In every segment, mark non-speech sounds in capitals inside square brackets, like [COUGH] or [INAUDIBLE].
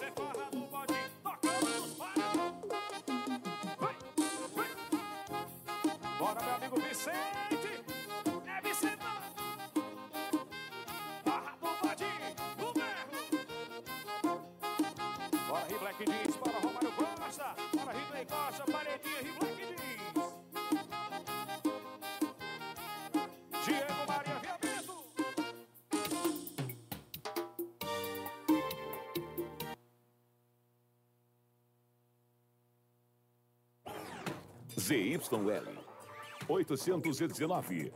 Do bode. Bora, meu amigo Vicente. ZYL 819.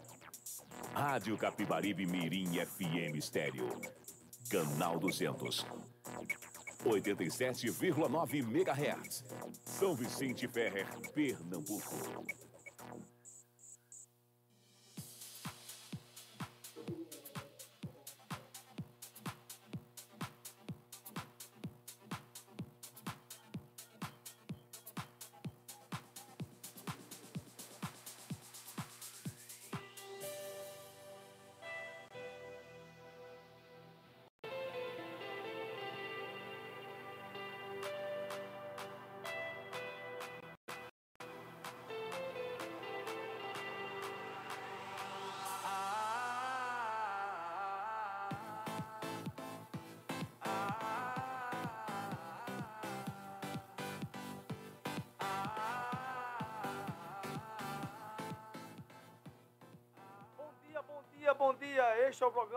Rádio Capibaribe Mirim FM Estéreo. Canal 200. 87,9 MHz. São Vicente Ferrer, Pernambuco.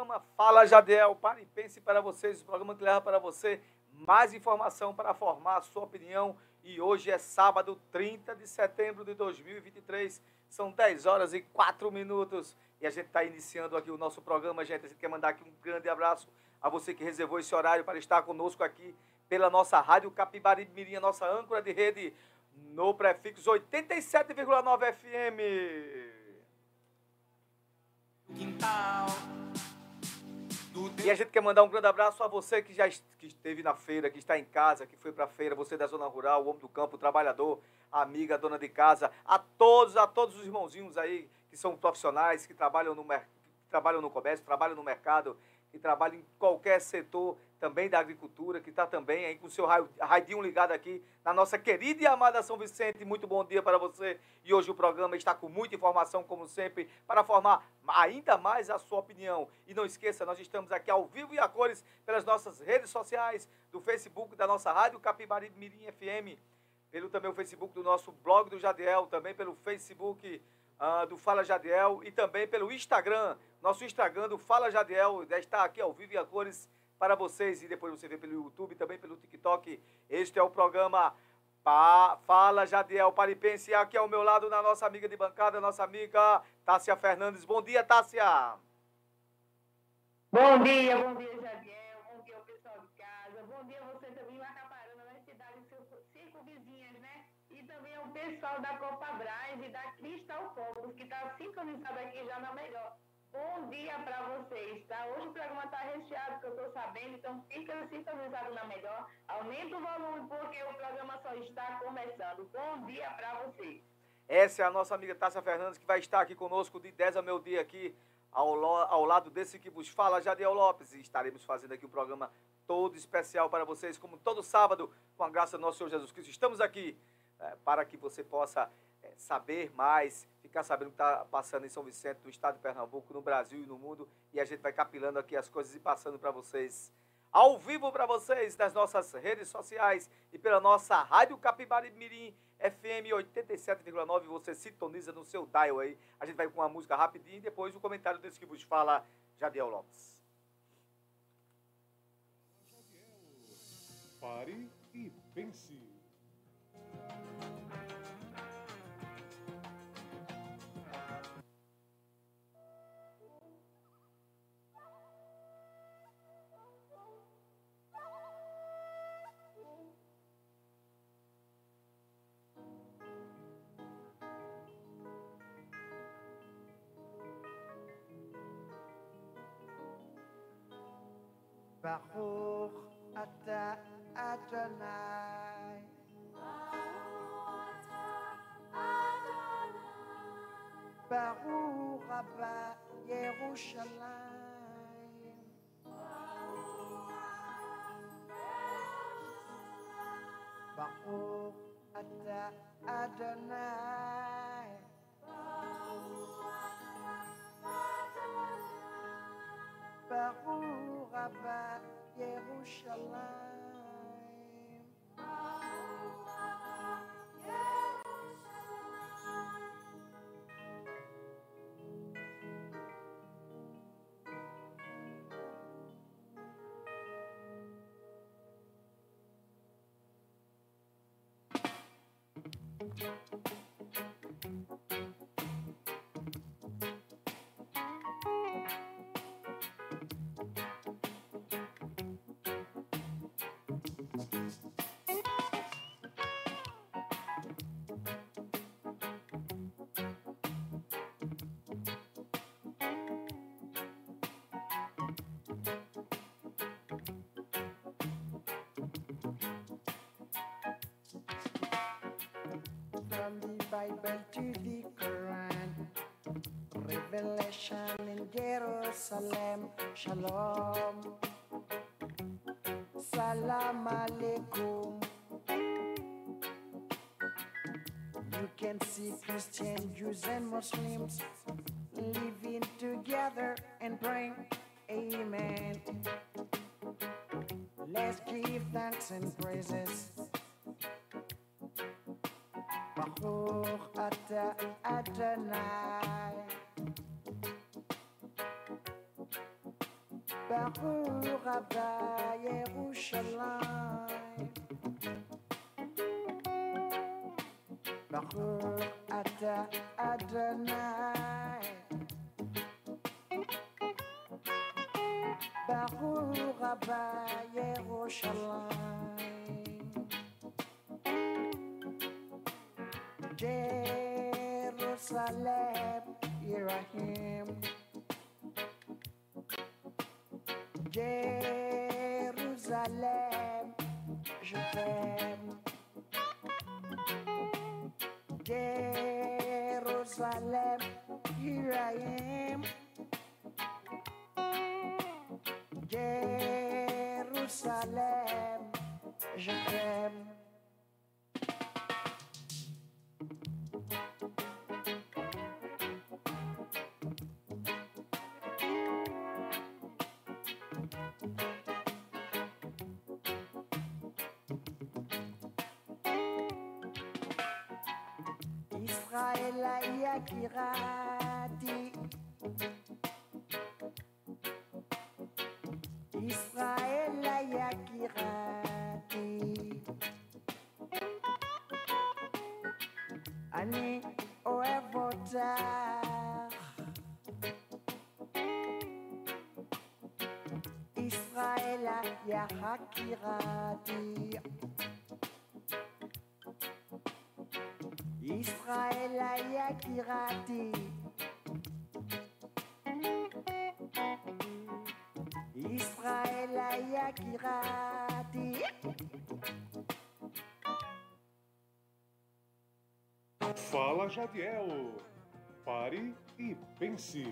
Programa Fala Jadiel. Pare e pense para vocês, o programa que leva para você mais informação para formar a sua opinião. E hoje é sábado, 30 de setembro de 2023. São 10 horas e 4 minutos. E a gente está iniciando aqui o nosso programa, gente. A gente quer mandar aqui um grande abraço a você que reservou esse horário para estar conosco aqui pela nossa rádio Capibaribe Mirim, a nossa âncora de rede no prefixo 87,9 FM. quintal. E a gente quer mandar um grande abraço a você que já que esteve na feira, que está em casa, que foi para a feira, você da zona rural, o homem do campo, o trabalhador, a amiga, a dona de casa, a todos, a todos os irmãozinhos aí que são profissionais, que trabalham no, que trabalham no comércio, trabalham no mercado, que trabalham em qualquer setor também da agricultura, que está também aí com o seu radinho ligado aqui na nossa querida e amada São Vicente. Muito bom dia para você. E hoje o programa está com muita informação, como sempre, para formar ainda mais a sua opinião. E não esqueça, nós estamos aqui ao vivo e a cores pelas nossas redes sociais, do Facebook da nossa rádio Capibaribe Mirim FM, pelo também o Facebook do nosso blog do Jadiel, também pelo Facebook ah, do Fala Jadiel e também pelo Instagram, nosso Instagram do Fala Jadiel, está aqui ao vivo e a cores para vocês e depois você vê pelo YouTube, também pelo TikTok. Este é o programa Pa- Fala Jadiel Paripense, aqui ao meu lado na nossa amiga de bancada, nossa amiga Tássia Fernandes. Bom dia, Tássia! Bom dia, bom dia, Jadiel. Bom dia, pessoal de casa. Bom dia você também, Macaparana, nas cidades cir- circunvizinhas, né? E também ao pessoal da Copa Braz e da Cristal Focus, que está sincronizado aqui já na melhor. Bom dia para vocês, tá? Hoje o programa está recheado, que eu estou sabendo, então fica sintonizado na melhor. Aumenta o volume, porque o programa só está começando. Bom dia para vocês. Essa é a nossa amiga Tássia Fernandes, que vai estar aqui conosco de 10 ao meu dia aqui, ao, ao lado desse que vos fala, Jadiel Lopes. E estaremos fazendo aqui um programa todo especial para vocês, como todo sábado, com a graça do nosso Senhor Jesus Cristo. Estamos aqui eh, para que você possa eh, saber mais, ficar sabendo o que está passando em São Vicente, no estado de Pernambuco, no Brasil e no mundo. E a gente vai capilando aqui as coisas e passando para vocês ao vivo para vocês nas nossas redes sociais e pela nossa Rádio Capibari Mirim FM 87,9. Você sintoniza no seu dial aí. A gente vai com uma música rapidinho e depois o comentário desse que vos fala, Jadiel Lopes. Pare e pense. Baruch ata Adonai. Baruch Ata Adonai. Baruch Abba Yerushalayim. Baruch Ata Adonai. Baruch Ata Adonai. Baruch Abba Yerushalayim. Abba Yerushalayim. To the Quran, Revelation in Jerusalem, Shalom, Salam Alaikum. You can see Christian, Jews, and Muslims living together and praying, Amen. Let's give thanks and praises. Uh, Baruch Ata Adonai. Baruch Abba Yerushalayim. Baruch Ata uh, Adonai. Baruch Abba Yerushalayim. Jerusalem, here I am. Jérusalem, je t'aime. Jerusalem, here I am. Jérusalem, je t'aime. Laila ya kirati Israel ya kirati Ani oevotar Israel ya hakirati Jadiel. Pare e pense.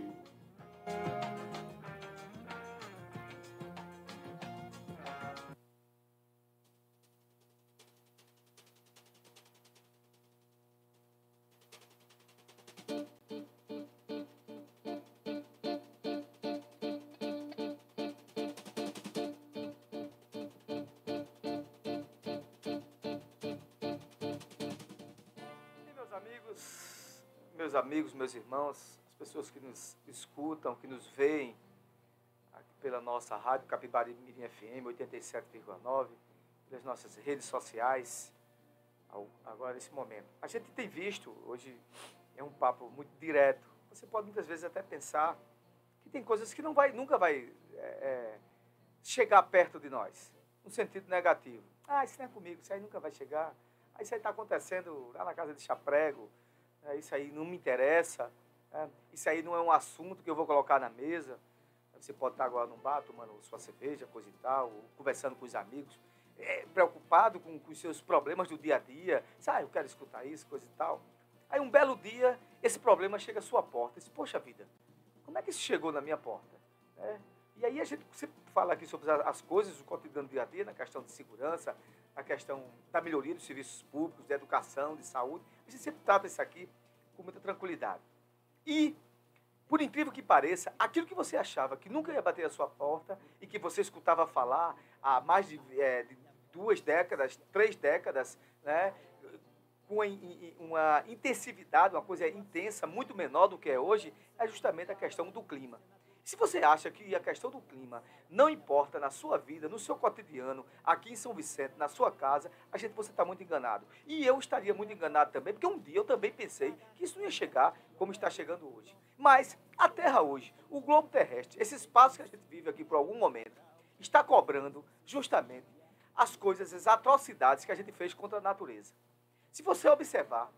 Amigos, meus irmãos, as pessoas que nos escutam, que nos veem pela nossa rádio Capibari Mirim FM 87,9, pelas nossas redes sociais, agora nesse momento. A gente tem visto, hoje é um papo muito direto, você pode muitas vezes até pensar que tem coisas que não vai, nunca vai é, é, chegar perto de nós, no sentido negativo. Ah, isso não é comigo, isso aí nunca vai chegar. Ah, isso aí está acontecendo lá na casa de Chaprego, né, isso aí não me interessa, né, isso aí não é um assunto que eu vou colocar na mesa. Você pode estar agora num bar tomando sua cerveja, coisa e tal, conversando com os amigos, é, preocupado com, os seus problemas do dia a dia. Sabe, ah, eu quero escutar isso, coisa e tal. Aí um belo dia, esse problema chega à sua porta. Diz, poxa vida, como é que isso chegou na minha porta? Né? E aí a gente sempre fala aqui sobre as- as coisas do cotidiano do dia a dia, na questão de segurança, na questão da melhoria dos serviços públicos, de educação, de saúde. Gente sempre trata isso aqui com muita tranquilidade. E, por incrível que pareça, aquilo que você achava que nunca ia bater a sua porta e que você escutava falar há mais de, é, de duas décadas, três décadas, né, com uma intensividade, uma coisa intensa, muito menor do que é hoje, é justamente a questão do clima. Se você acha que a questão do clima não importa na sua vida, no seu cotidiano, aqui em São Vicente, na sua casa, a gente você está muito enganado. E eu estaria muito enganado também, porque um dia eu também pensei que isso não ia chegar como está chegando hoje. Mas a Terra hoje, o globo terrestre, esse espaço que a gente vive aqui por algum momento, está cobrando justamente as coisas, as atrocidades que a gente fez contra a natureza. Se você observar,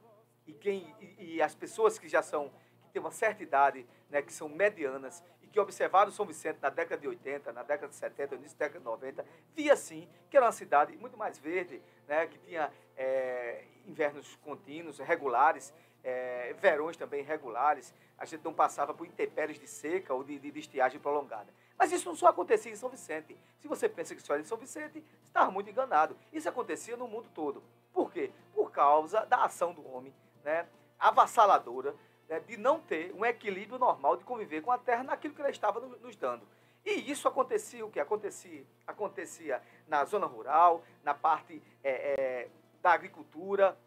e, quem, e, e as pessoas que já são, que têm uma certa idade, né, que são medianas, que observaram São Vicente na década de 80, na década de 70, no início da década de 90, via sim que era uma cidade muito mais verde, né, que tinha é, invernos contínuos, regulares, é, verões também regulares, a gente não passava por intempéries de seca ou de, de, de, estiagem prolongada. Mas isso não só acontecia em São Vicente. Se você pensa que só era em São Vicente, está muito enganado. Isso acontecia no mundo todo. Por quê? Por causa da ação do homem, né, avassaladora, né, de não ter um equilíbrio normal de conviver com a terra naquilo que ela estava nos dando. E isso acontecia, o que acontecia? Acontecia na zona rural, na parte é, é, da agricultura,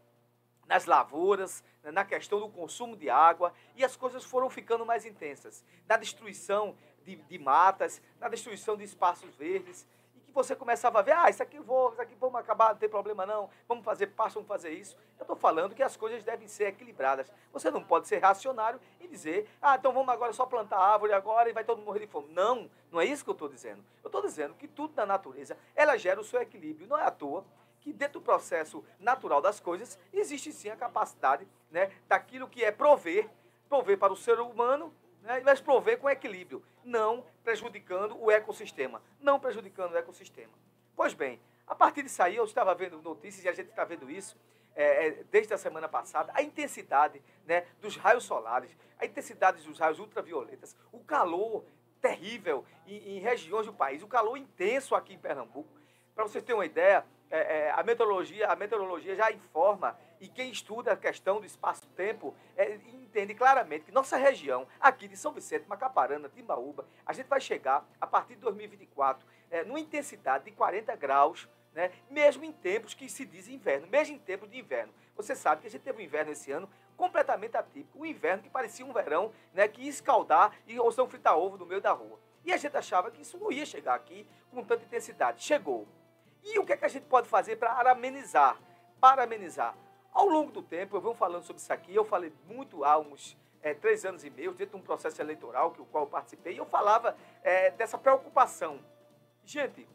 nas lavouras, né, na questão do consumo de água, e as coisas foram ficando mais intensas. Na destruição de, de matas, na destruição de espaços verdes, que você começava a ver, ah, isso aqui vou, isso aqui vamos acabar, não tem problema não, vamos fazer passo, vamos fazer isso. Eu estou falando que as coisas devem ser equilibradas. Você não pode ser racionário e dizer, ah, então vamos agora só plantar árvore agora e vai todo mundo morrer de fome. Não, não é isso que eu estou dizendo. Eu estou dizendo que tudo na natureza, ela gera o seu equilíbrio. Não é à toa que dentro do processo natural das coisas, existe sim a capacidade né, daquilo que é prover, prover para o ser humano né, mas prover com equilíbrio, não prejudicando o ecossistema, não prejudicando o ecossistema. Pois bem, a partir disso aí, eu estava vendo notícias e a gente está vendo isso é, é, desde a semana passada, a intensidade né, dos raios solares, a intensidade dos raios ultravioletas, o calor terrível em, em regiões do país, o calor intenso aqui em Pernambuco. Para vocês terem uma ideia, é, é, a, meteorologia, a meteorologia já informa, e quem estuda a questão do espaço-tempo é, entende claramente que nossa região, aqui de São Vicente, Macaparana, Timbaúba, a gente vai chegar, a partir de 2024, é, numa intensidade de 40 graus, né, mesmo em tempos que se diz inverno, mesmo em tempos de inverno. Você sabe que a gente teve um inverno esse ano completamente atípico, um inverno que parecia um verão né, que ia escaldar e ou são fritar ovo no meio da rua. E a gente achava que isso não ia chegar aqui com tanta intensidade. Chegou. E o que, é que a gente pode fazer para amenizar? Para amenizar. Ao longo do tempo, eu venho falando sobre isso aqui, eu falei muito há uns é, três anos e meio, dentro de um processo eleitoral que o qual eu participei, e eu falava é, dessa preocupação. Gente,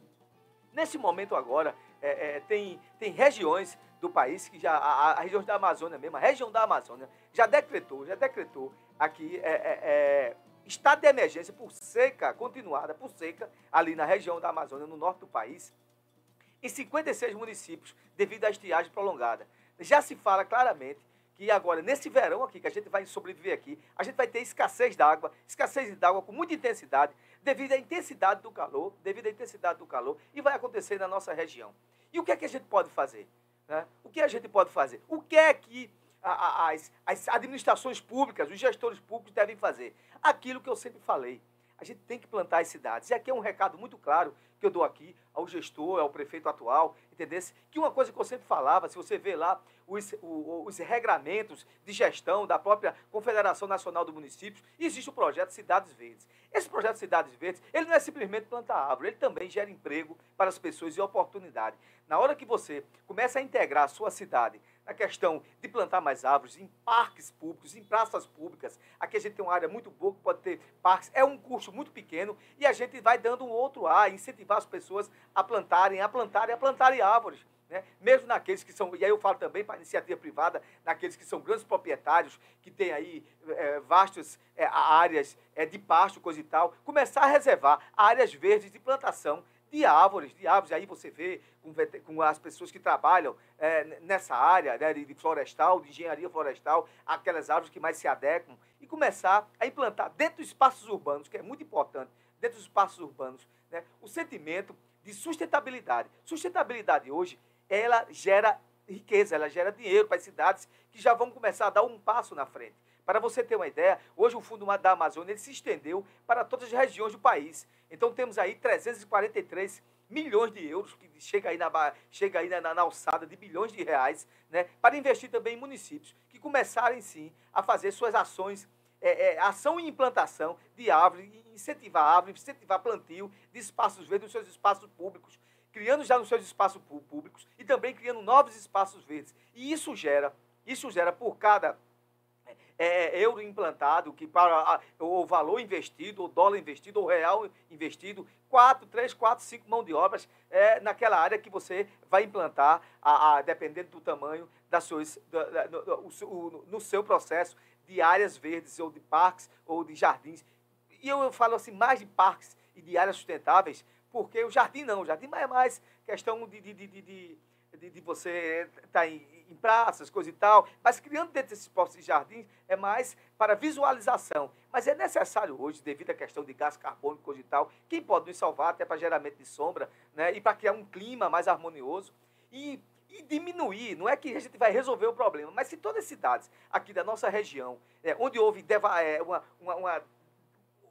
nesse momento agora, é, tem, tem regiões do país que já, a, a, região da Amazônia mesmo, a região da Amazônia, já decretou, já decretou aqui estado de emergência por seca continuada, por seca, ali na região da Amazônia, no norte do país, em 56 municípios, devido à estiagem prolongada. Já se fala claramente que agora, nesse verão aqui, que a gente vai sobreviver aqui, a gente vai ter escassez d'água, escassez d'água com muita intensidade, devido à intensidade do calor, devido à intensidade do calor, e vai acontecer na nossa região. E o que é que a gente pode fazer? Né? O que a gente pode fazer? O que é que as, as administrações públicas, os gestores públicos devem fazer? Aquilo que eu sempre falei. A gente tem que plantar as cidades. E aqui é um recado muito claro que eu dou aqui ao gestor, ao prefeito atual, entendesse? Que uma coisa que eu sempre falava, se você vê lá os, os regramentos de gestão da própria Confederação Nacional do Municípios, existe o projeto Cidades Verdes. Esse projeto Cidades Verdes, ele não é simplesmente plantar árvore, ele também gera emprego para as pessoas e oportunidade. Na hora que você começa a integrar a sua cidade na questão de plantar mais árvores em parques públicos, em praças públicas. Aqui a gente tem uma área muito boa que pode ter parques, é um custo muito pequeno e a gente vai dando um outro ar, incentivar as pessoas a plantarem, a plantarem, a plantarem árvores. Né? Mesmo naqueles que são, e aí eu falo também para iniciativa privada, naqueles que são grandes proprietários, que têm aí é, vastas é, áreas é, de pasto, coisa e tal, começar a reservar áreas verdes de plantação de árvores, de árvores. Aí você vê com, com as pessoas que trabalham é, nessa área né, de florestal, de engenharia florestal, aquelas árvores que mais se adequam, e começar a implantar dentro dos espaços urbanos, que é muito importante, dentro dos espaços urbanos, né, o sentimento de sustentabilidade. Sustentabilidade hoje ela gera riqueza, ela gera dinheiro para as cidades que já vão começar a dar um passo na frente. Para você ter uma ideia, hoje o Fundo da Amazônia se estendeu para todas as regiões do país. Então temos aí 343 milhões de euros, que chega aí, na, chega aí na, na, alçada de bilhões de reais, né, para investir também em municípios que começarem sim a fazer suas ações, é, é, ação e implantação de árvores, incentivar árvores, incentivar plantio de espaços verdes nos seus espaços públicos, criando já nos seus espaços públicos e também criando novos espaços verdes. E isso gera, isso gera por cada é, é, euro implantado, que para o valor investido, o dólar investido, o real investido, quatro, três, quatro, cinco mão de obras é, naquela área que você vai implantar, a, a dependendo do tamanho das suas, da, da, no, no, no seu processo de áreas verdes ou de parques ou de jardins. E eu falo assim mais de parques e de áreas sustentáveis, porque o jardim não, o jardim é mais questão de, de, de, de de, de você estar tá em, em, praças, coisa e tal, mas criando dentro desses postos de jardins é mais para visualização. Mas é necessário hoje, devido à questão de gás carbônico, coisa e tal, quem pode nos salvar até para geramento de sombra, né, e para criar um clima mais harmonioso e, e diminuir, não é que a gente vai resolver o problema, mas se todas as cidades aqui da nossa região, é, onde houve deva, é, uma, uma, uma,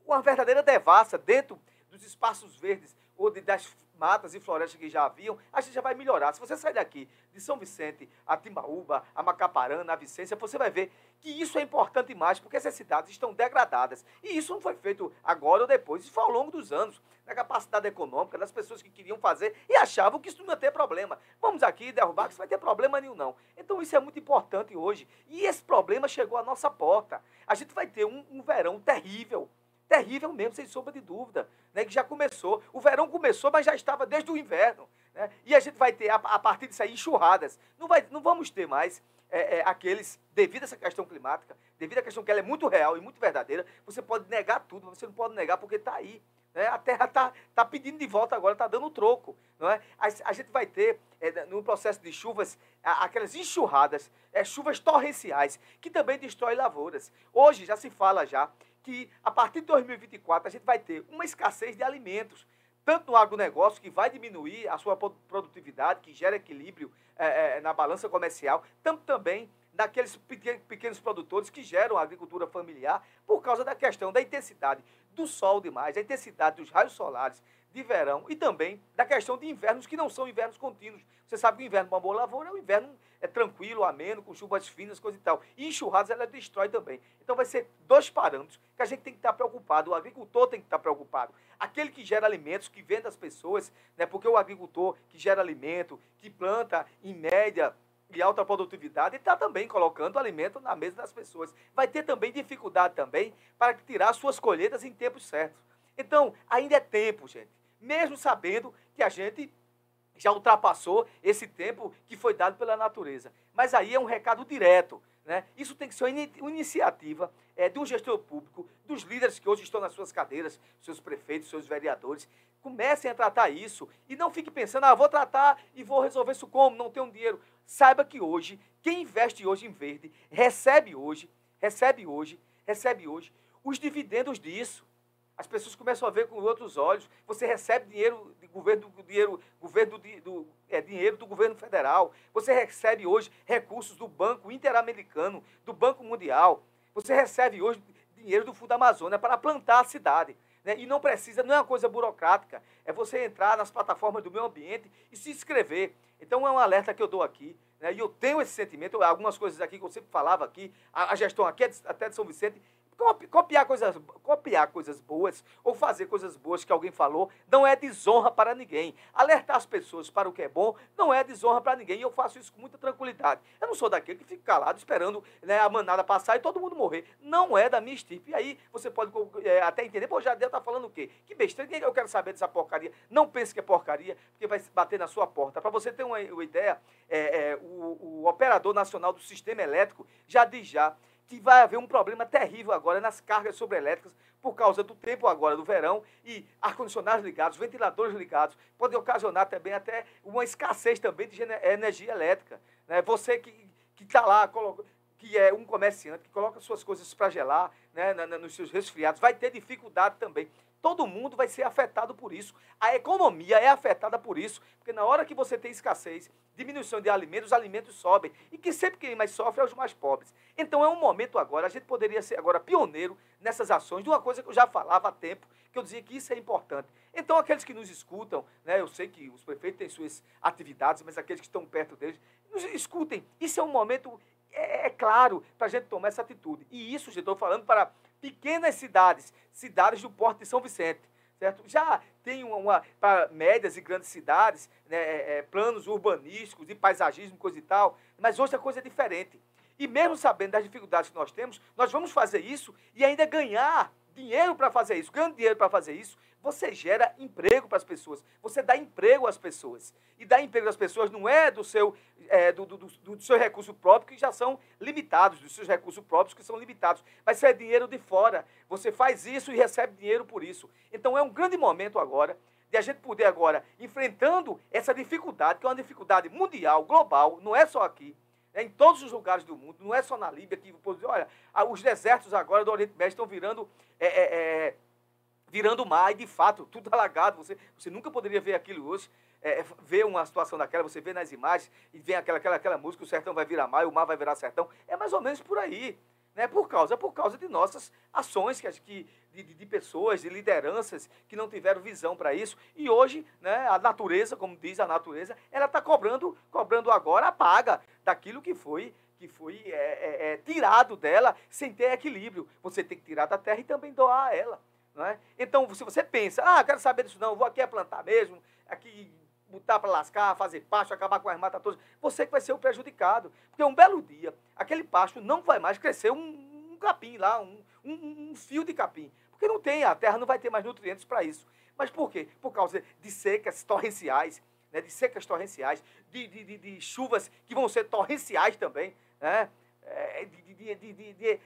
uma verdadeira devassa dentro dos espaços verdes ou de, das matas e florestas que já haviam, a gente já vai melhorar. Se você sair daqui de São Vicente a Timbaúba, a Macaparana, a Vicência, você vai ver que isso é importante mais, porque essas cidades estão degradadas. E isso não foi feito agora ou depois, isso foi ao longo dos anos, da capacidade econômica, das pessoas que queriam fazer e achavam que isso não ia ter problema. Vamos aqui derrubar, que isso vai ter problema nenhum, não. Então isso é muito importante hoje. E esse problema chegou à nossa porta. A gente vai ter um, um verão terrível terrível mesmo, sem sombra de dúvida, né, que já começou. O verão começou, mas já estava desde o inverno. Né, e a gente vai ter, a, a partir disso aí, enxurradas. Não, vai, não vamos ter mais é, é, aqueles, devido a essa questão climática, devido à questão que ela é muito real e muito verdadeira, você pode negar tudo, mas você não pode negar porque está aí. Né? A Terra está tá pedindo de volta agora, está dando troco. Não é? a, a gente vai ter, é, no processo de chuvas, a, aquelas enxurradas, é, chuvas torrenciais, que também destroem lavouras. Hoje já se fala já que a partir de 2024 a gente vai ter uma escassez de alimentos, tanto no agronegócio, que vai diminuir a sua produtividade, que gera equilíbrio é, é, na balança comercial, tanto também naqueles pequenos produtores que geram a agricultura familiar, por causa da questão da intensidade do sol demais, da intensidade dos raios solares, de verão e também da questão de invernos que não são invernos contínuos. Você sabe que o inverno para uma boa lavoura é um inverno é tranquilo, ameno, com chuvas finas, coisa e tal. E enxurradas ela destrói também. Então vai ser dois parâmetros que a gente tem que estar preocupado, o agricultor tem que estar preocupado. Aquele que gera alimentos, que vende às pessoas, né, porque o agricultor que gera alimento, que planta em média de alta produtividade, está também colocando alimento na mesa das pessoas. Vai ter também dificuldade também para tirar suas colheitas em tempos certos. Então, ainda é tempo, gente mesmo sabendo que a gente já ultrapassou esse tempo que foi dado pela natureza. Mas aí é um recado direto. Né? Isso tem que ser uma iniciativa é, de um gestor público, dos líderes que hoje estão nas suas cadeiras, seus prefeitos, seus vereadores. Comecem a tratar isso e não fique pensando, ah, vou tratar e vou resolver isso como, não tenho dinheiro. Saiba que hoje, quem investe hoje em verde, recebe hoje, recebe hoje, recebe hoje os dividendos disso. As pessoas começam a ver com outros olhos. Você recebe dinheiro do governo, dinheiro, governo do, do é, dinheiro do governo federal. Você recebe hoje recursos do Banco Interamericano, do Banco Mundial. Você recebe hoje dinheiro do Fundo Amazônia para plantar a cidade. Né? E não precisa, não é uma coisa burocrática. É você entrar nas plataformas do meio ambiente e se inscrever. Então é um alerta que eu dou aqui. Né? E eu tenho esse sentimento, algumas coisas aqui que eu sempre falava aqui, a, a gestão aqui é até de São Vicente, Copiar coisas, copiar coisas boas ou fazer coisas boas que alguém falou não é desonra para ninguém. Alertar as pessoas para o que é bom não é desonra para ninguém. E eu faço isso com muita tranquilidade. Eu não sou daquele que fica calado esperando né, a manada passar e todo mundo morrer. Não é da minha estirpe. E aí você pode é, até entender, pô, Jadel tá falando o quê? Que besteira, eu quero saber dessa porcaria. Não pense que é porcaria, porque vai bater na sua porta. Para você ter uma, uma ideia, é, é, o, o operador nacional do sistema elétrico já diz já que vai haver um problema terrível agora nas cargas sobreelétricas por causa do tempo agora do verão e ar-condicionados ligados, ventiladores ligados, pode ocasionar também até uma escassez também de energia elétrica. Né? Você que está lá, que é um comerciante, que coloca suas coisas para gelar né, nos seus resfriados, vai ter dificuldade também. Todo mundo vai ser afetado por isso. A economia é afetada por isso, porque na hora que você tem escassez, diminuição de alimentos, os alimentos sobem. E que sempre quem mais sofre é os mais pobres. Então é um momento agora, a gente poderia ser agora pioneiro nessas ações, de uma coisa que eu já falava há tempo, que eu dizia que isso é importante. Então aqueles que nos escutam, né, eu sei que os prefeitos têm suas atividades, mas aqueles que estão perto deles, nos escutem. Isso é um momento, é, é claro, para a gente tomar essa atitude. E isso, estou falando para pequenas cidades, cidades do Porto de São Vicente. Certo? Já tem uma, uma para médias e grandes cidades, né, é, é, planos urbanísticos e paisagismo, coisa e tal, mas hoje a coisa é diferente. E mesmo sabendo das dificuldades que nós temos, nós vamos fazer isso e ainda ganhar dinheiro para fazer isso, ganhando dinheiro para fazer isso, você gera emprego para as pessoas, você dá emprego às pessoas. E dar emprego às pessoas não é do seu, é, do, do, do, do, seu recurso próprio, que já são limitados, dos seus recursos próprios, que são limitados, mas é dinheiro de fora. Você faz isso e recebe dinheiro por isso. Então é um grande momento agora de a gente poder agora, enfrentando essa dificuldade, que é uma dificuldade mundial, global, não é só aqui, em todos os lugares do mundo, não é só na Líbia que, olha, os desertos agora do Oriente Médio estão virando, é, é, é, virando mar, e de fato, tudo alagado, você, você nunca poderia ver aquilo hoje, é, é, ver uma situação daquela, você vê nas imagens, e vem aquela, aquela, aquela música, o sertão vai virar mar, e o mar vai virar sertão, é mais ou menos por aí, né, por causa, por causa de nossas ações que, que de, de, pessoas, de lideranças que não tiveram visão para isso. E hoje, né, a natureza, como diz a natureza, ela está cobrando, cobrando agora a paga daquilo que foi que foi é, é, é, tirado dela sem ter equilíbrio. Você tem que tirar da terra e também doar ela. Não é? Então, se você pensa, ah, quero saber disso não, vou aqui é plantar mesmo, aqui botar para lascar, fazer pasto, acabar com as matas todas, você que vai ser o prejudicado. Porque um belo dia, aquele pasto não vai mais crescer um, um capim lá, um, um, um fio de capim. Porque não tem, a terra não vai ter mais nutrientes para isso. Mas por quê? Por causa de secas torrenciais, né, de secas torrenciais, de, de, de, de, chuvas que vão ser torrenciais também, né, é, de, de, de,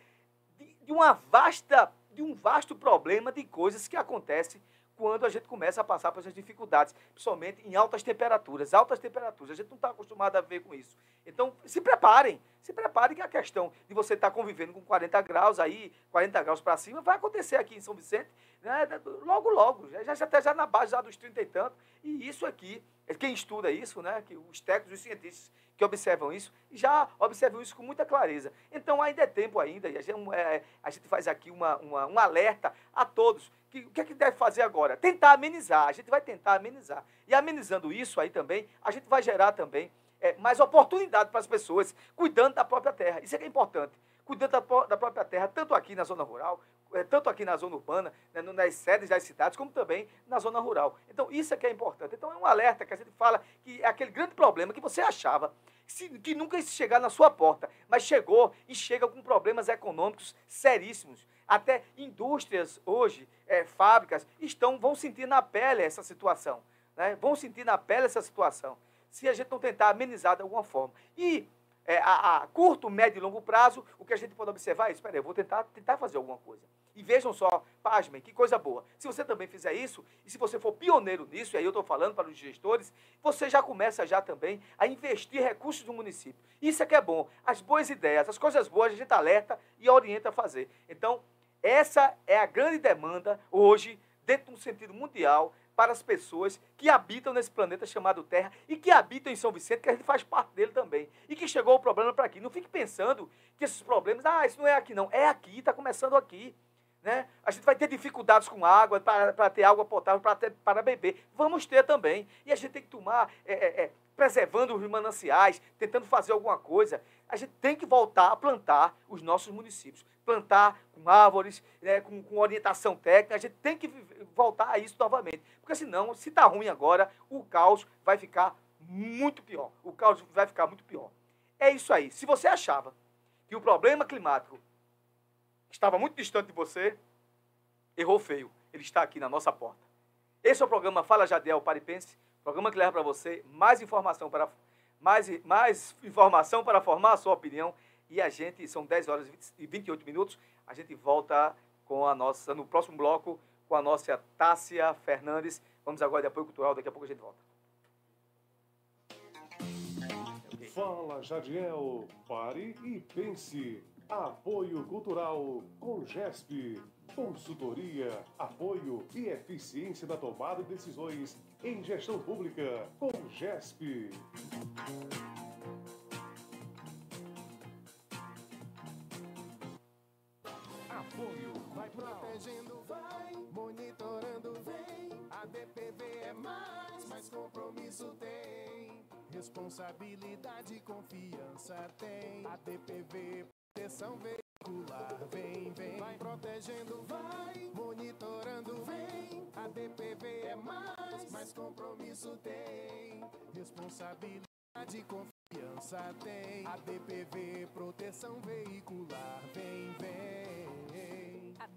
de, uma vasta, de um vasto problema de coisas que acontecem quando a gente começa a passar por essas dificuldades, principalmente em altas temperaturas. Altas temperaturas, a gente não está acostumado a ver com isso. Então, se preparem, se preparem que a questão de você estar tá convivendo com 40 graus aí, 40 graus para cima, vai acontecer aqui em São Vicente, né, logo, logo, já, já até já na base já dos 30 e tanto, e isso aqui, quem estuda isso, né, que os técnicos, os cientistas que observam isso, já observam isso com muita clareza. Então, ainda é tempo ainda, e a gente, é, a gente faz aqui uma, uma, um alerta a todos, que, o que é que deve fazer agora? Tentar amenizar, a gente vai tentar amenizar. E amenizando isso aí também, a gente vai gerar também é, mais oportunidade para as pessoas, cuidando da própria terra. Isso é que é importante. Cuidando da, da própria terra, tanto aqui na zona rural, é, tanto aqui na zona urbana, né, nas sedes das cidades, como também na zona rural. Então, isso é que é importante. Então, é um alerta que a gente fala que é aquele grande problema que você achava que nunca ia chegar na sua porta, mas chegou e chega com problemas econômicos seríssimos. Até indústrias hoje, é, fábricas, estão vão sentir na pele essa situação. Né? Vão sentir na pele essa situação. Se a gente não tentar amenizar de alguma forma. E é, a, a, curto, médio e longo prazo, o que a gente pode observar é isso. Espera aí, eu vou tentar, tentar fazer alguma coisa. E vejam só, pasmem, que coisa boa. Se você também fizer isso, e se você for pioneiro nisso, e aí eu estou falando para os gestores, você já começa já também a investir recursos do município. Isso é que é bom. As boas ideias, as coisas boas, a gente alerta e orienta a fazer. Então, essa é a grande demanda hoje, dentro de um sentido mundial, para as pessoas que habitam nesse planeta chamado Terra e que habitam em São Vicente, que a gente faz parte dele também. E que chegou o problema para aqui. Não fique pensando que esses problemas, ah, isso não é aqui, não. É aqui, está começando aqui. Né? A gente vai ter dificuldades com água, para, ter água potável, para, para beber. Vamos ter também. E a gente tem que tomar, é, é, é, preservando os mananciais, tentando fazer alguma coisa. A gente tem que voltar a plantar os nossos municípios plantar com árvores, né, com, com, orientação técnica, a gente tem que voltar a isso novamente. Porque senão, se está ruim agora, o caos vai ficar muito pior. O caos vai ficar muito pior. É isso aí. Se você achava que o problema climático estava muito distante de você, errou feio. Ele está aqui na nossa porta. Esse é o programa Fala Jadiel Paripense, programa que leva para você mais informação para mais, mais informação para formar a sua opinião e a gente, são 10 horas e 28 minutos, a gente volta com a nossa, no próximo bloco, com a nossa Tássia Fernandes. Vamos agora de apoio cultural, daqui a pouco a gente volta. Fala Jadiel, pare e pense. Apoio Cultural com GESP. Consultoria, apoio e eficiência na tomada de decisões em gestão pública com GESP. Apoio vai protegendo, vai monitorando, vem. A DPV é mais, mais compromisso tem. Responsabilidade e confiança tem. A DPV proteção veicular, vem, vem. Vai protegendo, vai monitorando, vem. A DPV é mais, mais compromisso tem. Responsabilidade confiança tem. A DPV proteção veicular, vem, vem.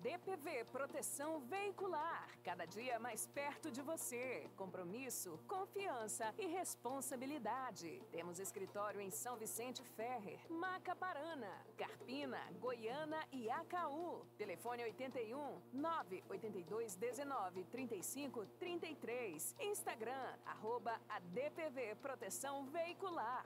DPV Proteção Veicular, cada dia mais perto de você. Compromisso, confiança e responsabilidade. Temos escritório em São Vicente Ferrer, Macaparana, Carpina, Goiâna e Acaú. Telefone 81 982 19 35 33. Instagram, arroba ADPV Proteção Veicular.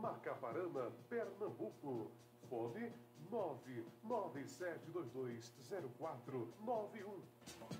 Macaparana, Pernambuco. Fone 997220491.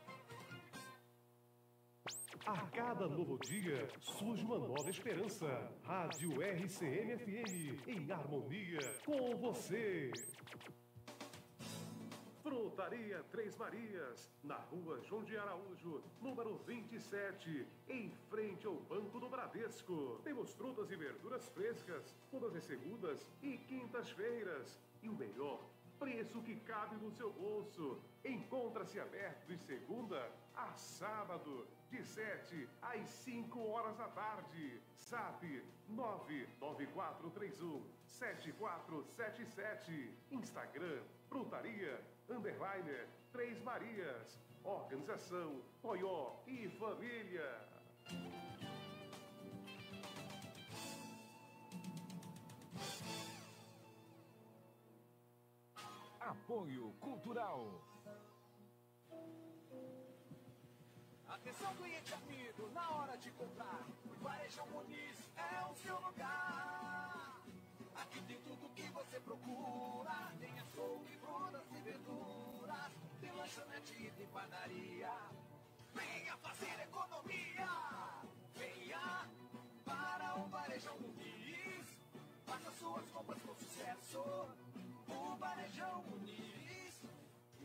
A cada novo dia surge uma nova esperança. Rádio RCM FM, em harmonia com você. Frutaria Três Marias, na rua João de Araújo, número 27, em frente ao Banco do Bradesco. Temos frutas e verduras frescas, todas as segundas e quintas-feiras. E o melhor, preço que cabe no seu bolso. Encontra-se aberto de segunda a sábado, de 7 às 5 horas da tarde. SAP 99431 7477. Instagram, frutaria, underliner, Três Marias. Organização, Toyó e Família. Apoio Cultural. Atenção cliente amigo, na hora de comprar, o Varejão Muniz é o seu lugar. Aqui tem tudo que você procura, tem açougue, frutas e verduras, tem lanchonete e tem padaria. Venha fazer economia, venha para o Varejão Muniz, faça suas compras com sucesso. Varejão Muniz,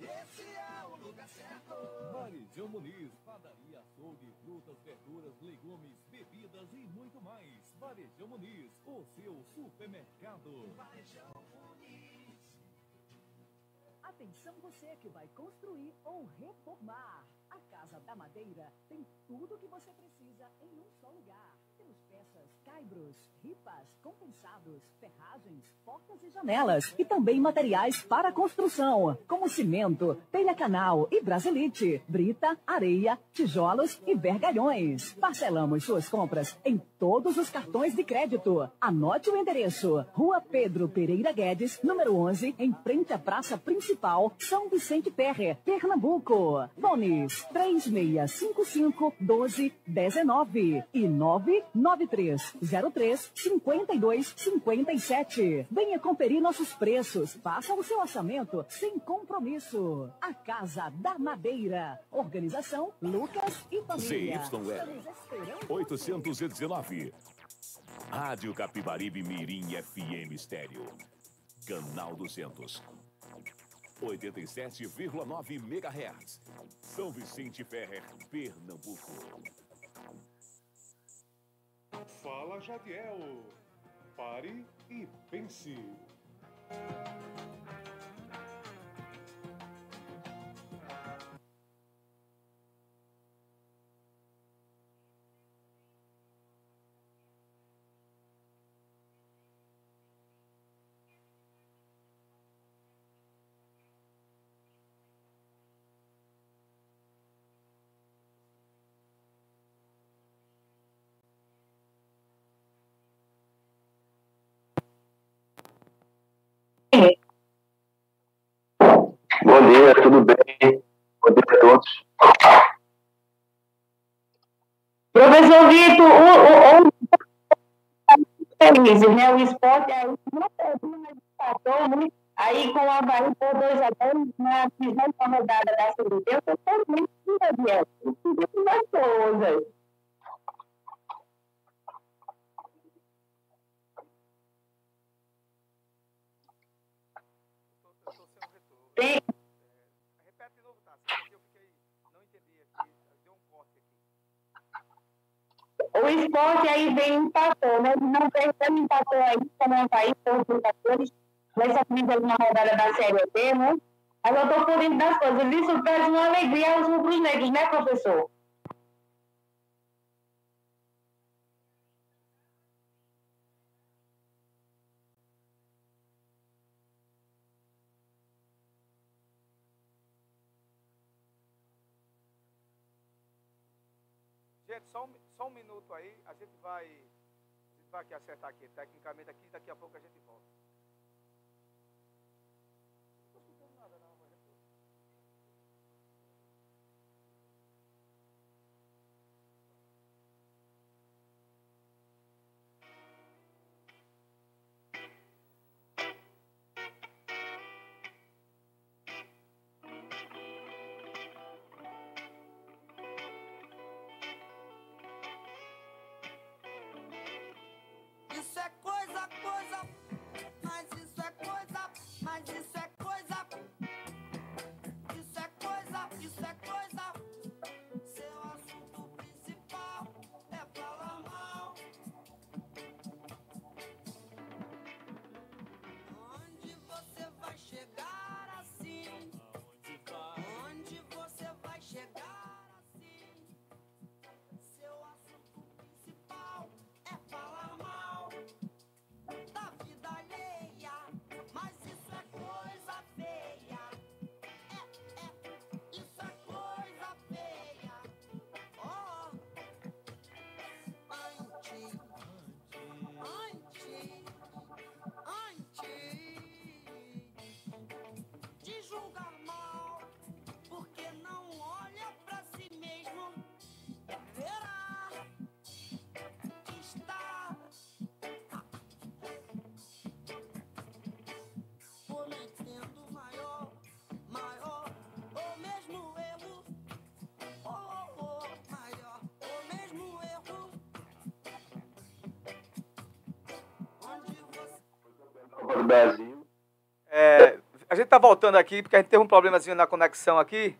esse é o lugar certo. Varejão Muniz, padaria, açougue, frutas, verduras, legumes, bebidas e muito mais. Varejão Muniz, o seu supermercado. Varejão Muniz. Atenção você que vai construir ou reformar. A Casa da Madeira tem tudo o que você precisa em um só lugar. Caibros, ripas, compensados, ferragens, portas e janelas e também materiais para construção, como cimento, telha canal e brasilite, brita, areia, tijolos e vergalhões. Parcelamos suas compras em todos os cartões de crédito. Anote o endereço: Rua Pedro Pereira Guedes, número 11, em frente à Praça Principal, São Vicente Ferre, Pernambuco. Bones 3655 1219 e 99303 5257. Venha conferir nossos preços. Faça o seu orçamento sem compromisso. A Casa da Madeira. Organização Lucas e Família. ZYL 819. Rádio Capibaribe Mirim FM Estéreo. Canal 200. 87,9 MHz. São Vicente Ferrer, Pernambuco. Fala Jadiel. Pare e pense. Bom dia, tudo bem? Bom dia a todos. Professor Vitor, o, o, o, né? O esporte aí perdeu, mas empatou, né? Aí com o Havaí por 2 a 2 na segunda rodada da Série B, eu estou feliz, Gabriel. O time vai hoje. Tem. O esporte aí vem empatou, né? Não perdeu, empatou aí com o Havaí por jogadores nessa primeira rodada da Série B, né? Mas eu estou por dentro das coisas. Isso traz uma alegria aos rubros negros, né, professor? Gente, só um, só um minuto aí, a gente vai, a gente vai aqui acertar aqui, tecnicamente aqui, daqui a pouco a gente volta. Isso é coisa, coisa, mas isso é coisa, mas isso é Brasil. É, a gente está voltando aqui porque a gente teve um problemazinho na conexão aqui,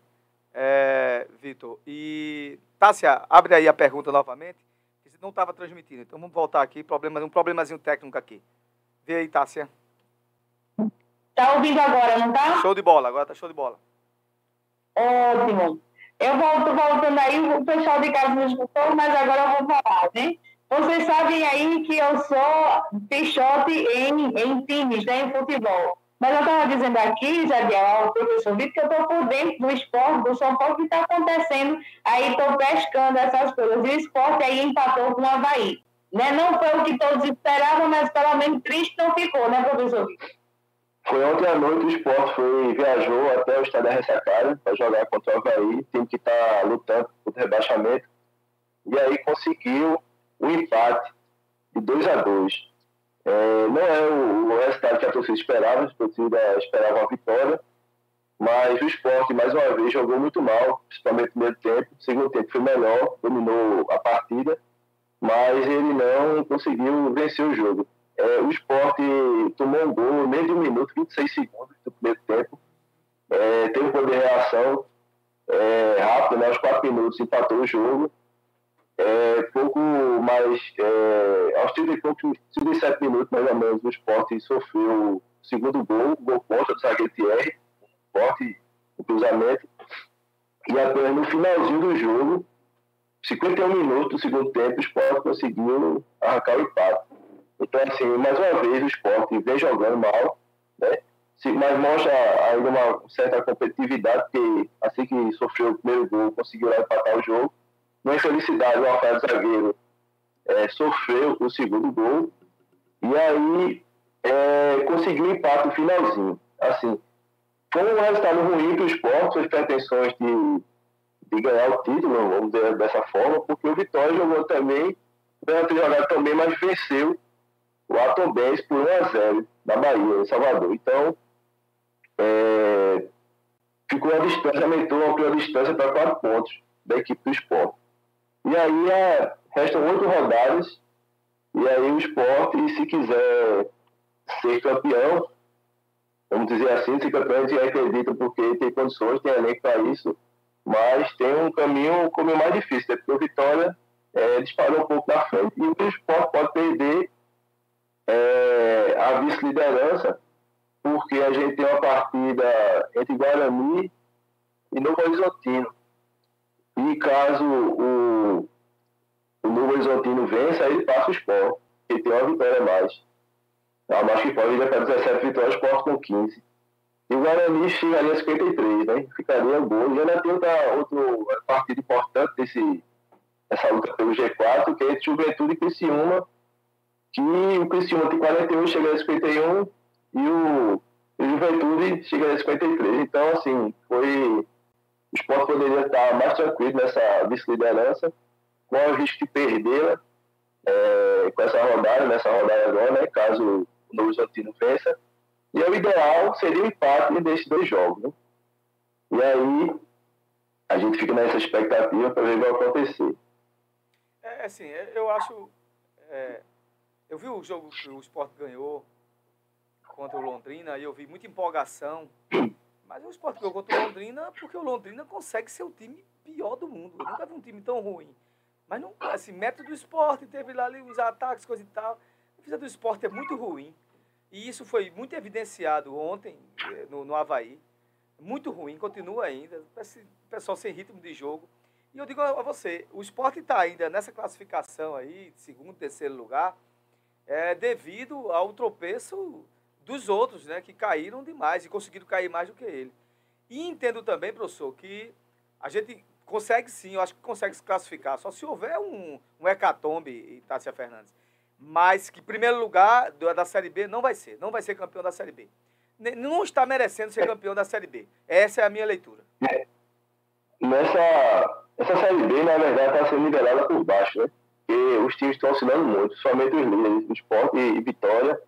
é, Vitor. E, Tássia, abre aí a pergunta novamente. que Você não estava transmitindo, então vamos voltar aqui. Problema, um problemazinho técnico aqui. Vê aí, Tássia. Tá ouvindo agora, não tá? Show de bola, agora tá show de bola. Ótimo. Eu volto voltando aí, o pessoal de casa nos escutou, mas agora eu vou falar, né? Vocês sabem aí que eu sou pichote em, em times, né, em futebol. Mas eu estava dizendo aqui, Jadiel, ao professor Vitor, que eu estou por dentro do esporte, do São Paulo, que está acontecendo. Aí estou pescando essas coisas. E o esporte aí empatou com o Havaí. Né? Não foi o que todos esperavam, mas pelo menos triste não ficou, né, professor Vitor? Foi ontem à noite o esporte foi, viajou até o estado da Ressacada para jogar contra o Havaí, time que está lutando contra o rebaixamento. E aí conseguiu o empate de 2 a 2 é, Não é o, o resultado que a torcida esperava, a torcida esperava uma vitória, mas o esporte, mais uma vez, jogou muito mal, principalmente no primeiro tempo. O segundo tempo foi melhor, dominou a partida. mas ele não conseguiu vencer o jogo. É, o esporte tomou um gol meio de um minuto, 26 segundos do primeiro tempo. É, teve um poder de reação é, rápido, né, aos 4 minutos, empatou o jogo. É, pouco mais, é, aos 30 e poucos, 37 minutos mais ou menos, o esporte sofreu o segundo gol, gol contra do zagueiro Thierry, forte o cruzamento. E apenas no finalzinho do jogo, 51 minutos do segundo tempo, o esporte conseguiu arrancar o empate. Então, assim, mais uma vez, o esporte vem jogando mal, né? mas mostra ainda uma certa competitividade, porque assim que sofreu o primeiro gol, conseguiu empatar o jogo. Na infelicidade, o Rafael Zagueiro é, sofreu o segundo gol, e aí é, conseguiu o empate no finalzinho. Assim, foi um resultado ruim para o esporte, suas pretensões de, de ganhar o título, vamos dizer dessa forma, porque o Vitória jogou também, ter jogado também, mas venceu o Atobense por 1 a 0 na Bahia, em Salvador. Então, é, ficou a distância, aumentou, a distância para quatro pontos da equipe do esporte. E aí é, restam oito rodadas, e aí o esporte, se quiser ser campeão, vamos dizer assim, ser campeão a gente acredita porque tem condições, tem elenco para isso, mas tem um caminho como mais difícil, né? porque o Vitória é, disparou um pouco na frente e o esporte pode perder é, a vice-liderança, porque a gente tem uma partida entre Guarani e Novo Horizontino. E caso o, o Novo Horizontino vença, ele passa o esporte, ele tem uma vitória a mais. A mais que pode ir para 17 vitórias, o esporte com 15. E o Guarani chegaria a 53, né? Ficaria bom. E ainda tem outra, outra partida importante desse, dessa luta pelo G4, que é entre Juventude e Criciúma, que o Criciúma tem 41, chega a 51, e o, o Juventude chega a 53. Então, assim, foi. O esporte poderia estar mais tranquilo nessa vice-liderança, com o risco de perdê-la é, com essa rodada, nessa rodada agora, né, caso o Novo Horizontino vença. E o ideal seria o empate desses dois jogos. Né? E aí a gente fica nessa expectativa para ver o que vai acontecer. É, assim, eu acho. É, eu vi o jogo que o Sport ganhou contra o Londrina e eu vi muita empolgação. Mas o Sport ganhou contra o Londrina porque o Londrina consegue ser o time pior do mundo. Eu nunca vi um time tão ruim. Mas não, assim, método do esporte, teve lá ali os ataques, coisa e tal. A defesa do esporte é muito ruim. E isso foi muito evidenciado ontem eh, no, no Havaí. Muito ruim, continua ainda. Parece pessoal sem ritmo de jogo. E eu digo a você, o esporte está ainda nessa classificação aí, segundo, terceiro lugar, é, devido ao tropeço dos outros, né, que caíram demais e conseguiram cair mais do que ele. E entendo também, professor, que a gente consegue sim, eu acho que consegue se classificar, só se houver um, um hecatombe, Tássia Fernandes. Mas que, primeiro lugar, da Série B não vai ser, não vai ser campeão da Série B. Não está merecendo ser campeão da Série B. Essa é a minha leitura. Nessa essa Série B, na verdade, está sendo nivelada por baixo, né? Porque os times estão oscilando muito, somente os líderes, o Sport e Vitória,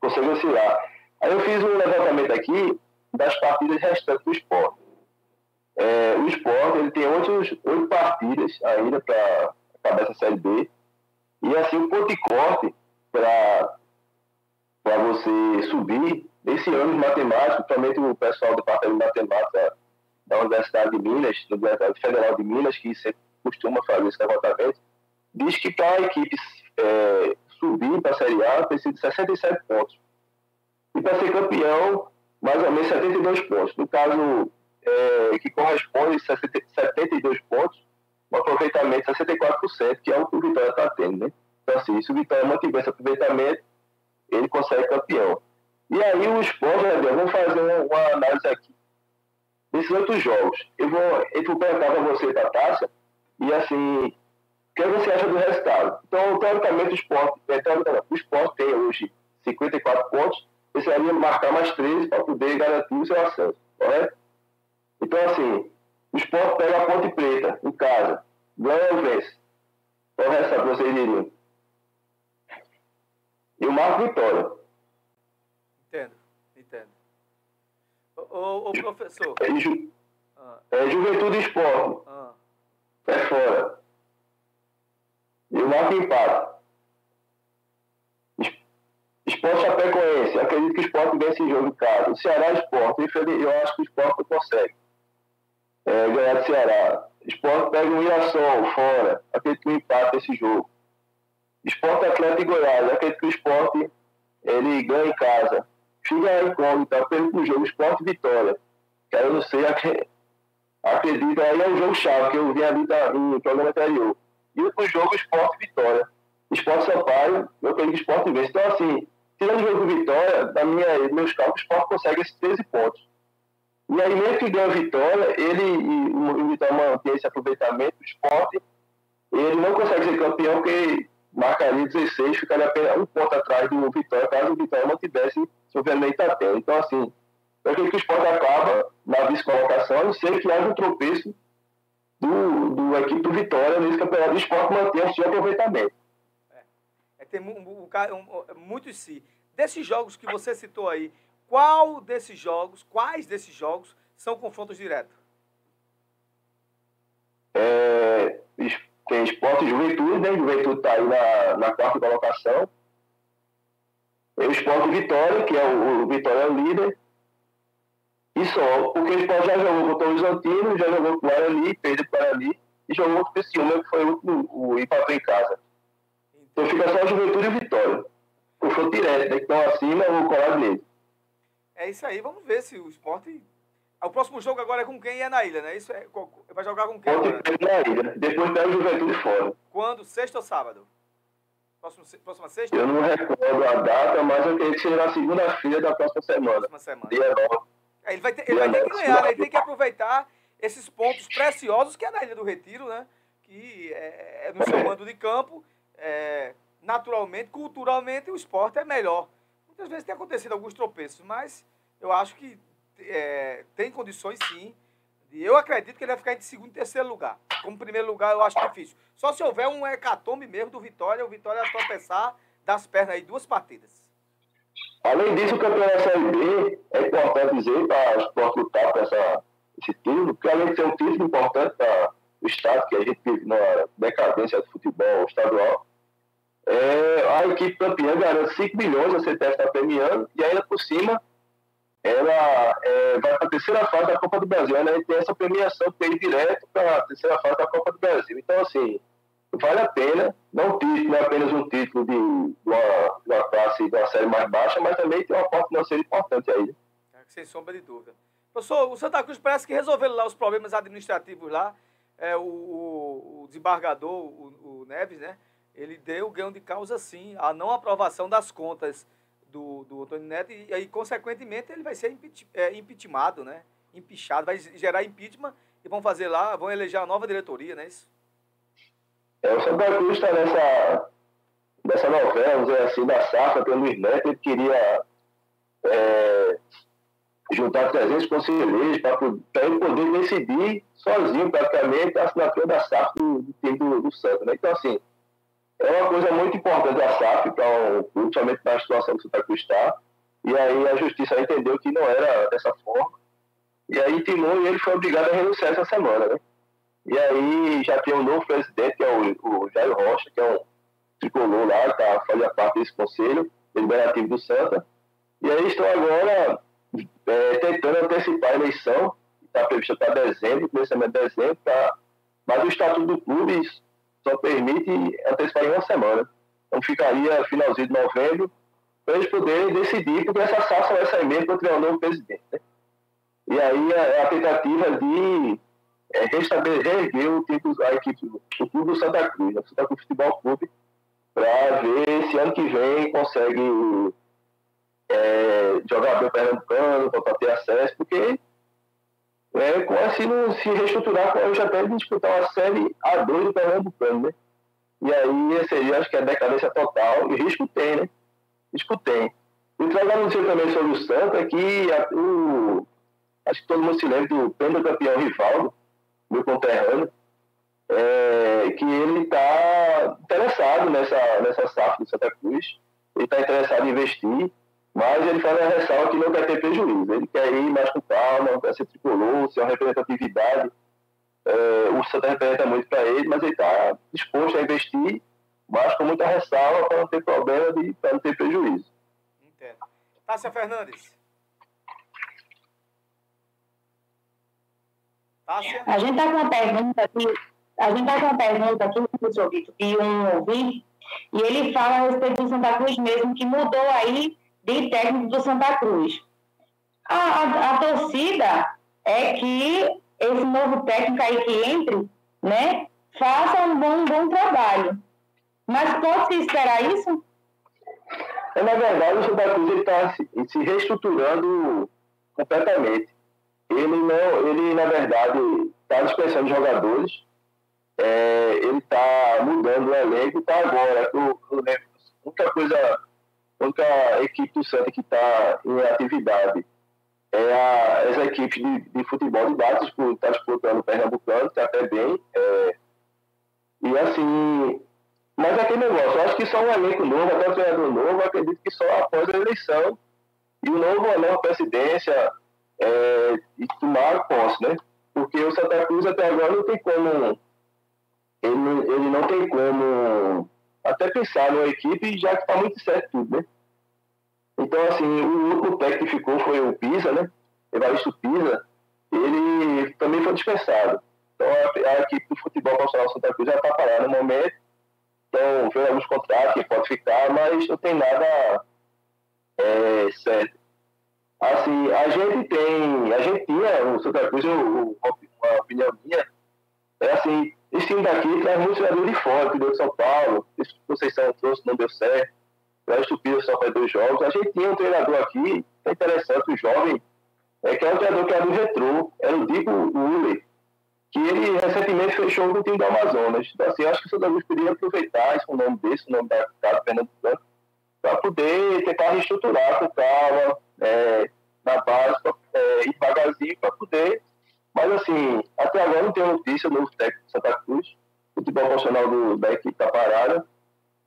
conseguem oscilar. Aí eu fiz um levantamento aqui das partidas restantes do Sport. É, o Sport ele tem oito, oito partidas ainda para acabar essa Série B. E assim, o ponto de corte para você subir, esse ano de matemática, principalmente o pessoal do Departamento de Matemática da Universidade de Minas, da Universidade Federal de Minas, que sempre costuma fazer esse levantamento, diz que para a equipe é, subir para a Série A precisa de 67 pontos. E para ser campeão, mais ou menos 72 pontos. No caso, é, que corresponde a 72 pontos, um aproveitamento de 64%, que é o que o Vitória está tendo. Né? Então, assim, se o Vitória mantiver esse aproveitamento, ele consegue campeão. E aí o esporte, né, vamos fazer uma, análise aqui. Nesses outros jogos, eu vou, eu vou perguntar para você, da taça, e assim, o que você acha do resultado? Então, teoricamente, o esporte, é, o esporte tem hoje 54 pontos, precisaria marcar mais 13 para poder garantir o seu acesso, correto? Então, assim, o esporte pega a Ponte Preta, em casa, ganha ou vence. Qual o resultado que vocês diriam? E o Marco Vitória. Entendo, entendo. Ô, professor. É, ju, ah. é Juventude Esporte. Ah. É fora. E o Marco empate. Esporte Chapecoense, acredito que o esporte vence esse jogo em casa. O Ceará Esporte, eu acho que o esporte consegue é, ganhar do Ceará. Esporte pega o Mirassol fora, acredito que o empate esse jogo. Esporte Atlético e Goiás, acredito que o esporte ele ganha em casa. Fica a incógnita, pelo jogo Esporte Vitória. Que eu não sei, [LAUGHS] acredito, aí é um jogo chave, que eu vi ali no programa anterior. E o jogo Esporte Vitória. Esporte Sampaio, eu acredito que o esporte vence. Então, assim, tirando o jogo Vitória, da minha, meus cálculos, o esporte consegue esses 13 pontos. E aí, mesmo que ganhe a vitória, ele, o Vitória mantém esse aproveitamento, o esporte, ele não consegue ser campeão porque marcaria 16, ficaria apenas um ponto atrás do Vitória, caso o Vitória mantivesse seu vermelho até. Então, assim, eu acredito que o esporte acaba na vice-colocação, a não ser que haja um tropeço do, do equipe do Vitória nesse campeonato. O esporte mantém o seu aproveitamento. É, é tem um, um, um, muitos si. Desses jogos que você citou aí, qual desses jogos, quais desses jogos são confrontos diretos? É, tem esporte e juventude, né? Juventude está aí na, na quarta colocação. Tem o esporte Vitória, que é o, o Vitória é o líder. E só, porque o esporte já jogou contra o Horizontino, já jogou com o Guarani, perdeu para o Guarani, e jogou com o Criciúma, que foi o o empatou em casa. Então fica só a Juventude e o Vitória. Confronto direto, né? Que estão acima, o Colado nele. É isso aí, vamos ver se o esporte. O próximo jogo agora é com quem é na ilha, né? Isso é... Vai jogar com quem? Agora? Na ilha. Depois pega o Juventude fora. Quando? Sexta ou sábado? Próximo, próxima sexta? Eu não recordo a data, mas eu acredito que na segunda-feira da próxima semana. Próxima semana. Dia 9. É, ele vai ter, ele vai ter que ganhar, né? Ele tem que aproveitar esses pontos preciosos que é na Ilha do Retiro, né? Que é, é no seu mando de campo. É, naturalmente, culturalmente, o esporte é melhor. Muitas vezes tem acontecido alguns tropeços, mas eu acho que é, tem condições sim. Eu acredito que ele vai ficar em segundo e terceiro lugar. Como primeiro lugar, eu acho difícil. Só se houver um hecatombe mesmo do Vitória, o Vitória tropeçar das pernas aí duas partidas. Além disso, o campeonato Série B é importante dizer para o esporte lutar por essa, esse título, porque além de ser um título importante para o Estado, que a gente vive na decadência do futebol estadual, é, a equipe campeã garante 5 milhões, a CTF está premiando, e ainda por cima, ela é, vai para a terceira fase da Copa do Brasil. Ela tem essa premiação que tem direto para a terceira fase da Copa do Brasil. Então, assim, vale a pena, não, título, não é apenas um título de, uma, uma classe, uma série mais baixa, mas também tem uma parte financeira importante aí. É, sem sombra de dúvida. Professor, o Santa Cruz parece que resolveu lá os problemas administrativos lá. É, o, o, o desembargador, o, o Neves, né? Ele deu ganho de causa sim a não aprovação das contas do, do Antônio Neto e aí, consequentemente, ele vai ser impeach, é, né? Empichado, vai gerar impeachment e vão fazer lá, vão eleger a nova diretoria, não é isso? É, o Santa Cruz está nessa, nessa novela, dizer assim, da safra pelo Neto, ele queria é, juntar 300 conselheiros para ele poder decidir sozinho, praticamente, a assinatura da safra do, do time do, do Santos, né? Então, assim, é uma coisa muito importante a SAF para o clube, somente para a situação que Santa Cruz está. E aí a justiça entendeu que não era dessa forma. E aí intimou e ele foi obrigado a renunciar essa semana, né? E aí já tem um novo presidente, que é o, o Jair Rocha, que é um tricolor lá, tá, fazia parte desse conselho deliberativo do Santa. E aí estão agora é, tentando antecipar a eleição, está prevista para dezembro, começamento de dezembro, pra, mas o estatuto do clube só permite antecipar em uma semana. Então ficaria finalzinho de novembro para eles poderem decidir, porque essa SAF vai sair mesmo para criar um novo presidente. Né? E aí a, a tentativa de é, o tipo, a equipe, o clube do Santa Cruz, né? o Santa Cruz Futebol Clube, para ver se ano que vem consegue é, jogar bem o Pernambucano, para ter acesso, porque é, com assim não se reestruturar com já até de disputar uma série A2 do Pernambucano, né? E aí seria, acho que a decadência total, e risco tem, né? Risco tem. O que eu anunciei também sobre o Santa é que a, o, acho que todo mundo se lembra do campeão Rivaldo, meu conterrâneo, é, que ele está interessado nessa, nessa safra do Santa Cruz, ele está interessado em investir, mas ele faz a ressalva que não quer ter prejuízo. Ele quer ir mais com calma, não quer ser tricolor, ser uma representatividade. É, o Santa representa muito para ele, mas ele está disposto a investir mas com muita ressalva para não ter problema de para não ter prejuízo. Entendo. Tássia Fernandes. Tássia? A gente está com uma pergunta aqui, a gente está com uma pergunta aqui, professor Vitor, de um ouvinte, e ele fala a respeito do Santa Cruz mesmo, que mudou aí de técnico do Santa Cruz. A, a, a torcida é que esse novo técnico aí que entre, né, faça um bom, bom trabalho. Mas pode-se esperar isso? É, na verdade, o Santa Cruz está se, se reestruturando completamente. Ele, não, ele na verdade, está dispensando jogadores, é, ele está mudando o elenco, está agora. Lembro, a única coisa, única equipe do Santa que está em atividade é a, essa equipe de, de futebol de base, está disputando o Pernambucano, está até bem. É, e assim, mas aquele negócio, eu acho que só um elenco novo, até um treinador novo, acredito que só após a eleição e o novo, a nova presidência é, e tomar posse, né? Porque o Santa Cruz até agora não tem como. Ele, ele não tem como até pensar numa equipe, já que está muito certo tudo, né? Então, assim, o último técnico que ficou foi o Pisa, né? Evaristo Pisa. Ele também foi dispensado. Então, a, a equipe do futebol profissional Santa Cruz já está parada no momento então, veio alguns contratos que pode ficar, mas não tem nada é, certo. Assim, a gente tem, a gente tinha, o Santa Cruz, uma opinião minha, é assim, esse time daqui traz muitos jogadores de fora, que deu de São Paulo, esse Conceição trouxe, não deu certo, o Estupidez só faz dois jogos. A gente tinha um treinador aqui, é interessante, o jovem, é que é um treinador que era do Retrô, era o Dico Uller, que ele recentemente fechou com o time do Amazonas. Então, assim, acho que o Santa Cruz poderia aproveitar esse nome desse, o nome da casa Fernando Santos, para poder tentar reestruturar com calma, é, na base, pra, é, ir devagarzinho para poder. Mas, assim, até agora não tem notícia novo técnico de Santa Cruz. O futebol profissional do, da equipe está parado.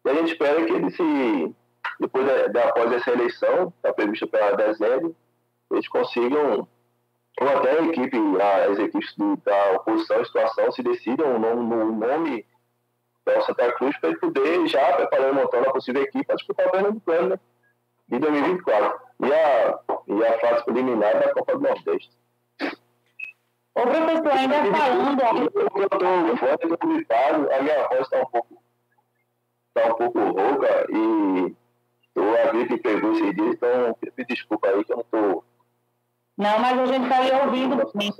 E a gente espera que ele se, depois de, de após essa eleição, está prevista para dezembro, eles consigam ou até a equipe, as equipes do, da oposição, situação, se decidam no, no nome da Santa Cruz para ele poder já preparar e montar uma possível equipe para disputar o Pernambucano, né? De 2024. E a, e a fase preliminar da Copa do Nordeste. Ô, professor, ainda falando. Eu estou fora, estou gripado, a minha voz está um pouco. Está um pouco rouca e eu a gripe pegou esses dias, então me desculpa aí que eu não estou não, mas a gente está ali ouvindo sim.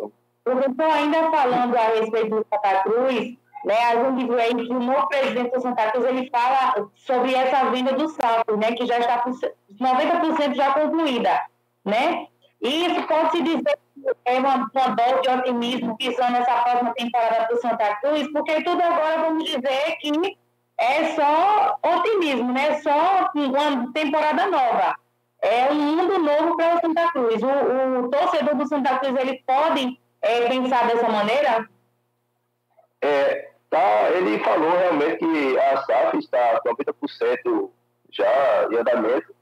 Professor, ainda falando a respeito do Santa Cruz, né, a gente aí que o novo presidente do Santa Cruz ele fala sobre essa venda do salto, né, que já está 90% já concluída, né? E isso pode se dizer que é uma, uma dose de otimismo visando essa próxima temporada do Santa Cruz, porque tudo agora vamos dizer que é só otimismo, né? Só uma temporada nova é um mundo novo para o Santa Cruz. O, o, torcedor do Santa Cruz ele pode é, pensar dessa maneira? É, tá, ele falou realmente que a SAF está com 90% já em andamento,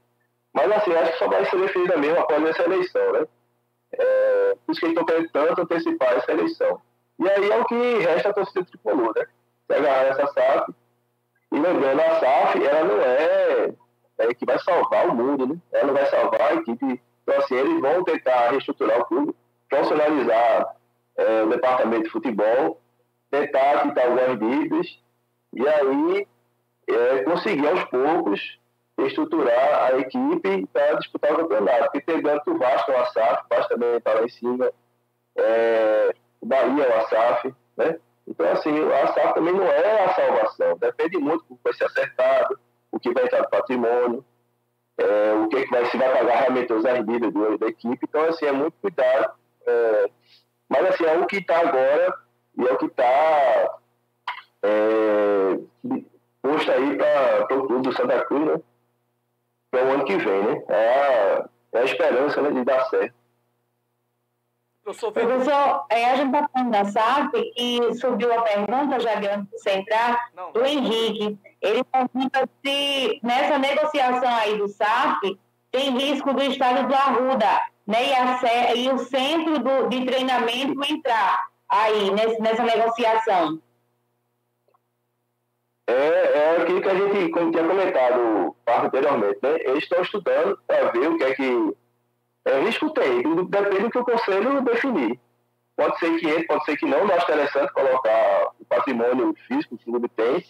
mas assim, acho que só vai ser definida mesmo após essa eleição, né? É, por isso que eles estão querendo tanto antecipar essa eleição. E aí é o que resta a torcida tricolor, né? Se agarrar essa SAF, e lembrando, a SAF, ela não é é, que vai salvar o mundo, né? Ela vai salvar a equipe. Então, assim, eles vão tentar reestruturar o clube, profissionalizar é, o departamento de futebol, tentar quitar algumas dívidas e aí é, conseguir aos poucos estruturar a equipe para disputar o campeonato. Porque pegando que o Vasco o SAF, o Vasco também está lá em cima, é, o Bahia o SAF, né? Então, assim, a SAF também não é a salvação, depende muito do que vai ser acertado, o que vai entrar no patrimônio, é, o que, é que vai, se vai pagar realmente as dívidas da equipe. Então, assim, é muito cuidado. É, mas, assim, é o que está agora e é o que está é, posto aí para o clube do Santa Cruz, né? Para o ano que vem, né? É a, é a esperança né, de dar certo. Professor, é, a gente está falando da SAP e subiu a pergunta, já de você entrar, do Henrique. Ele pergunta se nessa negociação aí do SAP tem risco do estado do Arruda né, e, a, e o centro do, de treinamento entrar aí nesse, nessa negociação. É, é aquilo que a gente, como tinha comentado anteriormente, né? Eles estão estudando para ver o que é que. É, risco tem, depende do que o conselho definir. Pode ser que entre, pode ser que não, não acho interessante colocar o patrimônio físico que o clube tem,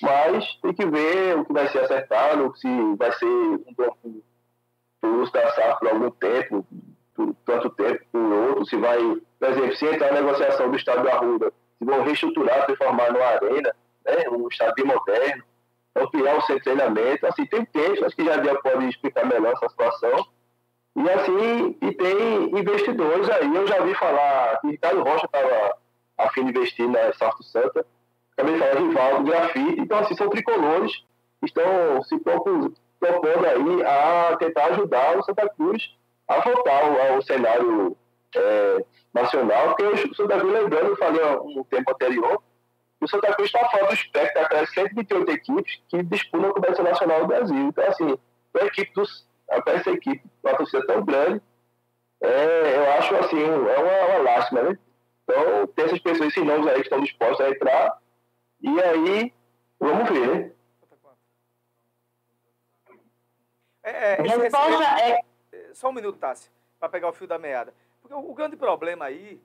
mas tem que ver o que vai ser acertado, se vai ser um por uso da SAF por algum tempo, por tanto tempo, por outro, se vai, por exemplo, se entrar na negociação do Estado da Arruda, se vão reestruturar, transformar numa arena, né, um estádio moderno, ampliar o seu treinamento, assim, tem texto, acho que já pode explicar melhor essa situação, e assim, e tem investidores aí, eu já vi falar que Ricardo Rocha estava a fim de investir na Sarto Santa, também fala Rivaldo, Grafite, então assim, são tricolores que estão se propondo, propondo aí a tentar ajudar o Santa Cruz a voltar ao, ao cenário é, nacional, porque o Santa Cruz, lembrando, eu falei um tempo anterior, o Santa Cruz está fora do espectro daquelas 128 equipes que disputam a competição nacional do Brasil. Então, assim, a equipe dos, essa equipe, uma torcida tão grande, é, eu acho assim, é uma, uma lástima, né? Então, tem essas pessoas, esses nomes aí que estão dispostos a entrar, e aí, vamos ver, né? É, é, é... Só um minuto, Tassi, para pegar o fio da meada. Porque o, o, grande problema aí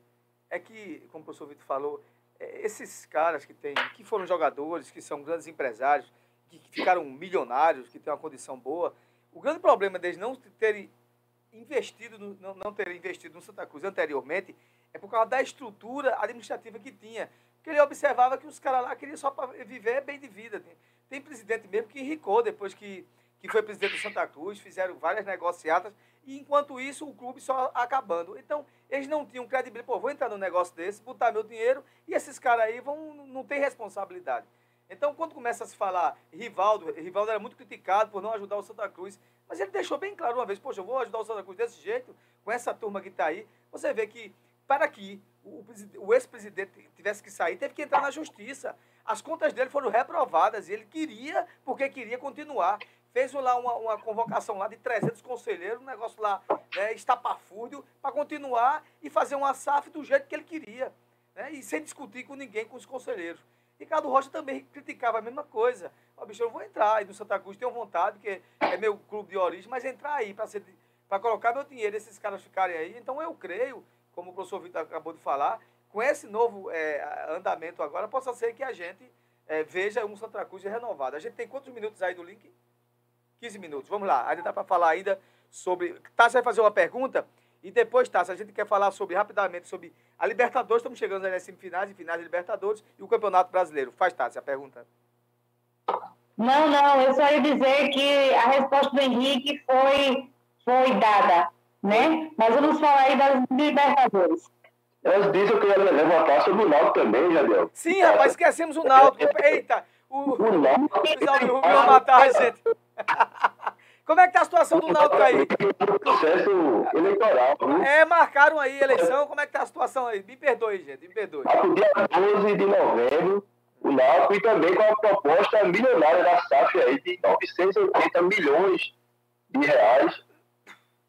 é que, como o professor Vitor falou, esses caras que, tem, que foram jogadores, que são grandes empresários, que, que ficaram milionários, que têm uma condição boa, o grande problema deles não terem investido, no, não, não terem investido no Santa Cruz anteriormente é por causa da estrutura administrativa que tinha. Porque ele observava que os caras lá queriam só viver bem de vida. Tem, tem presidente mesmo que enricou depois que que foi presidente do Santa Cruz, fizeram várias negociatas, e enquanto isso o clube só acabando. Então, eles não tinham credibilidade. Pô, vou entrar num negócio desse, botar meu dinheiro, e esses caras aí vão, não ter responsabilidade. Então, quando começa a se falar Rivaldo, Rivaldo era muito criticado por não ajudar o Santa Cruz, mas ele deixou bem claro uma vez, poxa, eu vou ajudar o Santa Cruz desse jeito, com essa turma que está aí. Você vê que, para que o, o ex-presidente tivesse que sair, teve que entrar na justiça. As contas dele foram reprovadas e ele queria, porque queria continuar fez lá uma, uma convocação lá de 300 conselheiros, um negócio lá né, estapafúrdio, para continuar e fazer uma SAF do jeito que ele queria. Né, e sem discutir com ninguém, com os conselheiros. Ricardo Rocha também criticava a mesma coisa. Ó, bicho, eu vou entrar aí no Santa Cruz, tenho vontade, porque é meu clube de origem, mas entrar aí para colocar meu dinheiro, esses caras ficarem aí. Então eu creio, como o professor Vitor acabou de falar, com esse novo é, andamento agora, possa ser que a gente é, veja um Santa Cruz renovado. A gente tem quantos minutos aí do link? 15 minutos. Vamos lá, ainda dá para falar ainda sobre. Tassi vai fazer uma pergunta e depois, Tassi, a gente quer falar sobre rapidamente sobre a Libertadores. Estamos chegando nas semifinais e finais de Libertadores e o Campeonato Brasileiro. Faz, Tassi, a pergunta. Não, não, eu só ia dizer que a resposta do Henrique foi, foi dada, né? Mas vamos falar aí das Libertadores. Antes disso, eu queria levantar sobre o Náutico também, Jadel. Sim, rapaz, esquecemos o Náutico. Eita, o, o Náutico. O vai matar a gente. [LAUGHS] Como é que tá a situação do Náutico aí? Processo eleitoral. Viu? É, marcaram aí eleição. Como é que tá a situação aí? Me perdoe, gente, me perdoe. A dia 12 de novembro, o Náutico e também com a proposta milionária da SAF aí de 980 milhões de reais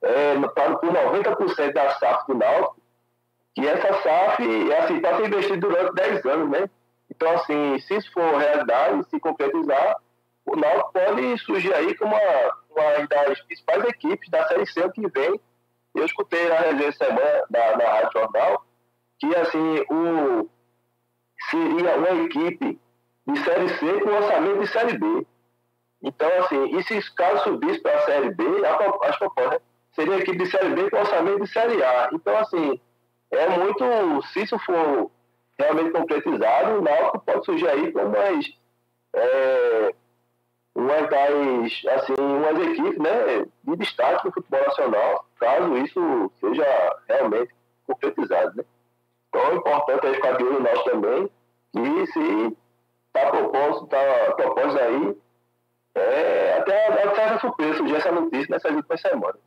é, por 90% da SAF do Náutico. E essa SAF, é assim, está sendo investida durante 10 anos, né? Então, assim, se isso for realidade, se concretizar, o Náutico pode surgir aí como uma, uma das principais equipes da Série C que vem. Eu escutei na resenha semana da, da Rádio Jornal que assim, o, seria uma equipe de Série C com orçamento de Série B. Então, assim, e se caso subisse para a Série B, as propostas né, seria equipe de Série B com orçamento de Série A. Então, assim, é muito, se isso for realmente concretizado, o Náutico pode surgir aí como umas é, umas das, assim, umas equipes né, de destaque no futebol nacional, caso isso seja realmente concretizado. Né? Então é importante aí ficar de olho nós também, e se está proposto, tá proposto aí, é, até, até essa surpresa surgir essa notícia nessas últimas semanas.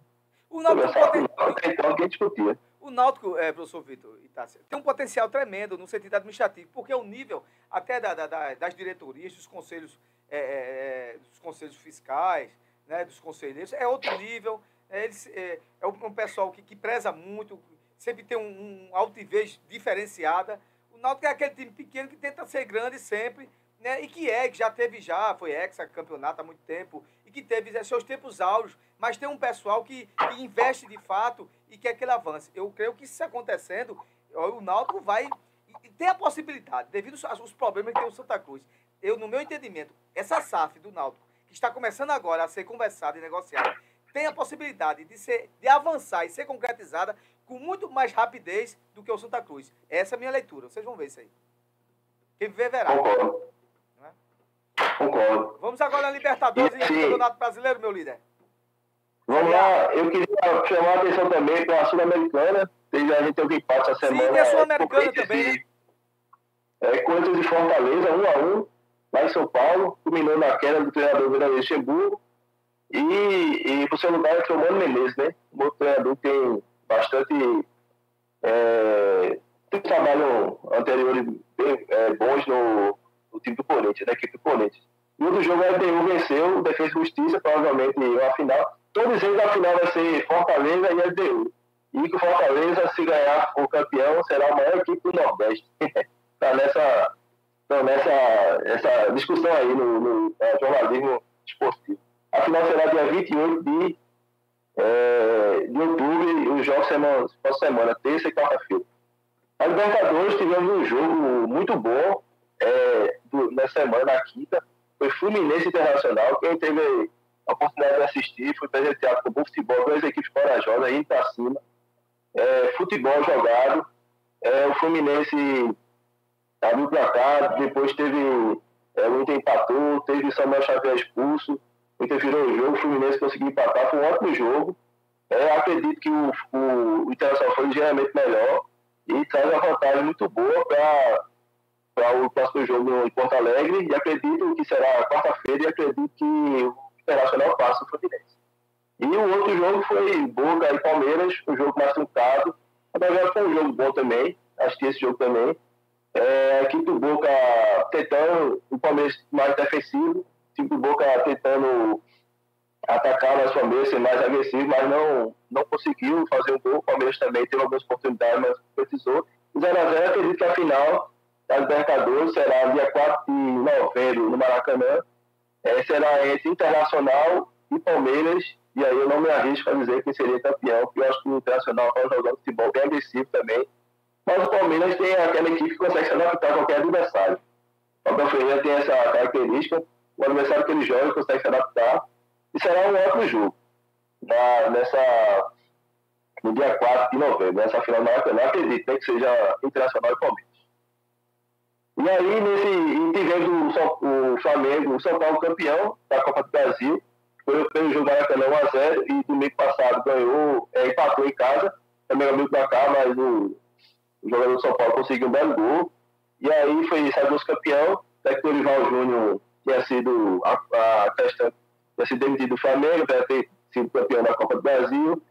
O Náutico pode... então, que discutia. O Náutico, é, professor Vitor Itácia, tem um potencial tremendo no sentido administrativo, porque o nível até da, da, das diretorias, dos conselhos é, é, é, dos conselhos fiscais, né, dos conselheiros, é outro nível. É, eles, é, é um pessoal que, que preza muito, sempre tem um, um altivez diferenciada. O Náutico é aquele time pequeno que tenta ser grande sempre, né, e que é, que já teve já, foi ex-campeonato há muito tempo, e que teve seus tempos áureos, mas tem um pessoal que, que investe de fato e quer que ele avance. Eu creio que isso acontecendo, o Náutico vai. Tem a possibilidade, devido aos problemas que tem o Santa Cruz. Eu, no meu entendimento, essa SAF do Náutico, que está começando agora a ser conversada e negociada, tem a possibilidade de, ser, de avançar e ser concretizada com muito mais rapidez do que o Santa Cruz. Essa é a minha leitura. Vocês vão ver isso aí. Quem vê, verá. Concordo. Não é? Concordo. Vamos agora na Libertadores e Sim. Campeonato Brasileiro, meu líder. Vamos lá, eu queria chamar a atenção também para a Sul-Americana. A gente teve um empate essa semana. tem a Sul-Americana Corinthians também, e- É, Corinthians e Fortaleza, 1 a 1 lá em São Paulo, culminou na queda do treinador Vila Luxemburgo. E, e pro seu lugar entrou o Mano Menezes, né? Um outro treinador que tem bastante. É, tem trabalho anteriores bem é, bons no, no time do Corinthians, na equipe do Corinthians. E o do jogo a LDU venceu, Defesa e Justiça, provavelmente uma final. Todos eles a final vai ser Fortaleza e LDU. E que o Fortaleza, se ganhar o campeão, será a maior equipe do Nordeste. Está [LAUGHS] nessa, tá nessa essa discussão aí no, no é, jornalismo esportivo. A final será dia 28 de, é, de outubro os jogos semana, semana, terça e quarta-feira. A Libertadores tivemos um jogo muito bom é, do- nessa semana, na quinta. Foi Fluminense Internacional. Quem teve a oportunidade de assistir foi presenteado com bom futebol, duas equipes corajosas, indo para cima. É, futebol jogado. É, o Fluminense abriu o placar, depois teve. É, o Inter empatou, teve Samuel Xavier expulso, o Inter virou o jogo, o Fluminense conseguiu empatar, foi um ótimo jogo. É, acredito que o, o, o Internacional foi ligeiramente melhor e traz uma vantagem muito boa para o próximo jogo em Porto Alegre e acredito que será quarta-feira e acredito que o Internacional passa o Fluminense. E o outro jogo foi Boca e Palmeiras, um jogo mais truncado. Mas foi um jogo bom também, assisti esse jogo também. É, a equipe do Boca tentando, o Palmeiras mais defensivo, a equipe do Boca tentando atacar mais o Palmeiras, ser mais agressivo, mas não, não conseguiu fazer um gol. O Palmeiras também teve algumas oportunidades, mas precisou. 0x0, acredito que a final da Libertadores será dia 4 de novembro no Maracanã. É, será entre Internacional e Palmeiras. E aí eu não me arrisco a dizer quem seria campeão, porque eu acho que o Internacional está jogando futebol bem agressivo também. Mas o Palmeiras tem aquela equipe que consegue se adaptar a qualquer adversário. O Abel Ferreira tem essa característica, o adversário que ele joga consegue se adaptar. E será um ótimo jogo. Na, nessa, no dia 4 de novembro, nessa final do Maracanã, acredito né, que seja Internacional e Palmeiras. E aí, nesse, e tivemos o, o Flamengo, o São Paulo campeão da Copa do Brasil, foi pelo jogo Maracanã 1x0 e domingo passado ganhou, é, empatou em casa, também abriu pra cá, mas o, o jogador do São Paulo conseguiu um belo gol. E aí foi Santos campeão, até que o Olival Júnior tinha sido a, a questão, tinha sido demitido do Flamengo, ter sido campeão da Copa do Brasil,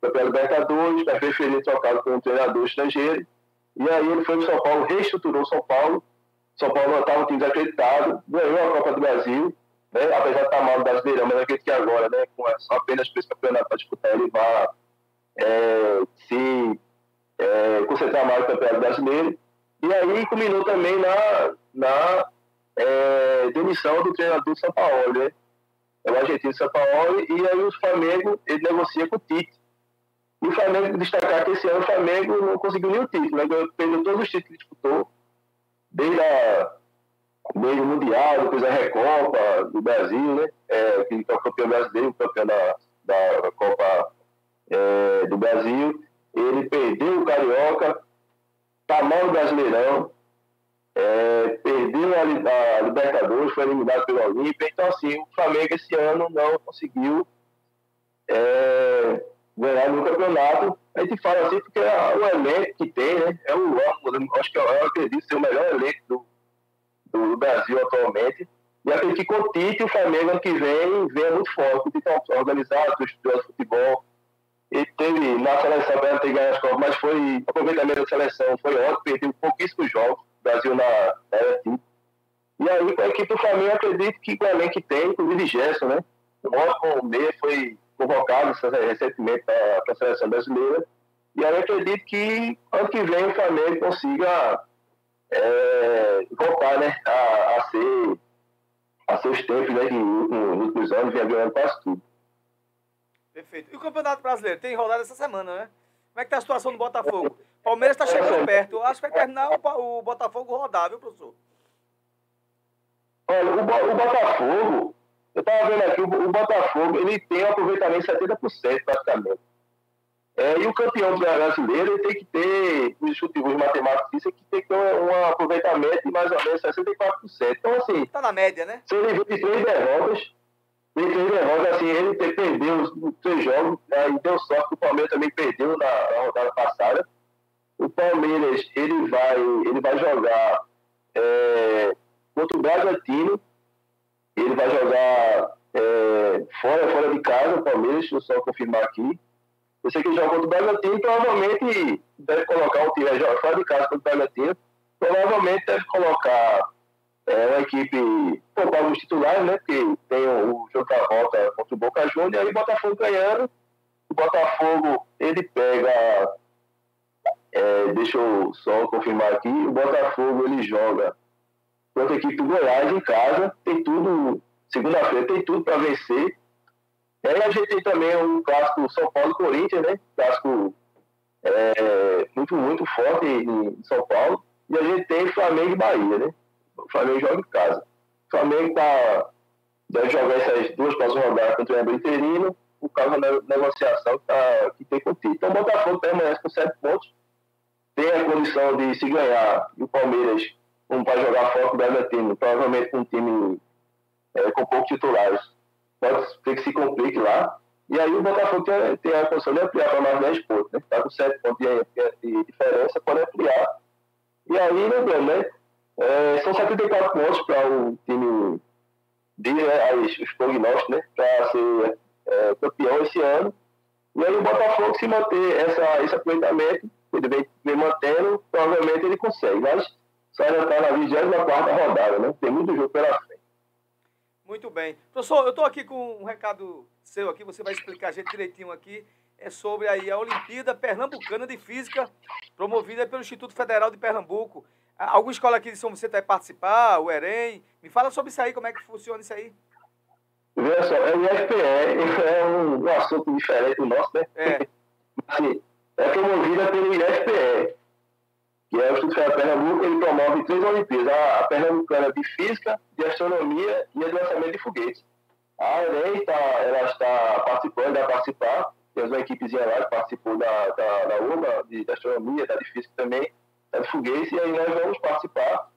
campeão da Libertadores, mas preferiu trocado com um treinador estrangeiro. E aí ele foi para São Paulo, reestruturou São Paulo. São Paulo não estava um time desacreditado, ganhou a Copa do Brasil, né? apesar de estar mal no Brasileirão, mas acredito que agora, né, com só apenas esse campeonato para disputar, ele vai é, se é, concentrar mais no Campeonato Brasileiro. E aí culminou também na, na é, demissão do treinador de São Paulo, né? É o argentino São Paulo, e aí o Flamengo ele negocia com o Tite. E o Flamengo, destacar que esse ano o Flamengo não conseguiu nenhum título, né? Perdeu todos os títulos que disputou, desde, a, o Mundial, depois a Recopa do Brasil, né? É, que é o campeão brasileiro, o campeão da, da Copa é, do Brasil. Ele perdeu o Carioca, tá mal no Brasileirão, é, perdeu a, a Libertadores, foi eliminado pelo Olímpia. Então, assim, o Flamengo esse ano não conseguiu é, ganhar no campeonato. A gente fala assim porque é o elenco que tem, né? É o, acho que eu, eu acredito ser o melhor elenco do, do Brasil atualmente. E acredito que com o Tite, o Flamengo ano que vem venha muito forte. O Tite é organizado, estudou futebol. Ele teve na seleção as Copas, mas foi o aproveitamento da seleção foi ótimo, perdeu pouquíssimos jogos, o Brasil na, era Tite. E aí, com a equipe do Flamengo, acredito que o elenco que tem, inclusive Gerson, né? O ótimo meia foi convocado recentemente para a seleção brasileira. E aí, acredito que ano que vem o Flamengo consiga é, voltar né, a, a ser, a seus tempos, né, nos últimos anos vinha ganhando quase tudo. Perfeito. E o Campeonato Brasileiro? Tem rodada essa semana, né? Como é que tá a situação do Botafogo? Palmeiras está chegando perto. Eu acho que vai terminar o, o Botafogo rodar, viu, professor? Olha, o, o Botafogo, eu estava vendo aqui, o, o Botafogo, ele tem um aproveitamento de 70% praticamente. É, e o campeão brasileiro ele tem que ter, os últimos matemáticos dizem que tem que ter um, um aproveitamento de mais ou menos 64%. Então, assim, Tá na média, né? se ele vem de três derrotas, três derrotas, assim, ele perdeu os, os três jogos, né, e deu sorte que o Palmeiras também perdeu na, na rodada passada. O Palmeiras, ele vai, ele vai jogar é, contra o Bragantino, ele vai jogar é, fora, fora de casa, o Palmeiras, deixa eu só confirmar aqui. Eu sei que ele joga contra o Bragantino, provavelmente deve colocar um time, fora de casa contra o Bragantino, provavelmente deve colocar é, uma equipe, poupar alguns titulares, né? Porque tem o, o jogo da volta contra o Boca Juniors, e aí o Botafogo ganhando. O Botafogo, ele pega. é, deixa eu só confirmar aqui. O Botafogo, ele joga contra a equipe do Goiás em casa. Tem tudo. Segunda-feira tem tudo para vencer. E aí a gente tem também um clássico São Paulo e Corinthians, né? Clássico é, muito, muito forte em São Paulo. E a gente tem Flamengo e Bahia, né? O Flamengo joga em casa. O Flamengo tá, deve jogar essas duas próximas rodadas contra o interino, por causa da negociação que, tá, que tem com o Tite. Então o Botafogo permanece com sete pontos, tem a condição de se ganhar, e o Palmeiras, como vai jogar fora com o Bragantino, provavelmente com um time é, com poucos titulares, pode ser que se complique lá. E aí o Botafogo tem, tem a condição de ampliar para mais 10 pontos, né? Está com 7 pontos de, de diferença, pode ampliar. E aí, lembrando, né? É, são 74 pontos para o time de né, os prognósticos, né? Para ser é, campeão esse ano. E aí o Botafogo, se manter essa, esse aproveitamento, ele vem, vem mantendo, provavelmente ele consegue. Mas só ainda está na 24 rodada, né? Tem muito jogo pela frente. Muito bem. Professor, eu estou aqui com um recado seu aqui, você vai explicar a gente direitinho aqui. É sobre aí a Olimpíada Pernambucana de Física, promovida pelo Instituto Federal de Pernambuco. Alguma escola aqui de São Vicente vai participar, o EREM. Me fala sobre isso aí, como é que funciona isso aí. Veja só, é o IFPE, é um, um assunto diferente do nosso, né? É. assim, é promovida pelo IFPE, que é o Instituto Federal de Pernambuco, ele promove três Olimpíadas, a, a Pernambucana de Física, de Astronomia e de Lançamento de Foguetes. A EREM tá, ela está participando, vai participar, temos uma equipezinha lá que participou da, da, da UBA, de, de Astronomia, da de Física também, da de Foguetes, e aí nós vamos participar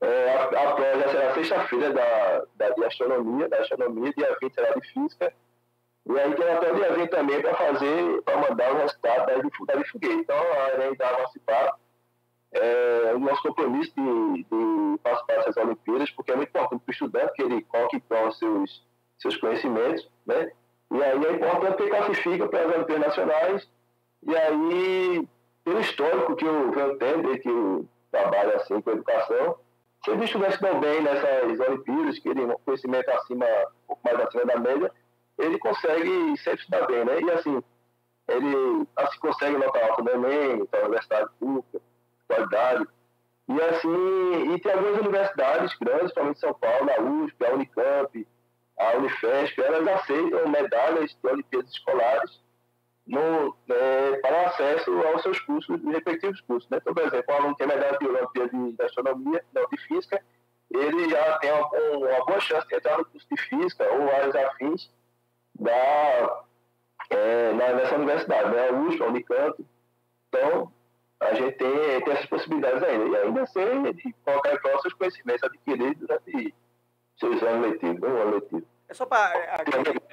é, a, a prova já será sexta-feira da, da, de astronomia, da astronomia, dia 20 será de física. E aí tem até o dia 20 também para fazer, para mandar o resultado da da de foguete. Então a ENEM vai participar. É, o nosso compromisso de, de participar dessas Olimpíadas, porque é muito importante para o estudante que ele coloque em prova seus, seus conhecimentos, né? E aí é importante que ele classifica para as Olimpíadas Nacionais. E aí, pelo histórico que eu venho tendo, desde que eu trabalho assim com educação, se ele estudante não bem nessas Olimpíadas, que ele um conhecimento acima, um pouco mais acima da média, ele consegue sempre estudar bem, né? E assim, ele assim, consegue nota alta no Enem, a universidade pública, qualidade. E assim, e tem algumas universidades grandes, principalmente São Paulo, a USP, a Unicamp, a Unifesp, elas aceitam medalhas de Olimpíadas escolares no, é, para acesso aos seus cursos, os respectivos cursos. Né? Então, por exemplo, um aluno que medalha de Olimpíada de, de Astronomia, não, de Física, ele já tem uma, uma, boa chance de entrar no curso de Física ou áreas afins da, é, na, nessa universidade, né? USP, Unicamp. Então, a gente tem, tem essas possibilidades ainda. E ainda sei de colocar em prova seus conhecimentos adquiridos durante seus anos letivos, um ano letivo. É só para.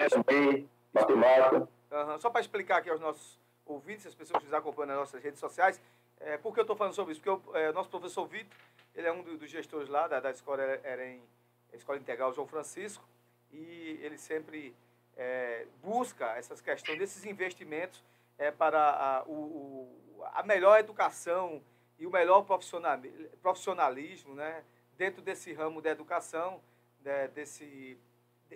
Também, matemática. Uhum. Só para explicar aqui aos nossos ouvintes, as pessoas que nos acompanham nas nossas redes sociais, é, por que eu estou falando sobre isso? Porque o é, nosso professor Vitor, ele é um do, dos gestores lá da, da escola, era em, Escola Integral João Francisco, e ele sempre é, busca essas questões desses investimentos é, para a, o, a melhor educação e o melhor profissionalismo né, dentro desse ramo da educação, né, desse,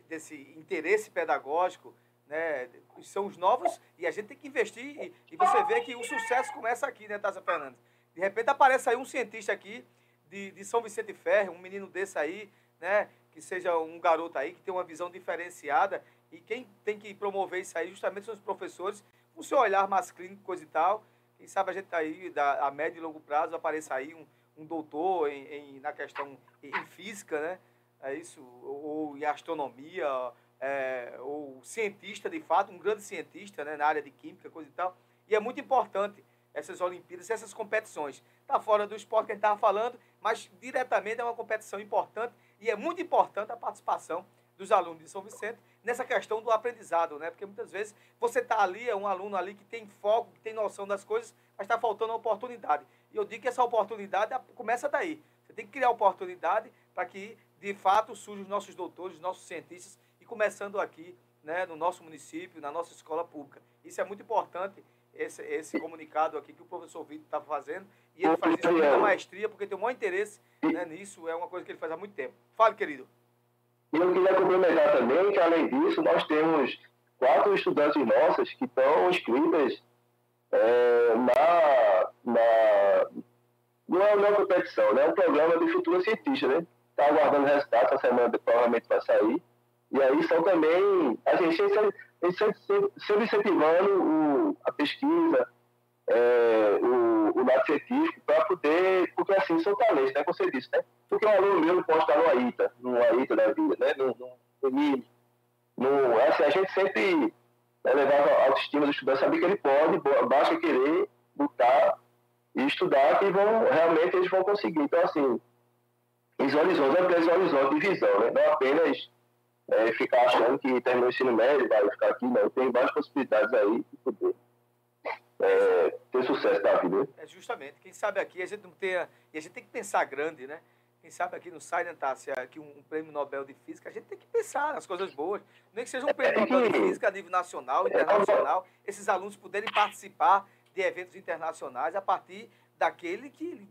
desse interesse pedagógico, né, são os novos e a gente tem que investir e, e você vê que o sucesso começa aqui, né, Tassa Fernandes? De repente aparece aí um cientista aqui de, de São Vicente Ferro, um menino desse aí, né? Que seja um garoto aí que tem uma visão diferenciada. E quem tem que promover isso aí justamente são os professores, com seu olhar mais clínico, coisa e tal. Quem sabe a gente tá aí, da, a médio e longo prazo, apareça aí um, um doutor em, em, na questão em física, né? É isso, ou em astronomia, é, ou cientista de fato, um grande cientista né, na área de química, coisa e tal. E é muito importante essas Olimpíadas, essas competições. Está fora do esporte que a gente estava falando, mas diretamente é uma competição importante e é muito importante a participação dos alunos de São Vicente nessa questão do aprendizado, né? Porque muitas vezes você está ali, é um aluno ali que tem foco, que tem noção das coisas, mas está faltando a oportunidade. E eu digo que essa oportunidade começa daí. Você tem que criar oportunidade para que, de fato, surjam os nossos doutores, os nossos cientistas, começando aqui, né, no nosso município, na nossa escola pública. Isso é muito importante esse, esse comunicado aqui que o professor Vitor está fazendo. E ele faz isso com muita maestria, porque tem o maior interesse né, nisso, é uma coisa que ele faz há muito tempo. Fale, querido. E eu queria complementar também que, além disso, nós temos quatro estudantes nossas que estão inscritas é, na, na, não é uma competição, né? é um programa de futuro cientista, né? Está aguardando resultados, essa semana provavelmente vai sair. E aí são também, a gente sempre, sempre incentivando o, a pesquisa, é, o, o lado científico, para poder, porque assim, são talentos, né, como você disse, né? Porque um aluno meu não pode estar no AITA, no AITA da vida, né? No, no, no, no assim, a gente sempre né, levava a autoestima do estudante, saber que ele pode, basta querer lutar e estudar, que vão, realmente eles vão conseguir. Então, assim, os horizontes, os horizontes de visão, né? Não apenas é, ficar achando que terminou o ensino médio, vai ficar aqui, não. Tem várias possibilidades aí de poder é, ter sucesso da vida. É justamente. Quem sabe aqui a gente não tenha. E a gente tem que pensar grande, né? Quem sabe aqui no sai, Natácia, aqui um, um, prêmio Nobel de Física, a gente tem que pensar nas coisas boas. Nem que seja um prêmio Nobel de Física a nível nacional, internacional, esses alunos poderem participar de eventos internacionais a partir daquele que,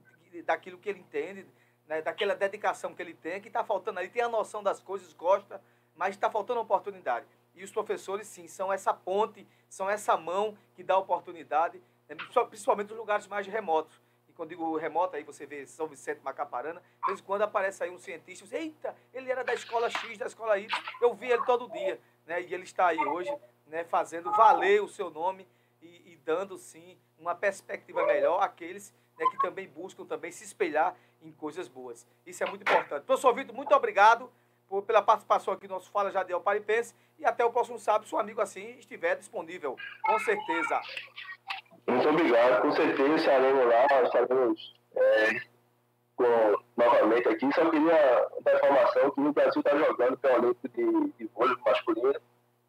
daquilo que ele entende, né, daquela dedicação que ele tem, que está faltando ali, tem a noção das coisas, gosta, mas está faltando oportunidade. E os professores, sim, são essa ponte, são essa mão que dá oportunidade, né, principalmente nos lugares mais remotos. E quando digo remoto, aí você vê São Vicente, Macaparana, de vez em quando aparece aí um cientista, você, eita, ele era da escola X, da escola Y, eu vi ele todo dia, né, e ele está aí hoje, né, fazendo valer o seu nome e, e dando, sim, uma perspectiva melhor àqueles né, que também buscam também se espelhar em coisas boas. Isso é muito importante. Professor Vitor, muito obrigado por, pela participação aqui no nosso Fala Jadiel Paripense e até o próximo sábado, se amigo assim estiver disponível, com certeza. Muito obrigado, com certeza estaremos lá, estaremos é, com, novamente aqui. Só queria dar informação que o Brasil está jogando pelo Olímpico de, de vôlei masculino,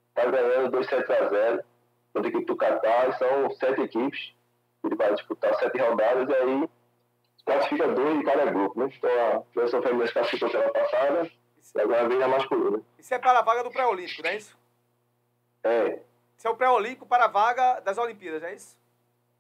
está ganhando 2 7 a 0 contra a equipe do Catar, são sete equipes, ele vai disputar sete rodadas e aí classifica dois em cada grupo. Né? Então a seleção feminina classificou semana passada e agora vem a masculina. Isso é para a vaga do pré-olímpico, não é isso? É. Isso é o pré-olímpico para a vaga das Olimpíadas, não é isso?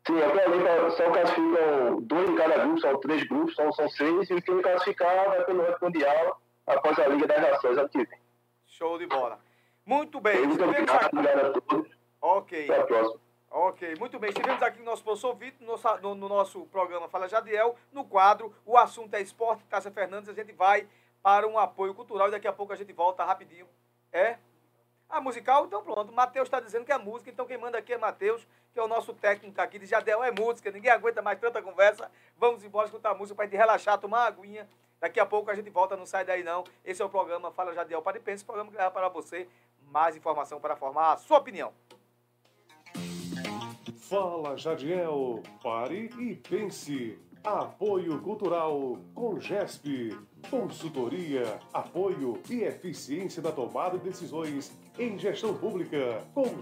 Sim, a pré-olímpica só classificam dois em cada grupo, são três grupos, são, são seis, e quem classificar vai pelo ranking mundial após a Liga das Nações ano que vem. Show de bola. Muito bem. Muito obrigado, obrigado a todos. Ok. Até a próxima. Ok, muito bem. Estivemos aqui no nosso professor Vitor, no, no, no, nosso programa Fala Jadiel, no quadro O Assunto é Esporte, Tássia Fernandes. A gente vai para um apoio cultural e daqui a pouco a gente volta rapidinho. É? A musical? Então pronto. Matheus está dizendo que é música, então quem manda aqui é Matheus, que é o nosso técnico aqui de Jadiel. É música, ninguém aguenta mais tanta conversa. Vamos embora escutar música para a gente relaxar, tomar uma aguinha. Daqui a pouco a gente volta, não sai daí não. Esse é o programa Fala Jadiel para Pense, programa que leva para você mais informação para formar a sua opinião. Fala Jadiel, pare e pense. Apoio Cultural com GESP. Consultoria, apoio e eficiência da tomada de decisões em gestão pública com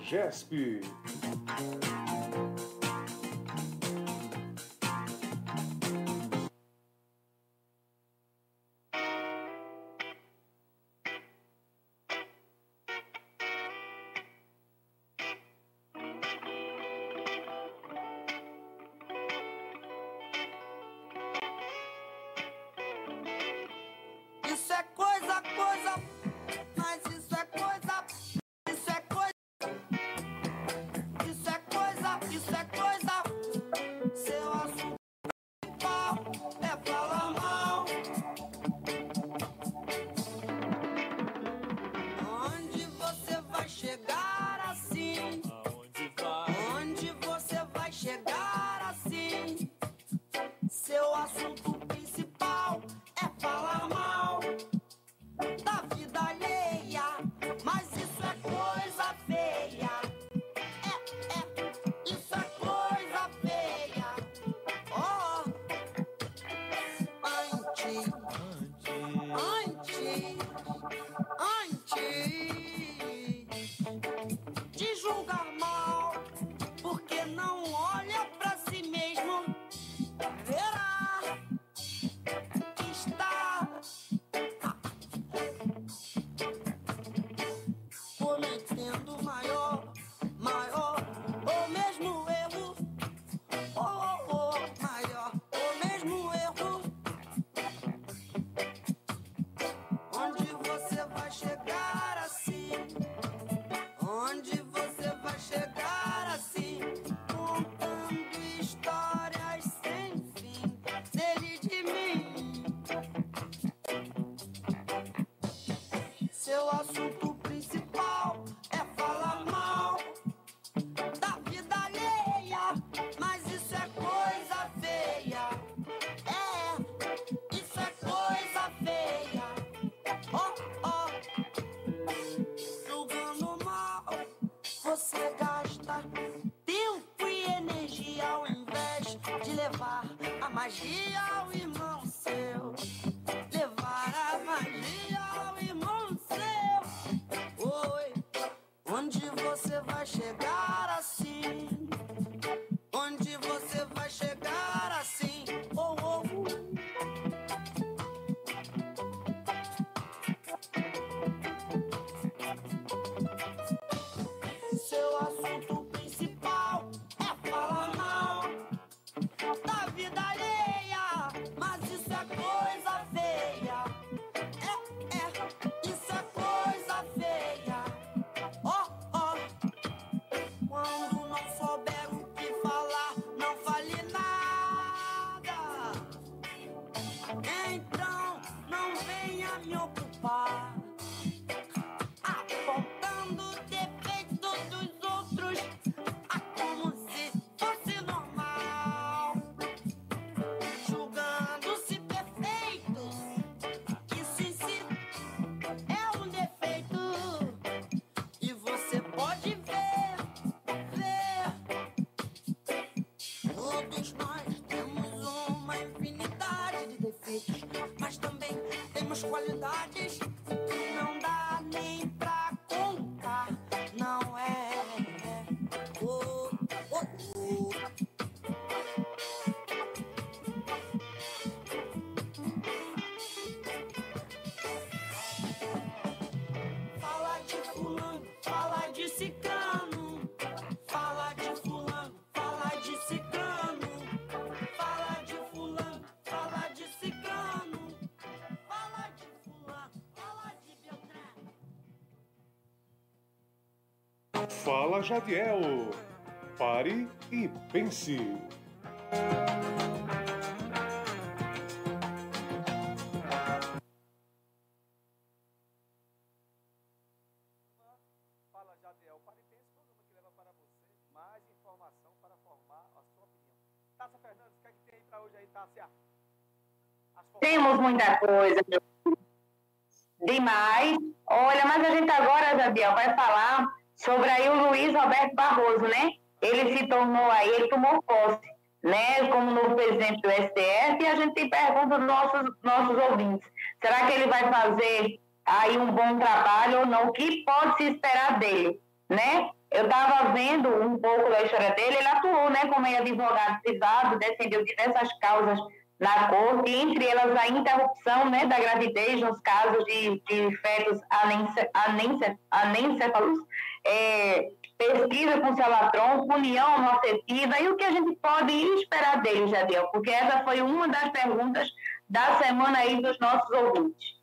magia. Fala Jadiel. Pare e pense. ele se tornou aí, ele tomou posse, né? Como novo presidente do STF, e a gente pergunta aos nossos, nossos ouvintes, será que ele vai fazer aí um bom trabalho ou não? O que pode se esperar dele, né? Eu estava vendo um pouco da história dele, ele atuou né, como é advogado privado, defendeu diversas causas na corte, entre elas a interrupção né, da gravidez nos casos de, de fetos anencef, anencefalos, é, pesquisa com salatrão, com união nocetiva e o que a gente pode esperar dele, Jadiel, porque essa foi uma das perguntas da semana aí dos nossos ouvintes.